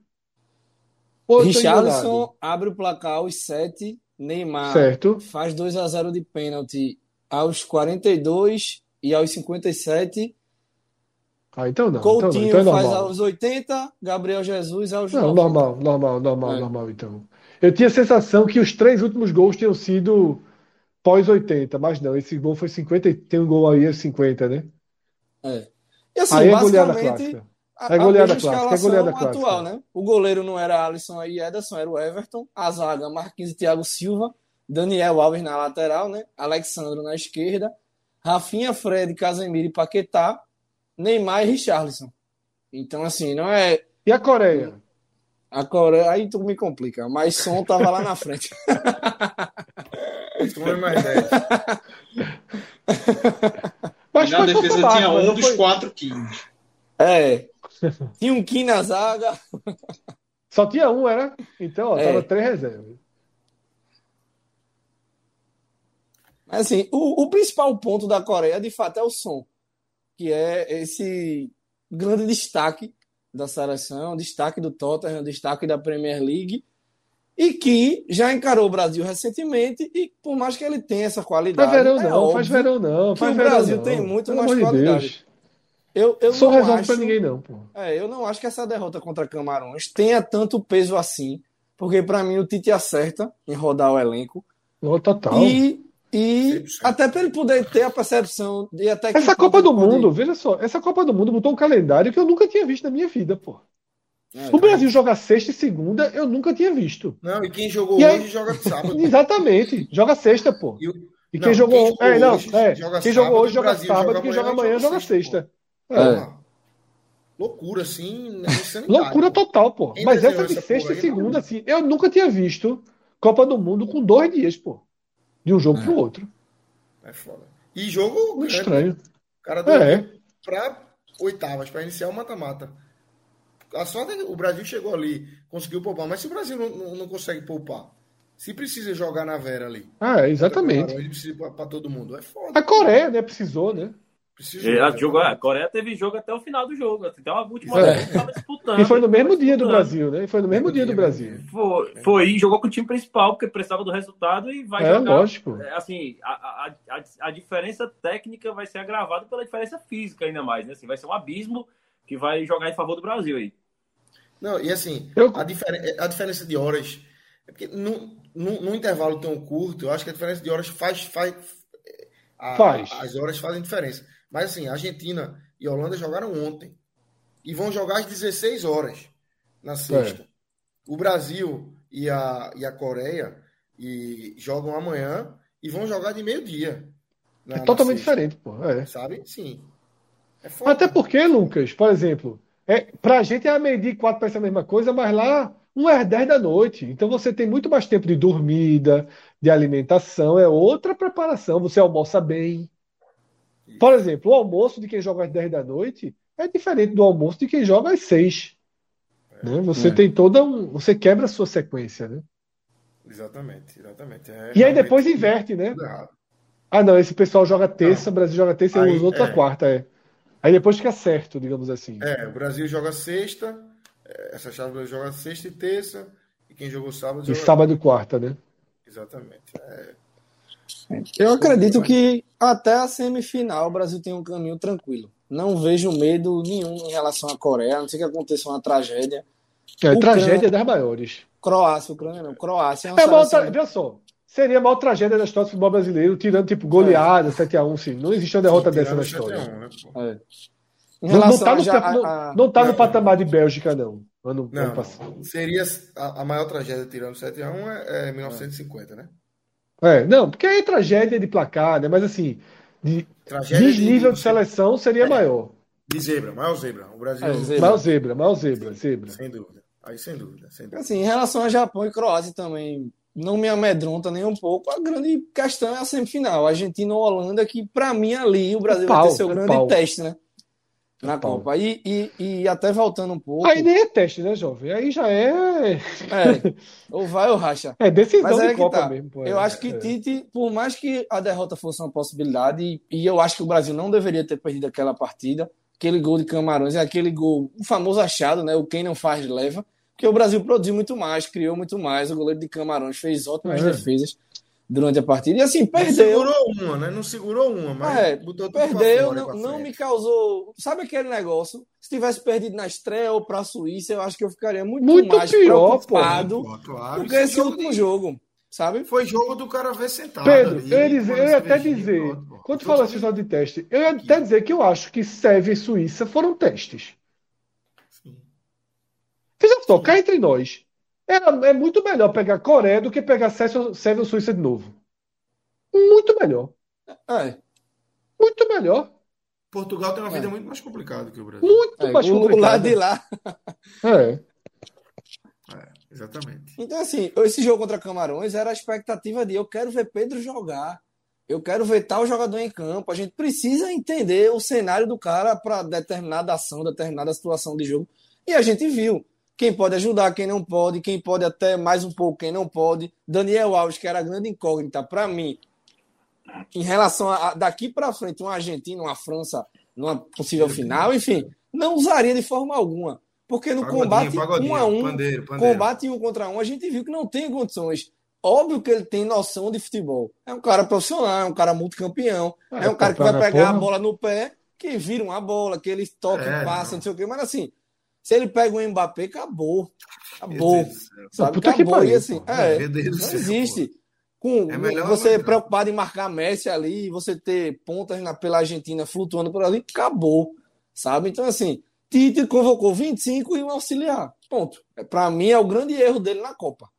Richarlison abre o placar aos 7, Neymar certo. faz 2 a 0 de pênalti aos 42 e aos 57. Ah, então não. Coutinho então não. Então é faz aos 80, Gabriel Jesus aos Não, 90. normal, normal, normal, é. normal, então. Eu tinha a sensação que os três últimos gols tinham sido pós 80, mas não, esse gol foi 50, tem um gol aí, é 50, né? É. E assim, aí é basicamente, a, é goleada clássica, é goleada clássica. atual, né? O goleiro não era Alisson e Ederson, era o Everton. A zaga, Marquinhos e Thiago Silva. Daniel Alves na lateral, né? Alexandro na esquerda. Rafinha, Fred, Casemiro e Paquetá. Neymar e Richarlison. Então, assim, não é... E a Coreia? A Coreia, aí tu me complica. Mas som tava lá na frente. Foi mais 10. Mas na defesa tinha um dos foi... quatro Kings. É. Tinha um Kim na zaga. Só tinha um, era? Então, ó, é. tava três reservas. Mas assim, o, o principal ponto da Coreia, de fato, é o som. Que é esse grande destaque da seleção, destaque do Tottenham, destaque da Premier League e que já encarou o Brasil recentemente e por mais que ele tenha essa qualidade faz verão é não, faz verão não, faz o verão Brasil não. tem muito Pelo mais qualidade. De eu, eu Sou não acho, pra ninguém não, pô. É, eu não acho que essa derrota contra Camarões tenha tanto peso assim, porque para mim o Tite acerta em rodar o elenco. Oh, total. E e até para ele poder ter a percepção de até que Essa Copa do Mundo, veja só, essa Copa do Mundo botou um calendário que eu nunca tinha visto na minha vida, pô. É, o Brasil joga sexta e segunda, eu nunca tinha visto. Não, e quem jogou e hoje aí... joga sábado. Exatamente, joga sexta, pô. E, o... e quem, não, jogou... quem jogou. É, hoje, não, é. Joga quem jogou hoje joga sábado, joga quem joga amanhã joga sexta. É. é. Loucura, assim. Loucura total, pô. Quem Mas essa de sexta e segunda, assim, eu nunca tinha visto Copa do Mundo com dois dias, pô. De um jogo é. pro outro. É foda. E jogo. Muito estranho. O cara deu é. pra oitavas, pra iniciar o mata-mata a sorte é que o Brasil chegou ali, conseguiu poupar, mas se o Brasil não, não, não consegue poupar, se precisa jogar na Vera ali. Ah, exatamente. Ele precisa para todo mundo. É foda. A Coreia, né? Precisou, né? É, a, jogo, a Coreia teve jogo até o final do jogo. Até uma última é. vez que disputando. E foi no mesmo dia do Brasil, né? E foi no mesmo dia do Brasil. Foi, foi e jogou com o time principal, porque precisava do resultado e vai é, jogar. lógico. É, assim, a, a, a, a diferença técnica vai ser agravada pela diferença física ainda mais, né? Assim, vai ser um abismo que vai jogar em favor do Brasil aí. Não, e assim, eu... a, difer a diferença de horas. É porque num, num, num, intervalo tão curto, eu acho que a diferença de horas faz. faz, a, faz. As horas fazem diferença. Mas assim, a Argentina e a Holanda jogaram ontem. E vão jogar às 16 horas na sexta. É. O Brasil e a, e a Coreia e jogam amanhã e vão jogar de meio-dia. É totalmente diferente, pô. É. Sabe? Sim. É Até porque, Lucas, por exemplo, é, para a gente é a meio-dia quatro para ser a mesma coisa, mas lá um é 10 da noite. Então você tem muito mais tempo de dormida, de alimentação, é outra preparação. Você almoça bem. Por exemplo, o almoço de quem joga às 10 da noite é diferente do almoço de quem joga às 6. É. Né? Você é. tem toda um. Você quebra a sua sequência, né? Exatamente, exatamente. É e aí depois inverte, né? Ah, não, esse pessoal joga terça, o Brasil joga terça e os outros a é. quarta, é. Aí depois fica certo, digamos assim. É, o Brasil joga sexta, é, essa chave joga sexta e terça, e quem jogou sábado E joga... sábado e quarta, né? Exatamente. É... Eu acredito que até a semifinal o Brasil tem um caminho tranquilo. Não vejo medo nenhum em relação à Coreia, a não ser que aconteça uma tragédia. É, Ucrânia... tragédia das maiores. Croácia, Ucrânia não. Croácia é uma é seleção... Tra... Olha só, seria a maior tragédia da história do futebol brasileiro, tirando tipo goleada, é. 7x1, sim. Não existe uma derrota sim, dessa na história. 1, né, é. Não, não tá, no, já, não, a, não tá no patamar de Bélgica, não. Ano, não, ano seria a, a, maior tragédia tirando 7x1 é, é 1950, é. né? É, não, porque aí é tragédia de placar, né? Mas assim, de desnível de, de, de, seleção seria é, maior. De zebra, maior zebra. O Brasil. É, zebra. Maior zebra, maior zebra, zebra. Sem dúvida. Aí sem dúvida, sem dúvida. Assim, em relação a Japão e Croácia também, não me amedronta nem um pouco. A grande questão é a semifinal. Argentina ou Holanda, que para mim ali o Brasil pau, vai ter seu grande pau. teste, né? Na pau. Copa. E, e, e, até voltando um pouco. Aí nem é teste, né, jovem? Aí já é. É. Ou vai ou racha. É decisão Mas é de Copa tá. mesmo. Pô, eu acho que é. Tite, por mais que a derrota fosse uma possibilidade, e, e eu acho que o Brasil não deveria ter perdido aquela partida, aquele gol de Camarões, é aquele gol, o famoso achado, né? O quem não faz leva, porque o Brasil produziu muito mais, criou muito mais. O goleiro de Camarões fez ótimas é. defesas durante a partida. E assim, perdeu. Não segurou uma, né? Não segurou uma, mas é, perdeu, não, não me causou. Sabe aquele negócio? Se tivesse perdido na estreia ou para a Suíça, eu acho que eu ficaria muito, muito mais pior, preocupado pô, claro. do que esse, último jogo. Sabe? Foi jogo do cara ver sentado. Pedro, ali, eles, eu ia até dizer, piloto, quando tu falou assim só de teste, eu ia até dizer que eu acho que Sérvia e Suíça foram testes. Veja só, cá entre nós. É, é muito melhor pegar Coreia do que pegar Sérvia ou Suíça de novo. Muito melhor. É. Muito melhor. Portugal tem uma vida é. muito mais complicada que o Brasil. Muito é, mais complicada. O lado de lá. É. é. Exatamente. Então, assim, esse jogo contra Camarões era a expectativa de eu quero ver Pedro jogar. Eu quero ver tal jogador em campo. A gente precisa entender o cenário do cara para determinada ação, determinada situação de jogo. E a gente viu quem pode ajudar, quem não pode, quem pode até mais um pouco, quem não pode. Daniel Alves, que era a grande incógnita para mim, em relação a daqui para frente, uma Argentina, uma França, numa possível final, enfim, não usaria de forma alguma. Porque no pagodinho, combate pagodinho, um a um, pandeiro, pandeiro. combate um contra um, a gente viu que não tem condições. Óbvio que ele tem noção de futebol. É um cara profissional, é um cara multicampeão, é, é um cara que vai pegar porra. a bola no pé, que vira uma bola, que ele toca é, e passa, não sei o quê. Mas assim, se ele pega o Mbappé, acabou. Acabou. Sabe? Acabou. E assim, é, não existe. Com é você preocupado em marcar Messi ali, você ter pontas na, pela Argentina flutuando por ali, acabou. Sabe? Então, assim, Tite convocou 25 e um auxiliar. Ponto. É, Para mim é o grande erro dele na Copa.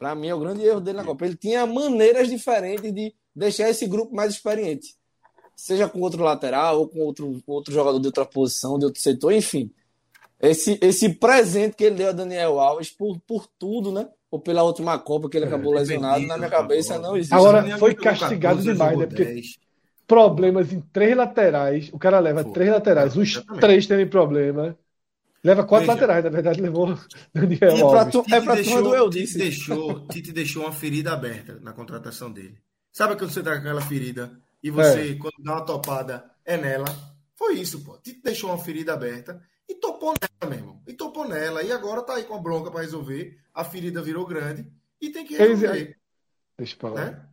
Para mim é o grande erro dele na Copa. Ele tinha maneiras diferentes de deixar esse grupo mais experiente. Seja com outro lateral ou com outro, outro jogador de outra posição, de outro setor, enfim. Esse, esse presente que ele deu a Daniel Alves por, por tudo, né? Ou pela última Copa que ele é, acabou lesionado, na minha cabeça não existe. Agora, foi castigado demais, né? Porque problemas em três laterais. O cara leva Pô, três laterais, os exatamente. três têm problema. Leva quatro Veja, laterais, na verdade, levou Daniel é Alves. Tu, é pra deixou, tu eu disse. Tite deixou, Tite deixou uma ferida aberta na contratação dele. Sabe quando você tá com aquela ferida e você, é. quando dá uma topada, é nela? Foi isso, pô. Tite deixou uma ferida aberta e topou nela, meu irmão. E topou nela. E agora tá aí com a bronca para resolver. A ferida virou grande e tem que resolver. Deixa eu falar. Né?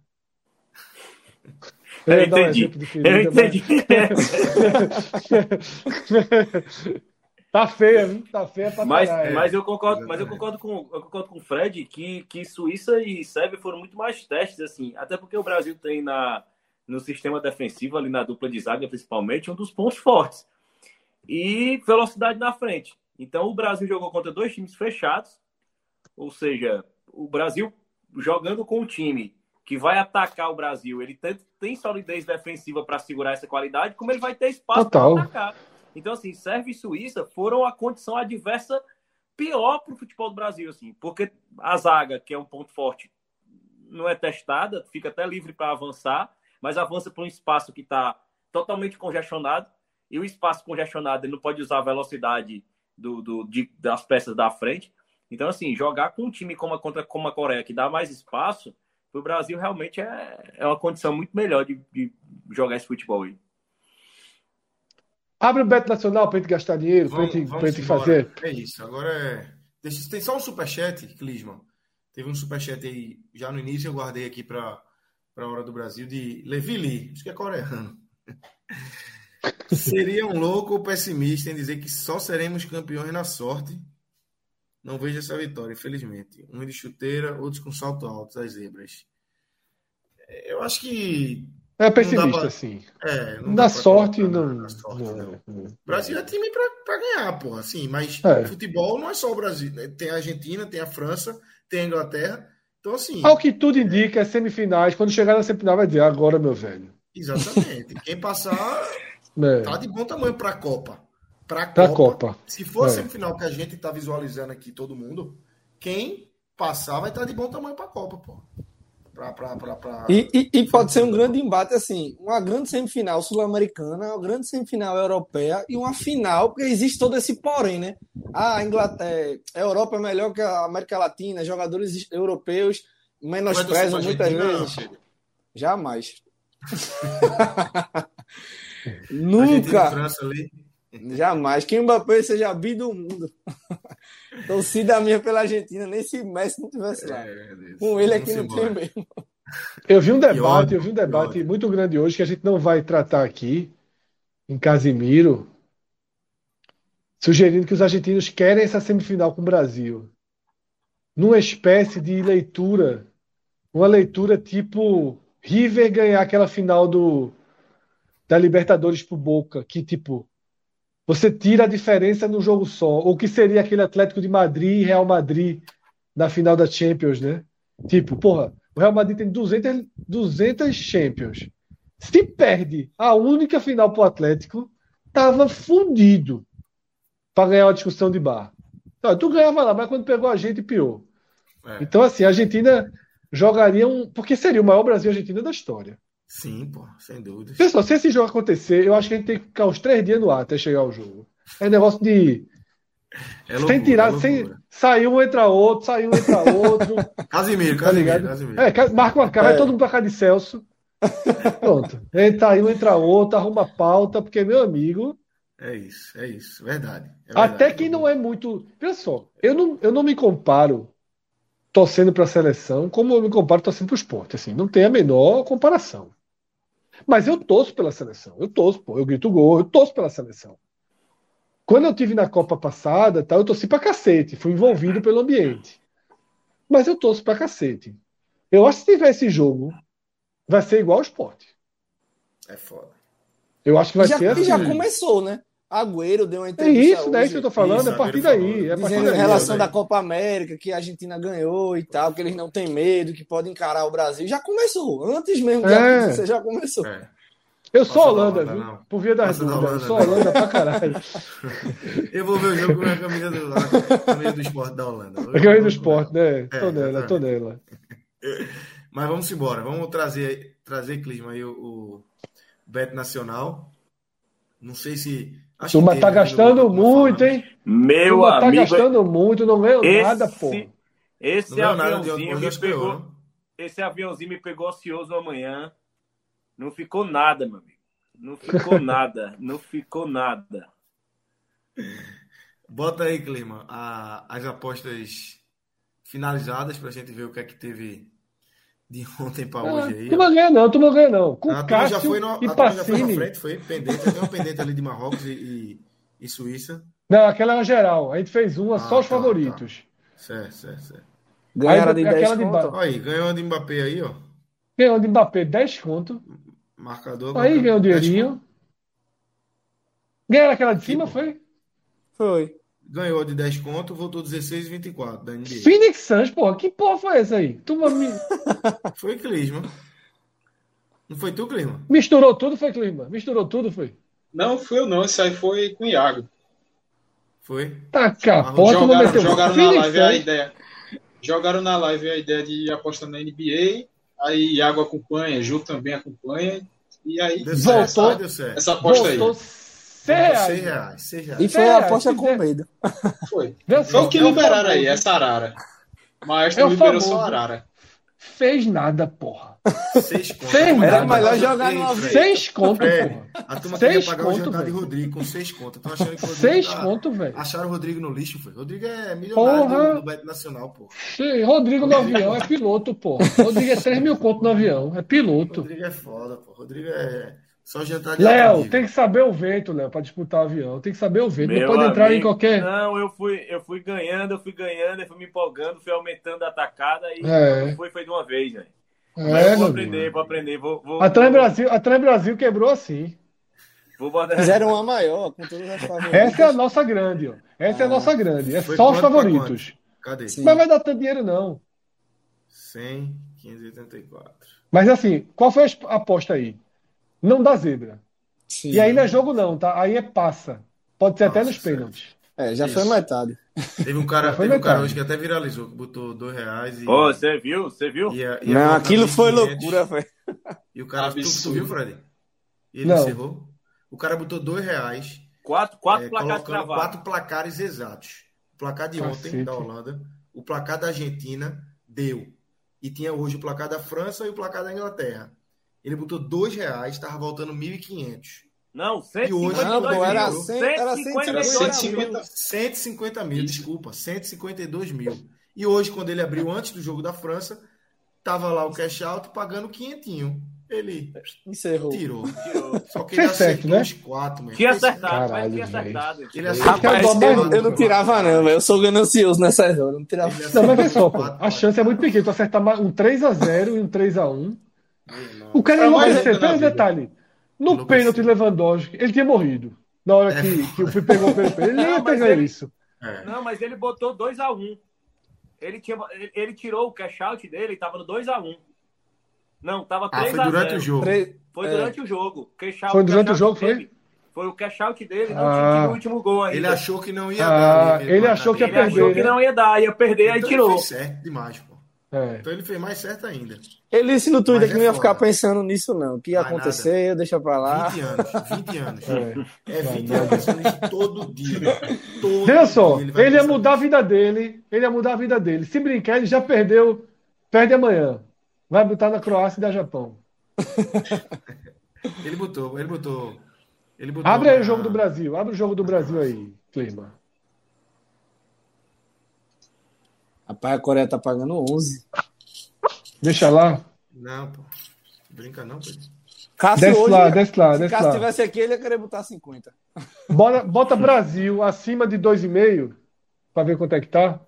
Eu, eu entendi. Um eu entendi. tá feia, viu? Tá feia pra mas, mas eu concordo, mas eu concordo com eu concordo com o Fred que, que Suíça e Sérvia foram muito mais testes assim, até porque o Brasil tem na no sistema defensivo ali na dupla de zaga principalmente um dos pontos fortes e velocidade na frente. Então o Brasil jogou contra dois times fechados, ou seja, o Brasil jogando com o time que vai atacar o Brasil, ele tem, tem solidez defensiva para segurar essa qualidade, como ele vai ter espaço para atacar. Então, assim, Sérvia e Suíça foram a condição adversa pior para o futebol do Brasil, assim, porque a zaga, que é um ponto forte, não é testada, fica até livre para avançar, mas avança para um espaço que está totalmente congestionado, e o espaço congestionado ele não pode usar a velocidade do, do, de, das peças da frente. Então, assim, jogar com um time como a, contra, como a Coreia, que dá mais espaço, para o Brasil realmente é, é uma condição muito melhor de, de jogar esse futebol aí. Abre o Beto Nacional para a gente gastar dinheiro, para a gente fazer. É isso. Agora é. Deixa, tem só um superchat, Clisman. Teve um superchat aí já no início, eu guardei aqui para a hora do Brasil, de Levi Lee, acho que é coreano. Seria um louco ou pessimista em dizer que só seremos campeões na sorte não vejo essa vitória, infelizmente. Um de chuteira, outros com salto alto, as zebras. Eu acho que. É pessimista, pra... sim. É, não dá, sorte, não. sorte, não, não. não. Brasil é time pra, pra ganhar, porra, sim. Mas é. futebol não é só o Brasil. Né? Tem a Argentina, tem a França, tem a Inglaterra. Então, assim. Ao que tudo indica, é semifinais. Quando chegar na semifinal, vai dizer agora, meu velho. Exatamente. Quem passar. É. Tá de bom tamanho pra Copa para a Copa. Copa. Se for é. a semifinal que a gente está visualizando aqui, todo mundo, quem passar vai estar tá de bom tamanho para a Copa, pô. Pra, pra, pra, pra... E, e, e, pode ser um grande embate, assim, uma grande semifinal sul-americana, uma grande semifinal europeia e uma final, porque existe todo esse porém, né? Ah, a Inglaterra, a Europa é melhor que a América Latina, jogadores europeus menosprezam muitas vezes. Não, Jamais. Nunca. França ali. Jamais. Que o Mbappé seja bi do mundo. Torcida minha pela Argentina, nem se Messi não tivesse lá. É, Com ele aqui não tem mesmo. Eu vi um debate, eu vi um debate muito grande hoje que a gente não vai tratar aqui em Casimiro, sugerindo que os argentinos querem essa semifinal com o Brasil. Numa espécie de leitura, uma leitura tipo River ganhar aquela final do da Libertadores pro Boca, que tipo você tira a diferença no jogo só, ou que seria aquele Atlético de Madrid e Real Madrid na final da Champions, né? Tipo, porra, o Real Madrid tem 200, 200 Champions. Se perde a única final pro Atlético, tava fundido para ganhar uma discussão de bar. Então, tu ganhava lá, mas quando pegou a gente, pior. É. Então, assim, a Argentina jogaria um. Porque seria o maior Brasil-Argentina da história. Sim, pô, sem dúvida. Pessoal, se esse jogo acontecer, eu acho que a gente tem que ficar uns três dias no ar até chegar ao jogo. É negócio de. É loucura, sem tirar, é sem. Sair um entra outro, sair um entra outro. Casimiro, tá Casimiro, Casimiro. É, marca uma cara, é. vai todo mundo pra cá de Celso. Pronto. Entra aí um, entra outro, arruma pauta, porque, meu amigo. É isso, é isso, verdade. É verdade até quem não é muito. Pessoal, eu não, eu não me comparo torcendo para a seleção como eu me comparo torcendo para o esporte. Assim, não tem a menor comparação. Mas eu torço pela seleção. Eu torço, pô, eu grito gol, eu torço pela seleção. Quando eu tive na Copa passada, tá, eu torci pra cacete, fui envolvido pelo ambiente. Mas eu torço pra cacete. Eu acho que se tiver esse jogo, vai ser igual ao esporte. É foda. Eu acho que vai já, ser assim. já começou, né? Agüero deu uma é entrevista. É isso, daí que eu tô falando, isso, é a partir daí. É a partir daí, relação da Copa América, que a Argentina ganhou e tal, que eles não têm medo, que podem encarar o Brasil. Já começou, antes mesmo é. você já começou. É. Eu sou Passa Holanda, Holanda, viu? Por via das dúvidas. Eu sou Holanda pra caralho. eu vou ver o jogo com a camisa do, a camisa do esporte da Holanda. A camisa do esporte, né? É, tô nela, tô nela. Mas vamos embora. Vamos trazer, trazer Clisma aí o, o Bet Nacional. Não sei se Acho Turma tá gastando muito, hein? Meu Turma tá amigo. tá gastando muito, não ganhou esse, nada, pô. Esse aviãozinho me pegou. Esse aviãozinho me pegou ocioso amanhã. Não ficou nada, meu amigo. Não ficou nada. Não ficou nada. Bota aí, Clima, as apostas finalizadas pra gente ver o que é que teve de ontem para hoje aí. Tu não ganha não, tu não ganha não. Com a Cássio já foi no, e a Pacini. já foi na frente, foi pendente, tem uma pendente ali de Marrocos e, e, e, Suíça. Não, aquela é uma geral. A gente fez uma, ah, só os tá, favoritos. Tá. Certo, certo, certo. Ganharam de 10 conto. De... Aí, ganhou de Mbappé aí, ó. Ganhou de Mbappé 10 conto. Marcador. Aí ganhou um dinheirinho. Ganharam aquela de cima, foi? Foi ganhou de 10 conto, voltou 16 e 24 da NBA. Phoenix Suns, porra, que porra foi essa aí? Tu, me... foi Clisma. Não foi tu, Clisma? Misturou tudo, foi Clisma? Misturou tudo, foi? Não, foi eu não, isso aí foi com o Iago. Foi? Tá capota, jogaram, jogaram na live a ideia. Jogaram na live a ideia de apostar na NBA, aí Iago acompanha, Ju também acompanha, e aí voltou essa, essa aposta voltou aí. 100 reais. reais, 100 reais. E foi a aposta com medo. Foi. Foi o que liberaram aí, essa arara. Mas não liberou só arara. Fez nada, porra. Seis contos. Fez Era melhor jogar no avião. Seis contos, porra. A turma seis queria pagar conto, o jantar véio. de Rodrigo com seis contos. Tô achando que o Rodrigo seis tá... conto, velho. Acharam o Rodrigo no lixo, foi. Rodrigo é milionário porra. do, Beto Nacional, porra. Sim, Rodrigo no avião é piloto, porra. Rodrigo é 3 mil contos no avião. É piloto. Rodrigo é foda, porra. Rodrigo é. Só jantar de Léo, tem que saber o vento, Léo, para disputar o avião. Tem que saber o vento. Meu não pode amigo, entrar em qualquer. Não, eu fui, eu fui ganhando, eu fui ganhando, eu fui me empolgando, fui aumentando a atacada e é. foi, foi de uma vez, velho. É, vou aprender, vou aprender. Vou, vou, a Trem Brasil, a Trem Brasil quebrou assim. Botar... Fizeram uma maior, com todas as favoritas. Essa é a nossa grande, ó. Essa ah, é a ah. nossa grande. É só os favoritos. Cadê? Sim. Mas vai dar tanto dinheiro, não. 100, 584. Mas assim, qual foi a aposta aí? Não dá zebra. Sim. E aí não é jogo, não, tá? Aí é passa. Pode ser Nossa, até nos pênaltis. É, já Isso. foi metade. Teve um cara, teve um cara hoje que até viralizou, que botou dois reais e. Ô, você viu? Você viu? E a, e não, aquilo foi loucura, velho. E o cara. Tu, tu, viu, Fred? E ele não. encerrou. O cara botou dois reais. Quatro, quatro é, placares Quatro placares exatos. O placar de ontem Cacete. da Holanda, o placar da Argentina deu. E tinha hoje o placar da França e o placar da Inglaterra. Ele botou dois reais, estava voltando 1.500. Não, 152 não, mil. Era, 100, era 150 mil. 150 mil, desculpa. 152 mil. E hoje, quando ele abriu antes do jogo da França, tava lá o cash out pagando quinhentinho. Ele encerrou. Tirou. tirou. Só que ele acertou né? os quatro, mesmo. Tinha acertado, Caralho, tinha acertado. Ele acertou. Rapaz, eu, eu, não tirava, não, velho. Eu sou ganancioso nessa hora. Eu não tirava. Não, mas só, pô. A chance é muito pequena. Tu acertar um 3x0 e um 3x1. O cara é enlouqueceu. Pega um detalhe. No pênalti Lewandowski, ele tinha morrido. Na hora que, é. que eu fui pegar o pênalti. Ele nem ia pegar ele, isso. É. Não, mas ele botou 2x1. Ele, tinha, ele, ele tirou o cash out dele e tava no 2x1. Não, tava 3 ah, foi durante o jogo. Foi durante é. o jogo. Cash out, foi durante o jogo, foi? Foi o cash out dele, não ah. tinha o último gol aí. Ele achou que não ia ah, dar. Ele, ele achou que ia ele perder. Ele achou que não ia dar, ia perder, então aí tirou. Certo demais. É. Então ele fez mais certo ainda. Ele disse no Twitter que não ia ficar pensando nisso, não. O que ia acontecer, nada. deixa pra lá. 20 anos, 20 anos. É, é 20 anos pensando nisso todo dia. Todo Veja só, ele, ele ia mudar a vida dele. Ele ia mudar a vida dele. Se brincar, ele já perdeu. Perde amanhã. Vai botar na Croácia e da Japão. ele botou, ele botou. Ele botou abre aí o jogo do Brasil. Abre o jogo do Brasil aí, Clima. Rapaz, a Coreia tá pagando 11. Deixa lá. Não, pô. Brinca não, pô. Cássio desce hoje, lá, desce lá, se desce Cássio lá. tivesse aqui, ele ia querer botar 50. Bota, bota Brasil acima de 2,5 pra ver quanto é que tá.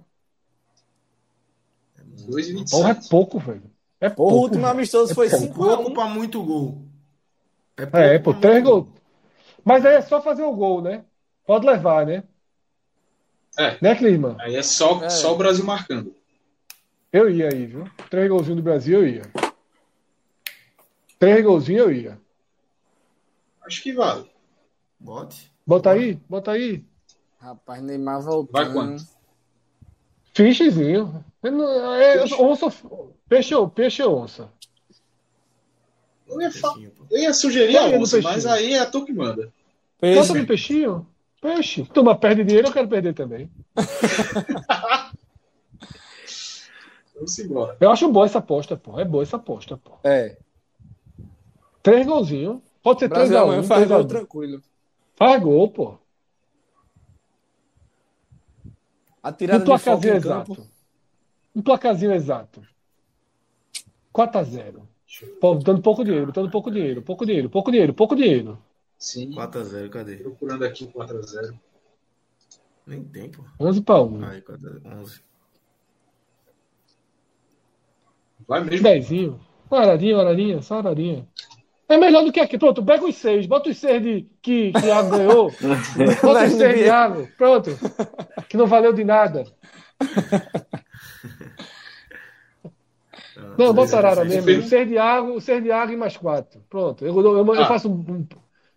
2,27. Porra, é pouco, velho. É pouco. O último amistoso é foi 5 pouco pra muito gol. É, pouco é pô, 3 gols. Mas aí é só fazer o gol, né? Pode levar, né? É. Né, Clima? Aí é só, é. só o Brasil marcando. Eu ia aí, viu? Três golzinhos do Brasil, eu ia. Três golzinhos, eu ia. Acho que vale. Bote. Bota aí, bota aí. Rapaz, Neymar voltando. Vai quanto? Fichezinho. É, onça, peixe, peixe onça. Eu ia, eu ia sugerir a onça, mas aí é tu que manda. Peixe. Bota no peixinho. Peixe. Toma, perde dinheiro, eu quero perder também. Vamos embora. Eu acho boa essa aposta, pô. É boa essa aposta, pô. É. Três golzinhos. Pode ser três a um. Faz gol tranquilo. Faz gol, pô. A tirada um placazinho exato. Um placazinho exato. 4x0. Dando pouco dinheiro, botando pouco dinheiro, pouco dinheiro, pouco dinheiro, pouco dinheiro. Sim. 4x0, cadê? Procurando aqui 4x0. Nem tem, pô. 11 para 1. Aí, 11. Vai mesmo. Dezinho. Uma horadinha, uma horadinha, só uma horadinha. É melhor do que aqui. Pronto, pega os seis. Bota os seis de, que, que Iago ganhou. Bota os seis de Iago. Pronto. Que não valeu de nada. Não, bota Arara mesmo. O seis de água, o seis de água e mais quatro. Pronto. Eu, eu, eu, eu ah. faço um,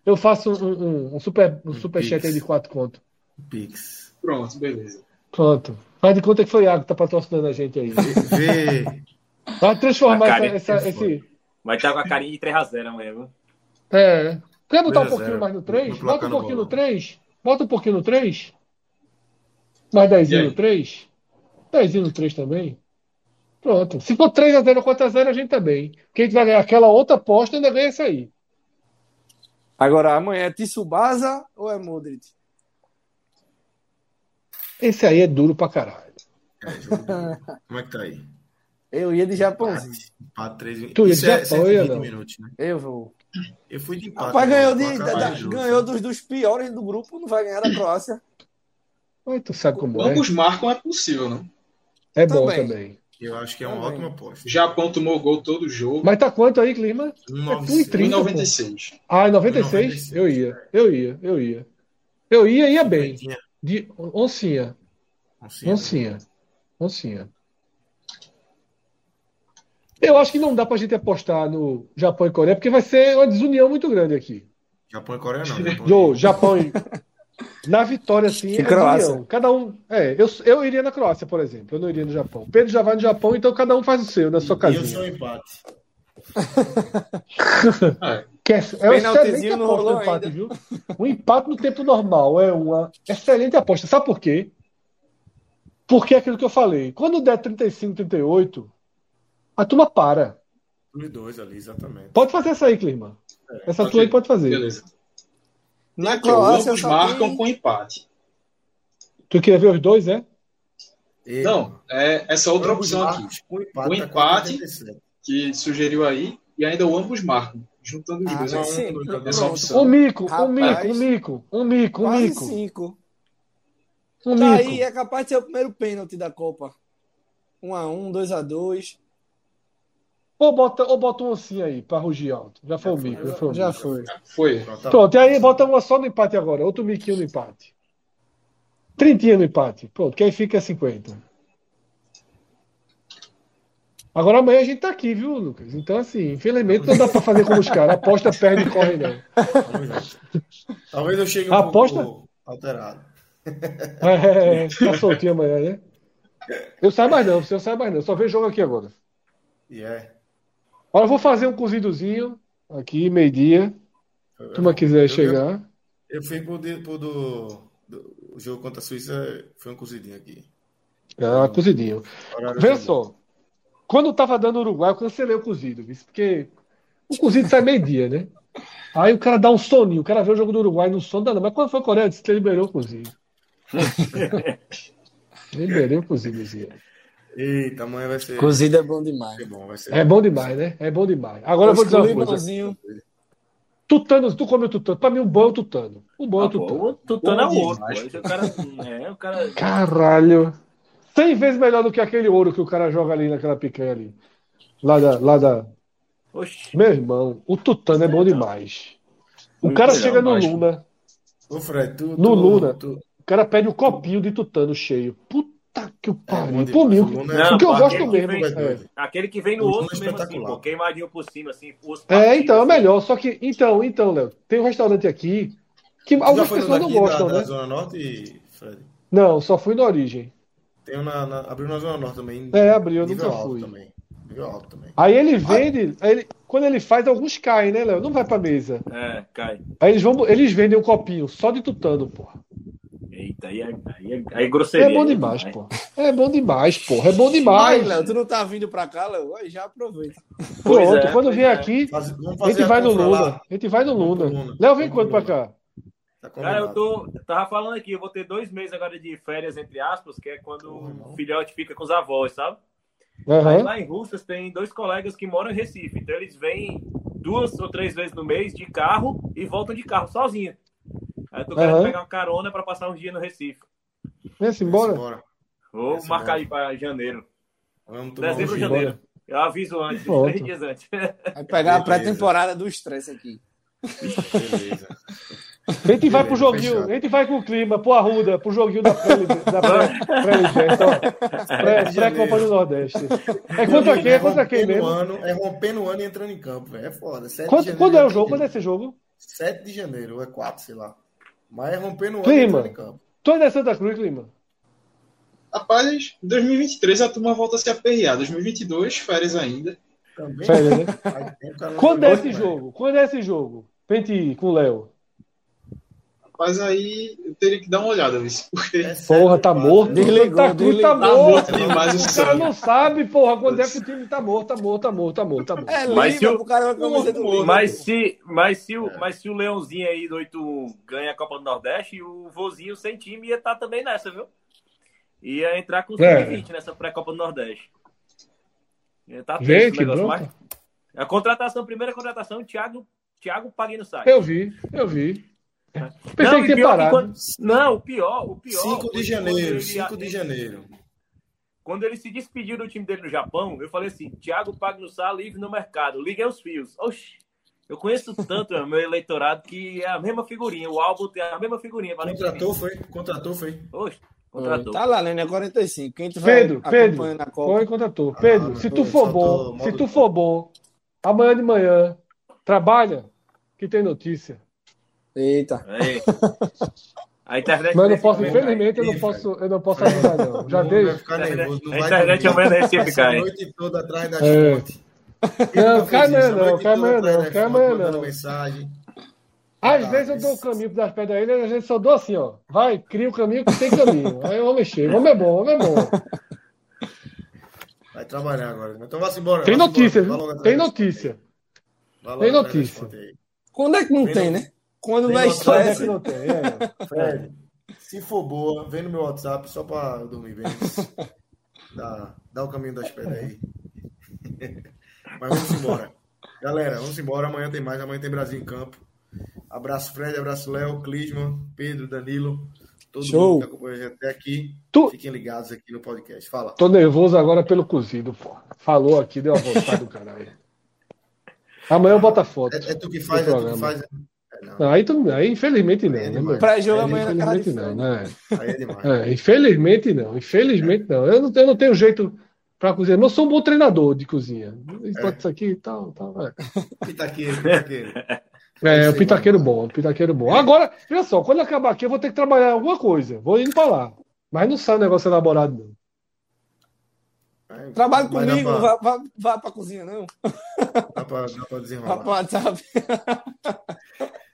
eu faço um, um, um super, um super chat aí de quatro conto. Pix. Pronto, beleza. Pronto. Faz de conta que foi Iago que tá patrocinando a gente aí. Vê. Vai transformar essa, essa, esse. Vai estar com a carinha de 3x0 amanhã? É. Quer botar um pouquinho mais no 3? Bota um pouquinho no 3. Bota um pouquinho no 3. Mais 10 no 3. 10 no 3 também. Pronto. Se for 3x0 ou 4x0, a gente tá bem. Quem vai ganhar aquela outra aposta ainda ganha essa aí. Agora, amanhã é Tsubasa ou é Modric? Esse aí é duro pra caralho. É, Como é que tá aí? Eu ia de Japãozinho. Empate, 3 Tu ia de é Japão, não? Minutos, né? Eu vou. Eu fui de empate. Rapaz, ganhou, de, da, da, ganhou dos, dos piores do grupo, não vai ganhar da Croácia. Oi, tu sabe como Ambos é. marcam, é possível, não? É bom também. Eu acho que é uma ótima aposta. Japão tomou gol todo jogo. Mas tá quanto aí, Clima? 1,96. É ah, 96? Eu ia, eu ia, eu ia. Eu ia, ia bem. De oncinha. Oncinha. Oncinha. oncinha. Eu acho que não dá pra gente apostar no Japão e Coreia, porque vai ser uma desunião muito grande aqui. Japão e Coreia não. Japão, Do, Japão e... Na vitória, sim, é Croácia. Cada um. É, eu, eu iria na Croácia, por exemplo. Eu não iria no Japão. Pedro já vai no Japão, então cada um faz o seu, na sua casinha. E eu sou empate. que é, é uma excelente aposta o empate, ainda. viu? O empate no tempo normal é uma excelente aposta. Sabe por quê? Porque é aquilo que eu falei. Quando der 35, 38, a turma para. Os dois ali, exatamente. Pode fazer essa aí, Clima. É, essa tua aí pode fazer. Beleza. Na Croácia, ambos marcam com empate. Tu quer ver os dois, é? Não, é essa outra opção aqui. O empate, o empate que sugeriu aí, e ainda o ambos marcam. Juntando os ah, dois. É sim, essa opção. Um mico, um mico, um mico, um mico, um mico. cinco. Um tá mico. aí, é capaz de ser o primeiro pênalti da Copa. 1 um a 1 um, 2 a 2 ou bota, ou bota um assim aí, para rugir alto. Já foi o mico. Já foi. Já foi. foi. Pronto, e aí bota uma só no empate agora. Outro miquinho no empate. Trintinha no empate. Pronto, que aí fica 50. Agora amanhã a gente tá aqui, viu, Lucas? Então, assim, infelizmente não dá para fazer como os caras. Aposta, perde e corre, não. Talvez eu chegue um Aposta... pouco alterado. É, tá soltinho amanhã, né? Eu saio mais não, você não sai mais não. Eu só vejo jogo aqui agora. E yeah. Olha, eu vou fazer um cozidozinho aqui, meio-dia. Se uma quiser eu, chegar. Eu, eu fui pro, pro do, do, o jogo contra a Suíça, foi um cozidinho aqui. Ah, cozidinho. Vê só. Quando eu tava dando Uruguai, eu cancelei o cozido, porque o cozido sai meio-dia, né? Aí o cara dá um soninho, o cara vê o jogo do Uruguai no sono, dá, mas quando foi a Coreia, disse que liberou o cozido. liberei o cozido, Zia. Eita, amanhã vai ser. Cozido é bom demais. É bom, é bom demais, né? É bom demais. Agora eu vou dizer uma coisa. Tutano, tu come o tutano. Pra mim, o bom é o tutano. O bom é o ah, tutano. O tutano é o outro. O cara, é, o cara... Caralho. 100 vezes melhor do que aquele ouro que o cara joga ali naquela picanha ali. Lá da. Lá da... Oxi. Meu irmão, o Tutano é bom demais. O cara chega no Luna. Ô, Fred, tu, no Luna, tu... o cara pede um copinho de Tutano cheio. Puta que o é pariu. É, Por mil. o que eu gosto mesmo. Vem, é. Aquele que vem no osso mesmo, assim, pô, queimadinho por cima, assim. É, então, é assim. melhor. Só que, então, então, Léo, tem um restaurante aqui que algumas pessoas não gostam, da, né? Da Zona Norte, Fred? Não, só fui na origem. Tem um na, na, abriu na Zona Norte também. É, abriu, eu nunca fui. Também. Aí ele vende, aí ele, quando ele faz, alguns caem, né, Léo? Não vai pra mesa. É, cai. Aí eles, vão, eles vendem um copinho só de tutano, porra. Eita, aí é, aí é, aí é grosseria. É bom demais, pô. É bom demais, porra. É bom demais. Léo, tu não tá vindo pra cá, Léo? Já aproveita. Pronto, é, quando vier é. aqui, Faz, a gente vai no Luna. A gente vai no Luna. Léo, vem quando pra cá? Tá Cara, eu tô. Tava falando aqui, eu vou ter dois meses agora de férias, entre aspas, que é quando uhum. o filhote fica com os avós, sabe? Uhum. Aí lá em Russas tem dois colegas que moram em Recife. Então eles vêm duas ou três vezes no mês de carro e voltam de carro sozinho. Aí eu tô querendo uhum. pegar uma carona para passar um dia no Recife. Vem-se embora. Vou Vem marcar aí para janeiro. Vamos Dezembro, janeiro. Eu aviso antes, três dias antes. Vai pegar Beleza. a pré-temporada do estresse aqui. Beleza. A gente vai pro joguinho, a gente vai com o clima, pro Arruda, pro joguinho da pré-Copa do Nordeste. É contra quem? É contra quem mesmo? Ano, é rompendo o ano e entrando em campo, véio. é foda. Quando, quando é o jogo? Quando é esse jogo? 7 de janeiro, ou é 4, sei lá. Mas é rompendo o ano clima. e campo. Tu é Santa Cruz, Clima? Rapaz, 2023 a turma volta a se aperrear. 2022, férias ainda. Também. Férias, né? Quando é esse jogo? Quando é esse jogo? Pente com o Léo. Mas aí eu teria que dar uma olhada nisso. Porque... É porra, tá morto. Desligou, tá, desligou. tá morto. demais o, cara não sabe, porra, quando é que o time tá morto, tá morto, tá morto, tá morto, tá morto. É, mas se o cara vai mas se, mas se o, mas se o Leãozinho aí do 8 ganha a Copa do Nordeste, o vozinho sem time ia estar tá também nessa, viu? Ia entrar com o é. 20 nessa pré-Copa do Nordeste. Ia tá Vê, que mais... A contratação, primeira contratação, Thiago, Thiago Paguinho sai. Eu vi, eu vi. Pensei não, que tinha parado. Quando... Não, o pior, o pior. 5 de janeiro, 5 de janeiro. Quando ele se despediu do time dele no Japão, eu falei assim: Thiago Pagnussá livre no mercado, liguei os fios. Oxi, eu conheço tanto meu eleitorado que é a mesma figurinha, o álbum tem a mesma figurinha. Contratou, foi? Contratou, foi? Oxi. Contratou. Tá lá, né? É 45. Quem Pedro, Pedro, na Copa... foi contratou. Pedro, ah, se tu for bom, se tu for bom, amanhã de manhã, trabalha, que tem notícia. Eita. A internet. Mas eu não posso, infelizmente, eu não posso, eu não posso avisar, não. Já dei. a internet é o menos Recife, cara. A noite toda atrás da é. Não, cai amanhã não, cai amanhã não, cai amanhã não. Mensagem. Às vezes eu dou o caminho das pedras aí, às vezes só dou assim, ó. Vai, cria o caminho que tem caminho. Aí eu vou mexer. O homem é bom, o homem é bom. Vai trabalhar agora. Então vá embora. Tem notícia, viu? Tem notícia. Tem notícia. Quando é que não tem, né? Quando não é estresse. Não tem, é. Fred, se for boa, vem no meu WhatsApp só para dormir bem. dá, dá o caminho das pedras aí. Mas vamos embora. Galera, vamos embora. Amanhã tem mais. Amanhã tem Brasil em campo. Abraço, Fred. Abraço, Léo, Clisman, Pedro, Danilo. Todo Show. mundo que acompanhou a gente até aqui. Tu... Fiquem ligados aqui no podcast. Fala. Tô nervoso agora pelo cozido, pô. Falou aqui, deu a vontade do caralho. Amanhã eu boto a foto. É, é tu que faz, é tu que faz. Não. Aí, tu, aí, infelizmente não. É né, pra jogo amanhã na Infelizmente não, né? Aí é demais. É, infelizmente não. Infelizmente não. Eu não, eu não tenho jeito para cozinhar. Eu sou um bom treinador de cozinha. É. Isso aqui e tal, tal. É. Pitaqueiro, pitaqueiro. É, o pitaqueiro bom, o pitaqueiro bom. Agora, olha só, quando acabar aqui, eu vou ter que trabalhar alguma coisa. Vou indo para lá. Mas não sai um negócio elaborado, não. Trabalhe comigo, pra... vá, vá, vá pra cozinha, não. Dá pra, dá pra desenrolar. Vá pro WhatsApp.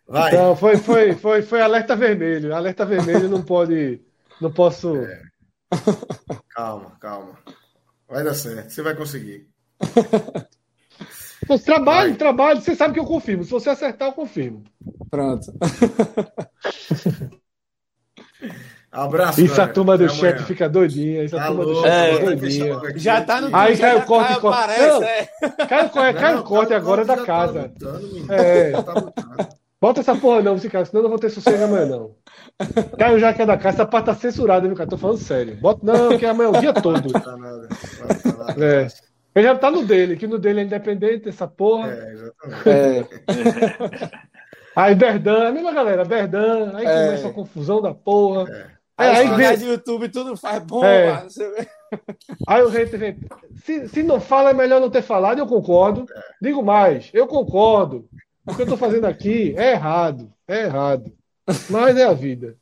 Vai. Então, foi, foi, foi, foi alerta vermelho. Alerta vermelho não pode. Não posso. É. Calma, calma. Vai dar certo. Você vai conseguir. Você trabalho, vai. trabalho. Você sabe que eu confirmo. Se você acertar, eu confirmo. Pronto. Abraço. Isso a turma do chat fica doidinha. Isso a turma do chat é, doidinha. Já tá no Aí cai o corte. Cai, corte. Não, é. cai, o corte agora da tá casa. Tá é. Bota essa porra não, cara, senão eu não vou ter sossego amanhã, não. Caio já que é da casa, essa parte tá censurada, viu, cara? Tô falando sério. Bota, não, que é amanhã é o dia todo. Não tá nada. Não tá nada. É. Ele já tá no dele, que no dele é independente, essa porra. É, exatamente. É. Aí Berdan, a mesma galera, Berdan, aí é. começa a confusão da porra. É. Aí, aí vem... de YouTube tudo faz bom, é. mano. Aí o hater vem. Se, se não fala, é melhor não ter falado, eu concordo. É. Digo mais, eu concordo. O que eu estou fazendo aqui é errado. É errado. Mas é a vida.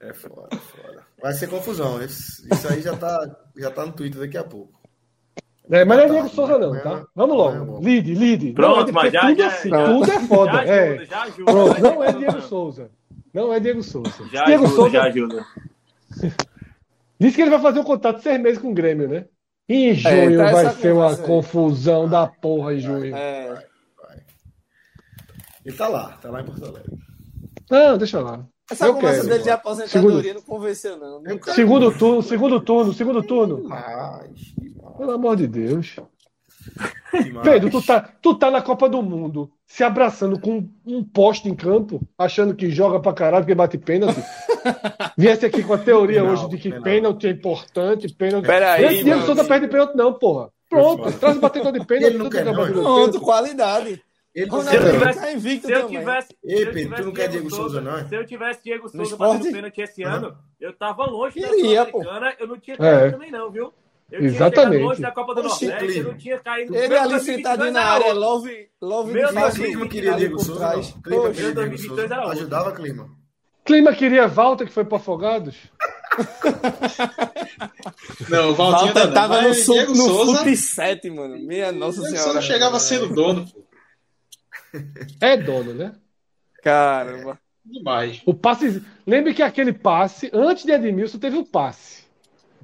É foda, é foda. Vai ser confusão. Isso, isso aí já tá, já tá no Twitter daqui a pouco. É, mas não é Diego Souza, não, tá? Vamos logo. Lide, lide. Pronto, não, mas já, tudo, já, assim, já, tudo é foda. Já é. ajuda, já ajuda. Pronto, não é Diego Souza. Não é Diego Souza. Já Diego ajuda, Souza... já ajuda. Disse que ele vai fazer um contato seis meses com o Grêmio, né? Em é, junho é, vai ser uma confusão da porra em junho. É. Vai, tá lá, tá lá em Porto Alegre. Não, deixa lá. Essa eu conversa quero, dele de aposentadoria segundo... não convenceu, não. Segundo turno, segundo turno, segundo turno. Demais. Pelo amor de Deus. Pedro, tu tá, tu tá na Copa do Mundo se abraçando com um poste em campo, achando que joga pra caralho porque bate pênalti. Viesse aqui com a teoria não, hoje de que não. pênalti é importante, pênalti. Peraí. Esse Diego Souza perde pênalti, não, porra. Pronto, traz o batedor de pênalti. Ele não quer, não, Pronto, qualidade. Ele não se eu tivesse, tá invicto se eu tivesse, Ei, Pedro, tu não quer Diego Souza, não? Se eu tivesse Diego Souza batendo pênalti esse ano, eu tava longe da Sul-Americana, eu não tinha é. também não, viu? Eu Exatamente. longe da Copa do Nordeste, eu não tinha caído. Ele ali sentado na área, Love, Love Meu Clima queria Diego Souza. Clima queria Diego. Ajudava Clima. Clima queria Walter, que foi para Afogados. não, o Valtinho Walter tava no, su, no Souza... Fute 7, mano. Minha nossa Diego senhora. Souza chegava sendo dono, pô. É dono, né? Caramba. Demais. O passe. Lembre que aquele passe, antes de Edmilson, teve o um passe.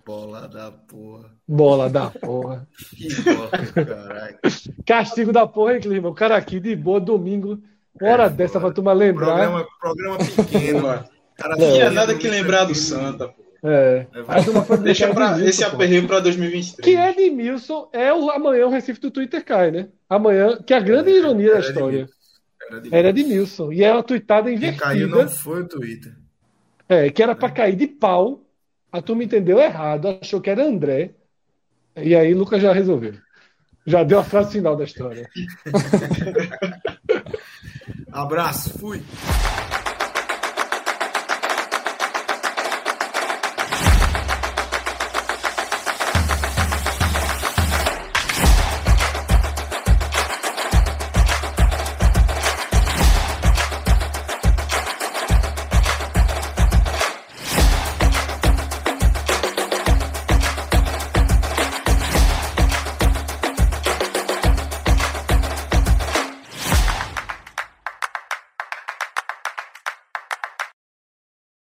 Bola da porra. Bola da porra. que bola, caralho. Castigo da porra, hein, Clima? O cara aqui de boa, domingo, hora é, dessa pra turma lembrar. Programa, programa pequeno, mano. Cara, não tinha nada que lembrar do Santa, pô. É. é Deixa pra, esse aperreio para 2023. Que Edmilson é o amanhã o Recife do Twitter cai, né? Amanhã, que é a grande é, ironia da história. Era Edmilson. E é uma tweetada invertida. Quem caiu não foi o Twitter. É, que era para cair de pau a turma entendeu errado, achou que era André. E aí Lucas já resolveu. Já deu a frase final da história. Abraço, fui.